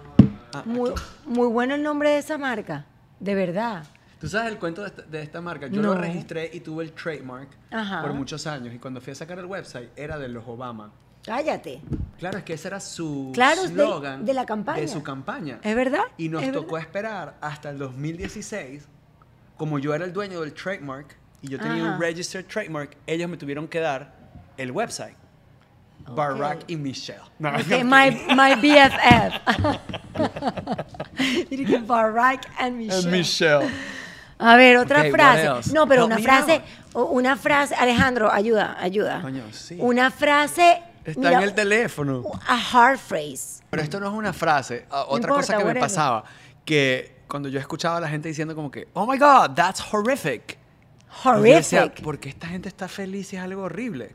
[SPEAKER 2] Ah,
[SPEAKER 1] Muy, muy bueno el nombre de esa marca. De verdad.
[SPEAKER 2] ¿Tú sabes el cuento de esta, de esta marca? Yo
[SPEAKER 1] No.
[SPEAKER 2] lo registré y tuve el trademark
[SPEAKER 1] Ajá.
[SPEAKER 2] por muchos años. Y cuando fui a sacar el website, era de los Obama.
[SPEAKER 1] Cállate.
[SPEAKER 2] Claro, es que ese era su
[SPEAKER 1] Claro, es de-
[SPEAKER 2] slogan
[SPEAKER 1] de la campaña.
[SPEAKER 2] De su campaña.
[SPEAKER 1] ¿Es verdad?
[SPEAKER 2] Y nos
[SPEAKER 1] ¿Es
[SPEAKER 2] tocó
[SPEAKER 1] verdad?
[SPEAKER 2] esperar hasta el 2016. Como yo era el dueño del trademark y yo tenía
[SPEAKER 1] Ajá.
[SPEAKER 2] un registered trademark, ellos me tuvieron que dar el website. Barack y Michelle. No,
[SPEAKER 1] my, my [LAUGHS] BFF. [LAUGHS] Barack and
[SPEAKER 2] and
[SPEAKER 1] Michelle. A ver, otra frase. No, pero
[SPEAKER 2] Help
[SPEAKER 1] una frase,
[SPEAKER 2] out.
[SPEAKER 1] una frase, Alejandro, ayuda, ayuda.
[SPEAKER 2] Coño, sí.
[SPEAKER 1] Una frase,
[SPEAKER 2] Está
[SPEAKER 1] mira,
[SPEAKER 2] en el teléfono.
[SPEAKER 1] a hard phrase.
[SPEAKER 2] Pero esto no es una frase. Ah, otra
[SPEAKER 1] importa,
[SPEAKER 2] cosa que me pasaba, que cuando yo escuchaba a la gente diciendo como que, oh my God, that's horrific. Y yo decía,
[SPEAKER 1] Horrific.
[SPEAKER 2] ¿por qué esta gente está feliz si es algo horrible?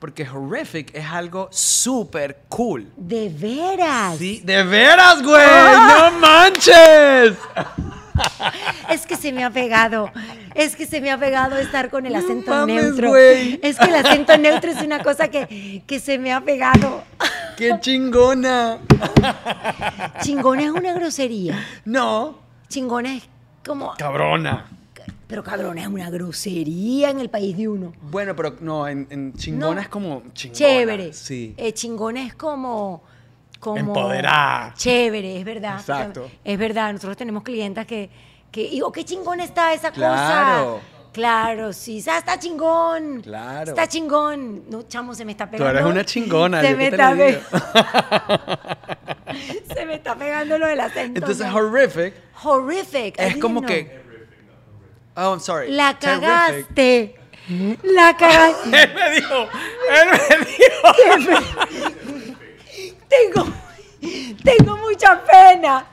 [SPEAKER 2] Porque horrific es algo súper cool.
[SPEAKER 1] De veras.
[SPEAKER 2] Sí, de veras, güey.
[SPEAKER 1] Ah.
[SPEAKER 2] No manches. [LAUGHS]
[SPEAKER 1] Es que se me ha pegado. Es que se me ha pegado estar con el
[SPEAKER 2] No
[SPEAKER 1] acento
[SPEAKER 2] mames,
[SPEAKER 1] neutro. Es que el acento neutro es una cosa que, que se me ha pegado.
[SPEAKER 2] Qué chingona.
[SPEAKER 1] Chingona es una grosería.
[SPEAKER 2] No.
[SPEAKER 1] Chingona es como.
[SPEAKER 2] Cabrona.
[SPEAKER 1] Pero cabrona es una grosería en el país de uno.
[SPEAKER 2] Bueno, pero no, en, en chingona
[SPEAKER 1] No.
[SPEAKER 2] es como chingona.
[SPEAKER 1] Chévere.
[SPEAKER 2] Sí.
[SPEAKER 1] Eh, chingona es como. Como
[SPEAKER 2] Empoderada.
[SPEAKER 1] Chévere, es verdad.
[SPEAKER 2] Exacto.
[SPEAKER 1] Es verdad. Nosotros tenemos clientas que. que y, oh, qué chingona está esa
[SPEAKER 2] Claro.
[SPEAKER 1] cosa. Claro, sí. Está chingón.
[SPEAKER 2] Claro.
[SPEAKER 1] Está chingón. No, chamo, se me está
[SPEAKER 2] Tú
[SPEAKER 1] pegando.
[SPEAKER 2] eres una chingona,
[SPEAKER 1] Se me está
[SPEAKER 2] lo digo.
[SPEAKER 1] pe- [LAUGHS] Se me está pegando lo del acento.
[SPEAKER 2] Entonces,
[SPEAKER 1] ¿no?
[SPEAKER 2] horrific
[SPEAKER 1] horrific.
[SPEAKER 2] Es como que. Oh, I'm sorry.
[SPEAKER 1] La
[SPEAKER 2] Terrific.
[SPEAKER 1] cagaste. La cagaste. [LAUGHS]
[SPEAKER 2] Él me dijo. Él me dijo. [LAUGHS]
[SPEAKER 1] tengo, tengo mucha pena.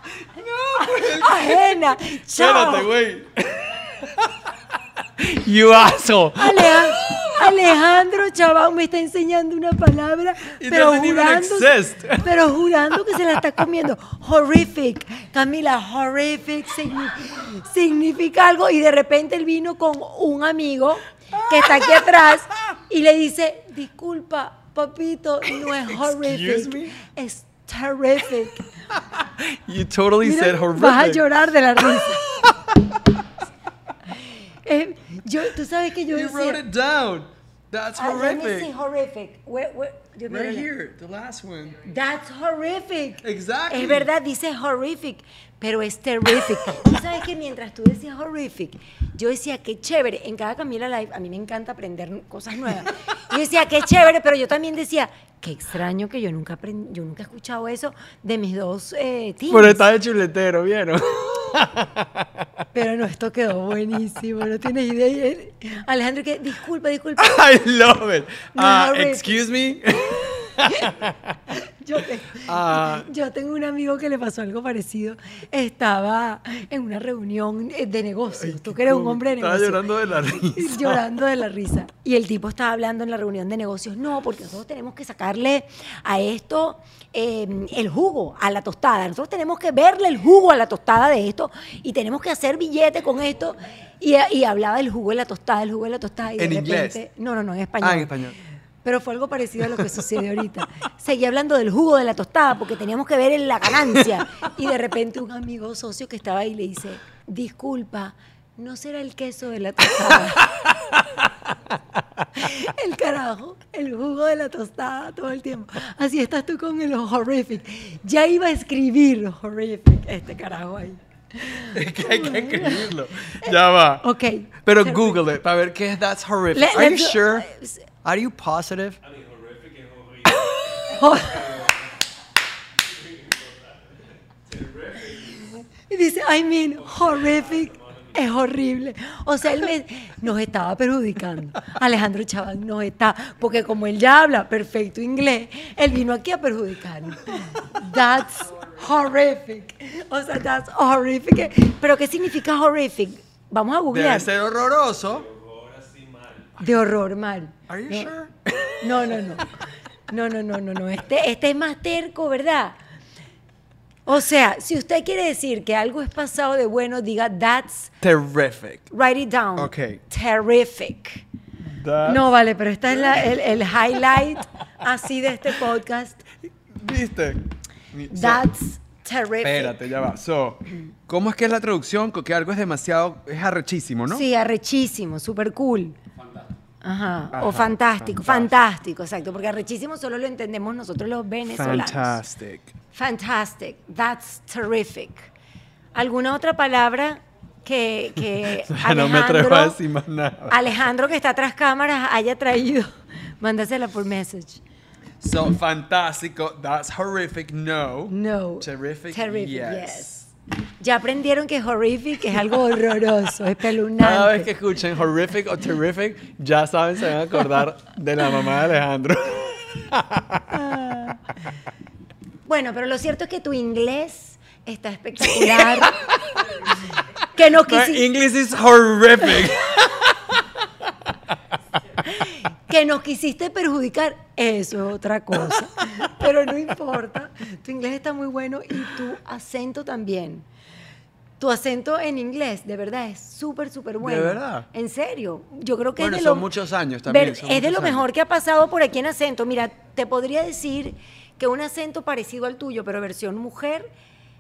[SPEAKER 1] Ajena. Chao.
[SPEAKER 2] Espérate, güey. You asshole.
[SPEAKER 1] Aleja- Alejandro Chabán me está enseñando una palabra,
[SPEAKER 2] It
[SPEAKER 1] pero jurando, pero jurando que se la está comiendo. Horrific. Camila, horrific signi- significa algo y de repente él vino con un amigo que está aquí atrás y le dice, disculpa, papito, no [LAUGHS] es horrific,
[SPEAKER 2] me?
[SPEAKER 1] es terrific. [LAUGHS]
[SPEAKER 2] You totally
[SPEAKER 1] Mira,
[SPEAKER 2] said horrific.
[SPEAKER 1] vas a llorar de la risa. [LAUGHS] Eh, yo, tú sabes que yo
[SPEAKER 2] You
[SPEAKER 1] decía,
[SPEAKER 2] wrote it down. That's
[SPEAKER 1] Ah, let me see
[SPEAKER 2] horrific.
[SPEAKER 1] horrific. Where- where-
[SPEAKER 2] Right here, the last one.
[SPEAKER 1] That's horrific.
[SPEAKER 2] Exactly.
[SPEAKER 1] Es verdad, dice horrific, pero es terrific. Tú sabes que mientras tú decías horrific, yo decía qué chévere. En cada Camila Live, a mí me encanta aprender cosas nuevas. Yo decía qué chévere, pero yo también decía qué extraño que yo nunca aprend- yo nunca he escuchado eso de mis dos eh, teams.
[SPEAKER 2] Pero está de chuletero, ¿vieron?
[SPEAKER 1] Pero no, esto quedó buenísimo, no tienes idea. Alejandro, que disculpa, disculpa. [LAUGHS]
[SPEAKER 2] I love it. Uh, excuse me. [LAUGHS]
[SPEAKER 1] Yo, te-
[SPEAKER 2] Ah. [LAUGHS]
[SPEAKER 1] yo tengo un amigo que le pasó algo parecido. Estaba en una reunión eh, de negocios. Tú que eres un hombre de
[SPEAKER 2] Estaba
[SPEAKER 1] negocios.
[SPEAKER 2] llorando de la risa. [LAUGHS]
[SPEAKER 1] Llorando de la risa. Y el tipo estaba hablando en la reunión de negocios. No, porque nosotros tenemos que sacarle a esto eh, el jugo a la tostada. Nosotros tenemos que verle el jugo a la tostada de esto y tenemos que hacer billete con esto. Y, y hablaba del jugo de la tostada, el jugo de la tostada. Y de
[SPEAKER 2] ¿En inglés?
[SPEAKER 1] repente- No, no, no, en español.
[SPEAKER 2] Ah, en español.
[SPEAKER 1] Pero fue algo parecido a lo que sucede ahorita. Seguía hablando del jugo de la tostada porque teníamos que ver en la ganancia. Y de repente un amigo socio que estaba ahí le dice, disculpa, ¿no será el queso de la tostada? [LAUGHS] El carajo, el jugo de la tostada todo el tiempo. Así estás tú con el horrific. Ya iba a escribir horrific este carajo ahí.
[SPEAKER 2] Es que hay que escribirlo. Ya va.
[SPEAKER 1] Ok.
[SPEAKER 2] Pero Google it para ver qué es that's horrific. Are you sure? Are you positive?
[SPEAKER 1] Y dice, I mean, horrific. Es horrible. O sea, él me- nos estaba perjudicando. Alejandro Chaván nos está, porque como él ya habla perfecto inglés, él vino aquí a perjudicarnos. That's horrific. O sea, that's horrific. Pero ¿qué significa horrific? Vamos a
[SPEAKER 2] Debe
[SPEAKER 1] googlear.
[SPEAKER 2] ser horroroso.
[SPEAKER 1] De horror mal.
[SPEAKER 2] Are you
[SPEAKER 1] no,
[SPEAKER 2] sure?
[SPEAKER 1] No, no, no. No, no, no, no, no. Este, este es más terco, ¿verdad? O sea, si usted quiere decir que algo es pasado de bueno, diga that's,
[SPEAKER 2] Terrific.
[SPEAKER 1] write it down.
[SPEAKER 2] Ok.
[SPEAKER 1] Terrific.
[SPEAKER 2] That's-
[SPEAKER 1] No, vale, pero esta es la- el, el highlight así de este podcast.
[SPEAKER 2] ¿Viste? So,
[SPEAKER 1] That's terrific.
[SPEAKER 2] espérate, ya va. So, ¿cómo es que es la traducción? Que algo es demasiado, es arrechísimo, ¿no?
[SPEAKER 1] Sí, arrechísimo, super cool. Ajá.
[SPEAKER 2] Ajá,
[SPEAKER 1] O fantástico, fantástico, exacto, porque arrechísimo solo lo entendemos nosotros los venezolanos.
[SPEAKER 2] Fantastic.
[SPEAKER 1] Fantastic. That's terrific. ¿Alguna otra palabra que, que [LAUGHS]
[SPEAKER 2] no me atrevo a
[SPEAKER 1] Alejandro,
[SPEAKER 2] decir más nada.
[SPEAKER 1] Alejandro, que está tras cámaras, haya traído? [LAUGHS] Mándasela por message.
[SPEAKER 2] So, fantástico. That's horrific. No.
[SPEAKER 1] No.
[SPEAKER 2] Terrific.
[SPEAKER 1] Terrific,
[SPEAKER 2] yes.
[SPEAKER 1] yes. Ya aprendieron que horrific es algo horroroso,
[SPEAKER 2] Cada vez
[SPEAKER 1] espeluznante.
[SPEAKER 2] que escuchen horrific o terrific, ya saben, se van a acordar de la mamá de Alejandro.
[SPEAKER 1] Bueno, pero lo cierto es que tu inglés está espectacular. que no
[SPEAKER 2] My
[SPEAKER 1] quisiste.
[SPEAKER 2] English is horrific.
[SPEAKER 1] Que nos quisiste perjudicar, eso es otra cosa. Pero no importa. Tu inglés está muy bueno y tu acento también. Tu acento en inglés, de verdad, es súper, súper bueno.
[SPEAKER 2] verdad?
[SPEAKER 1] En serio. Yo creo que
[SPEAKER 2] Bueno,
[SPEAKER 1] es de
[SPEAKER 2] son
[SPEAKER 1] lo,
[SPEAKER 2] muchos años también,
[SPEAKER 1] ver-
[SPEAKER 2] son
[SPEAKER 1] es de lo mejor
[SPEAKER 2] años.
[SPEAKER 1] que ha pasado por aquí en acento. Mira, te podría decir que un acento parecido al tuyo, pero versión mujer,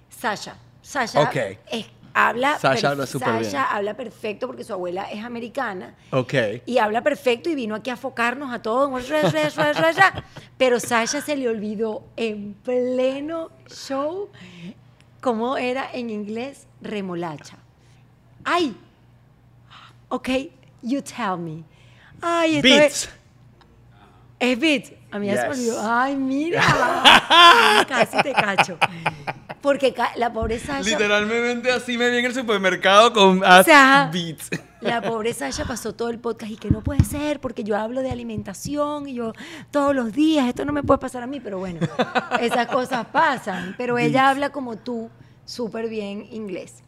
[SPEAKER 1] Sasha. Sasha
[SPEAKER 2] Ok.
[SPEAKER 1] es- habla,
[SPEAKER 2] Sasha habla súper bien.
[SPEAKER 1] Sasha habla perfecto porque su abuela es americana
[SPEAKER 2] Ok.
[SPEAKER 1] y habla perfecto y vino aquí a focarnos a todos. Pero Sasha se le olvidó en pleno show cómo era en inglés remolacha. ¡Ay! Ok, You tell me. Ay, esto
[SPEAKER 2] Beats.
[SPEAKER 1] es... Es Beats. A mí ya se me
[SPEAKER 2] Yes.
[SPEAKER 1] olvidó. Ay, mira. [LAUGHS] Casi te cacho. Porque ca- la pobre Sasha...
[SPEAKER 2] Literalmente así me vi en el supermercado con
[SPEAKER 1] sea,
[SPEAKER 2] Beats. [LAUGHS]
[SPEAKER 1] La pobre Sasha pasó todo el podcast y que no puede ser porque yo hablo de alimentación y yo todos los días, esto no me puede pasar a mí, pero bueno, [LAUGHS] esas cosas pasan. Pero ella habla como tú, súper bien inglés.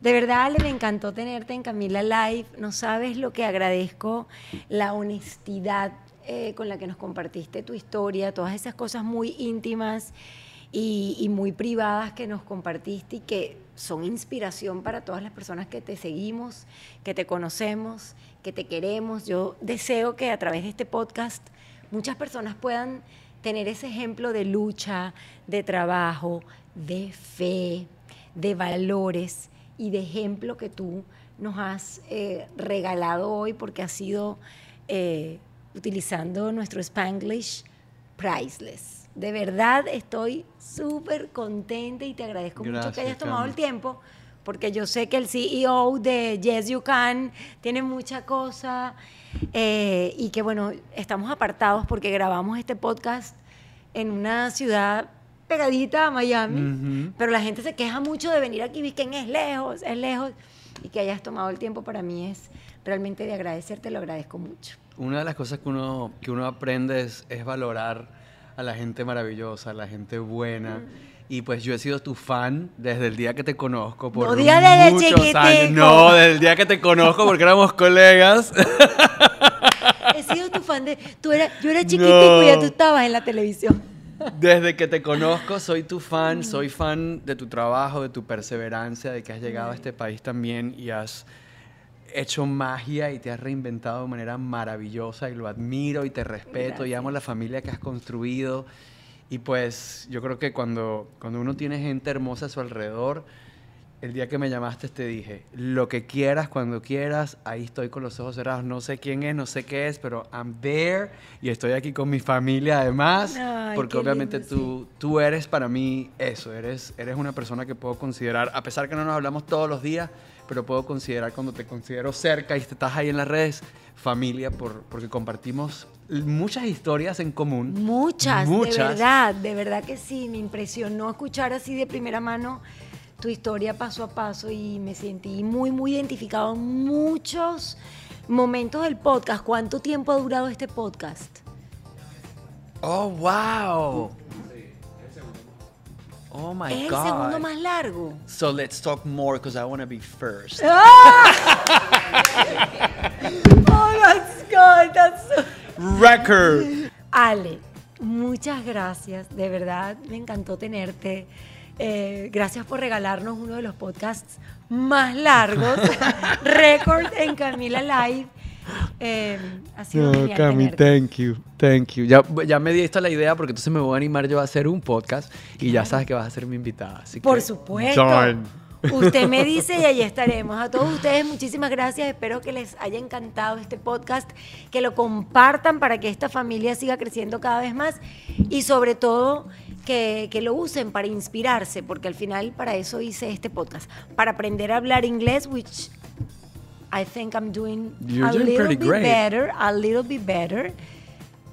[SPEAKER 1] De verdad, Ale, me encantó tenerte en Camila Live. No sabes lo que agradezco, la honestidad eh, con la que nos compartiste tu historia, todas esas cosas muy íntimas y, muy privadas que nos compartiste y que son inspiración para todas las personas que te seguimos, que te conocemos, que te queremos. Yo deseo que a través de este podcast muchas personas puedan tener ese ejemplo de lucha, de trabajo, de fe, de valores y de ejemplo que tú nos has eh, regalado hoy porque has sido, eh, utilizando nuestro Spanglish, priceless. De verdad estoy súper contenta y te agradezco mucho que
[SPEAKER 2] Gracias,
[SPEAKER 1] hayas tomado el tiempo porque yo sé que el CEO de Yes You Can tiene mucha cosa eh, y que bueno, estamos apartados porque grabamos este podcast en una ciudad pegadita a Miami,
[SPEAKER 2] Ujú.
[SPEAKER 1] pero la gente se queja mucho de venir aquí, que es lejos, es lejos, y que hayas tomado el tiempo para mí es realmente de agradecerte, lo agradezco mucho.
[SPEAKER 2] Una de las cosas que uno, que uno aprende es, es valorar a la gente maravillosa, a la gente buena. Y pues yo he sido tu fan desde el día que te conozco. Por
[SPEAKER 1] No digas desde
[SPEAKER 2] muchos
[SPEAKER 1] chiquitico.
[SPEAKER 2] años. No, desde el día que te conozco porque éramos colegas.
[SPEAKER 1] He sido tu fan de... Tú eras, yo era chiquitico y ya
[SPEAKER 2] No.
[SPEAKER 1] tú estabas en la televisión.
[SPEAKER 2] Desde que te conozco soy tu fan, soy fan de tu trabajo, de tu perseverancia, de que has llegado a este país también y has hecho magia y te has reinventado de manera maravillosa y lo admiro y te respeto y amo la familia que has construido. Y pues yo creo que cuando, cuando uno tiene gente hermosa a su alrededor, el día que me llamaste te dije, lo que quieras, cuando quieras, ahí estoy con los ojos cerrados. No sé quién es, no sé qué es, pero I'm there y estoy aquí con mi familia además,
[SPEAKER 1] Ay,
[SPEAKER 2] porque obviamente
[SPEAKER 1] lindo,
[SPEAKER 2] tú, tú eres para mí eso, eres, eres una persona que puedo considerar, a pesar que no nos hablamos todos los días, pero puedo considerar cuando te considero cerca y estás ahí en las redes, familia, por, porque compartimos muchas historias en común.
[SPEAKER 1] Muchas, de
[SPEAKER 2] Muchas.
[SPEAKER 1] verdad, de verdad que sí, me impresionó escuchar así de primera mano tu historia paso a paso y me sentí muy, muy identificado en muchos momentos del podcast. ¿Cuánto tiempo ha durado este podcast?
[SPEAKER 2] Oh, wow. Oh my
[SPEAKER 1] es el
[SPEAKER 2] God.
[SPEAKER 1] segundo más largo.
[SPEAKER 2] So let's talk more because I want to be first. [LAUGHS]
[SPEAKER 1] Oh, that's good, that's so-
[SPEAKER 2] Record.
[SPEAKER 1] Ale, muchas gracias, de verdad, me encantó tenerte. Eh, gracias por regalarnos uno de los podcasts más largos, [LAUGHS] récord en Camila Live. Eh, ha sido genial tenerte.
[SPEAKER 2] thank you, thank you. Ya, ya me diste la idea porque entonces me voy a animar yo a hacer un podcast y ya sabes que vas a ser mi invitada. Así
[SPEAKER 1] Por
[SPEAKER 2] que-
[SPEAKER 1] supuesto.
[SPEAKER 2] Done.
[SPEAKER 1] Usted me dice y ahí estaremos. A todos ustedes muchísimas gracias. Espero que les haya encantado este podcast, que lo compartan para que esta familia siga creciendo cada vez más y sobre todo que, que lo usen para inspirarse, porque al final para eso hice este podcast, para aprender a hablar inglés, which I think I'm doing
[SPEAKER 2] You're
[SPEAKER 1] a
[SPEAKER 2] doing
[SPEAKER 1] little bit
[SPEAKER 2] great.
[SPEAKER 1] better, a little bit better,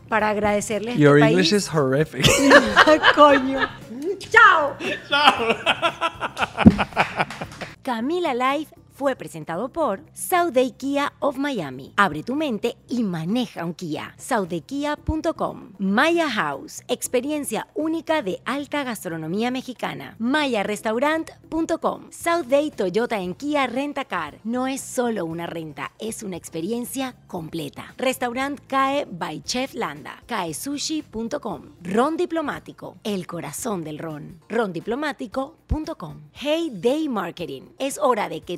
[SPEAKER 1] para agradecerles a
[SPEAKER 2] Your
[SPEAKER 1] este
[SPEAKER 2] English
[SPEAKER 1] país.
[SPEAKER 2] is horrific. [LAUGHS]
[SPEAKER 1] Coño. [LAUGHS] Chao. [LAUGHS] Camila Life fue presentado por Sauday Kia of Miami. Abre tu mente y maneja un Kia. SaudayKia.com. Maya House. Experiencia única de alta gastronomía mexicana. MayaRestaurant.com. Sauday Toyota en Kia Rentacar. No es solo una renta, es una experiencia completa. Restaurant CAE by Chef Landa. CAESushi.com. Ron Diplomático. El corazón del ron. Rondiplomático.com. Hey Day Marketing. Es hora de que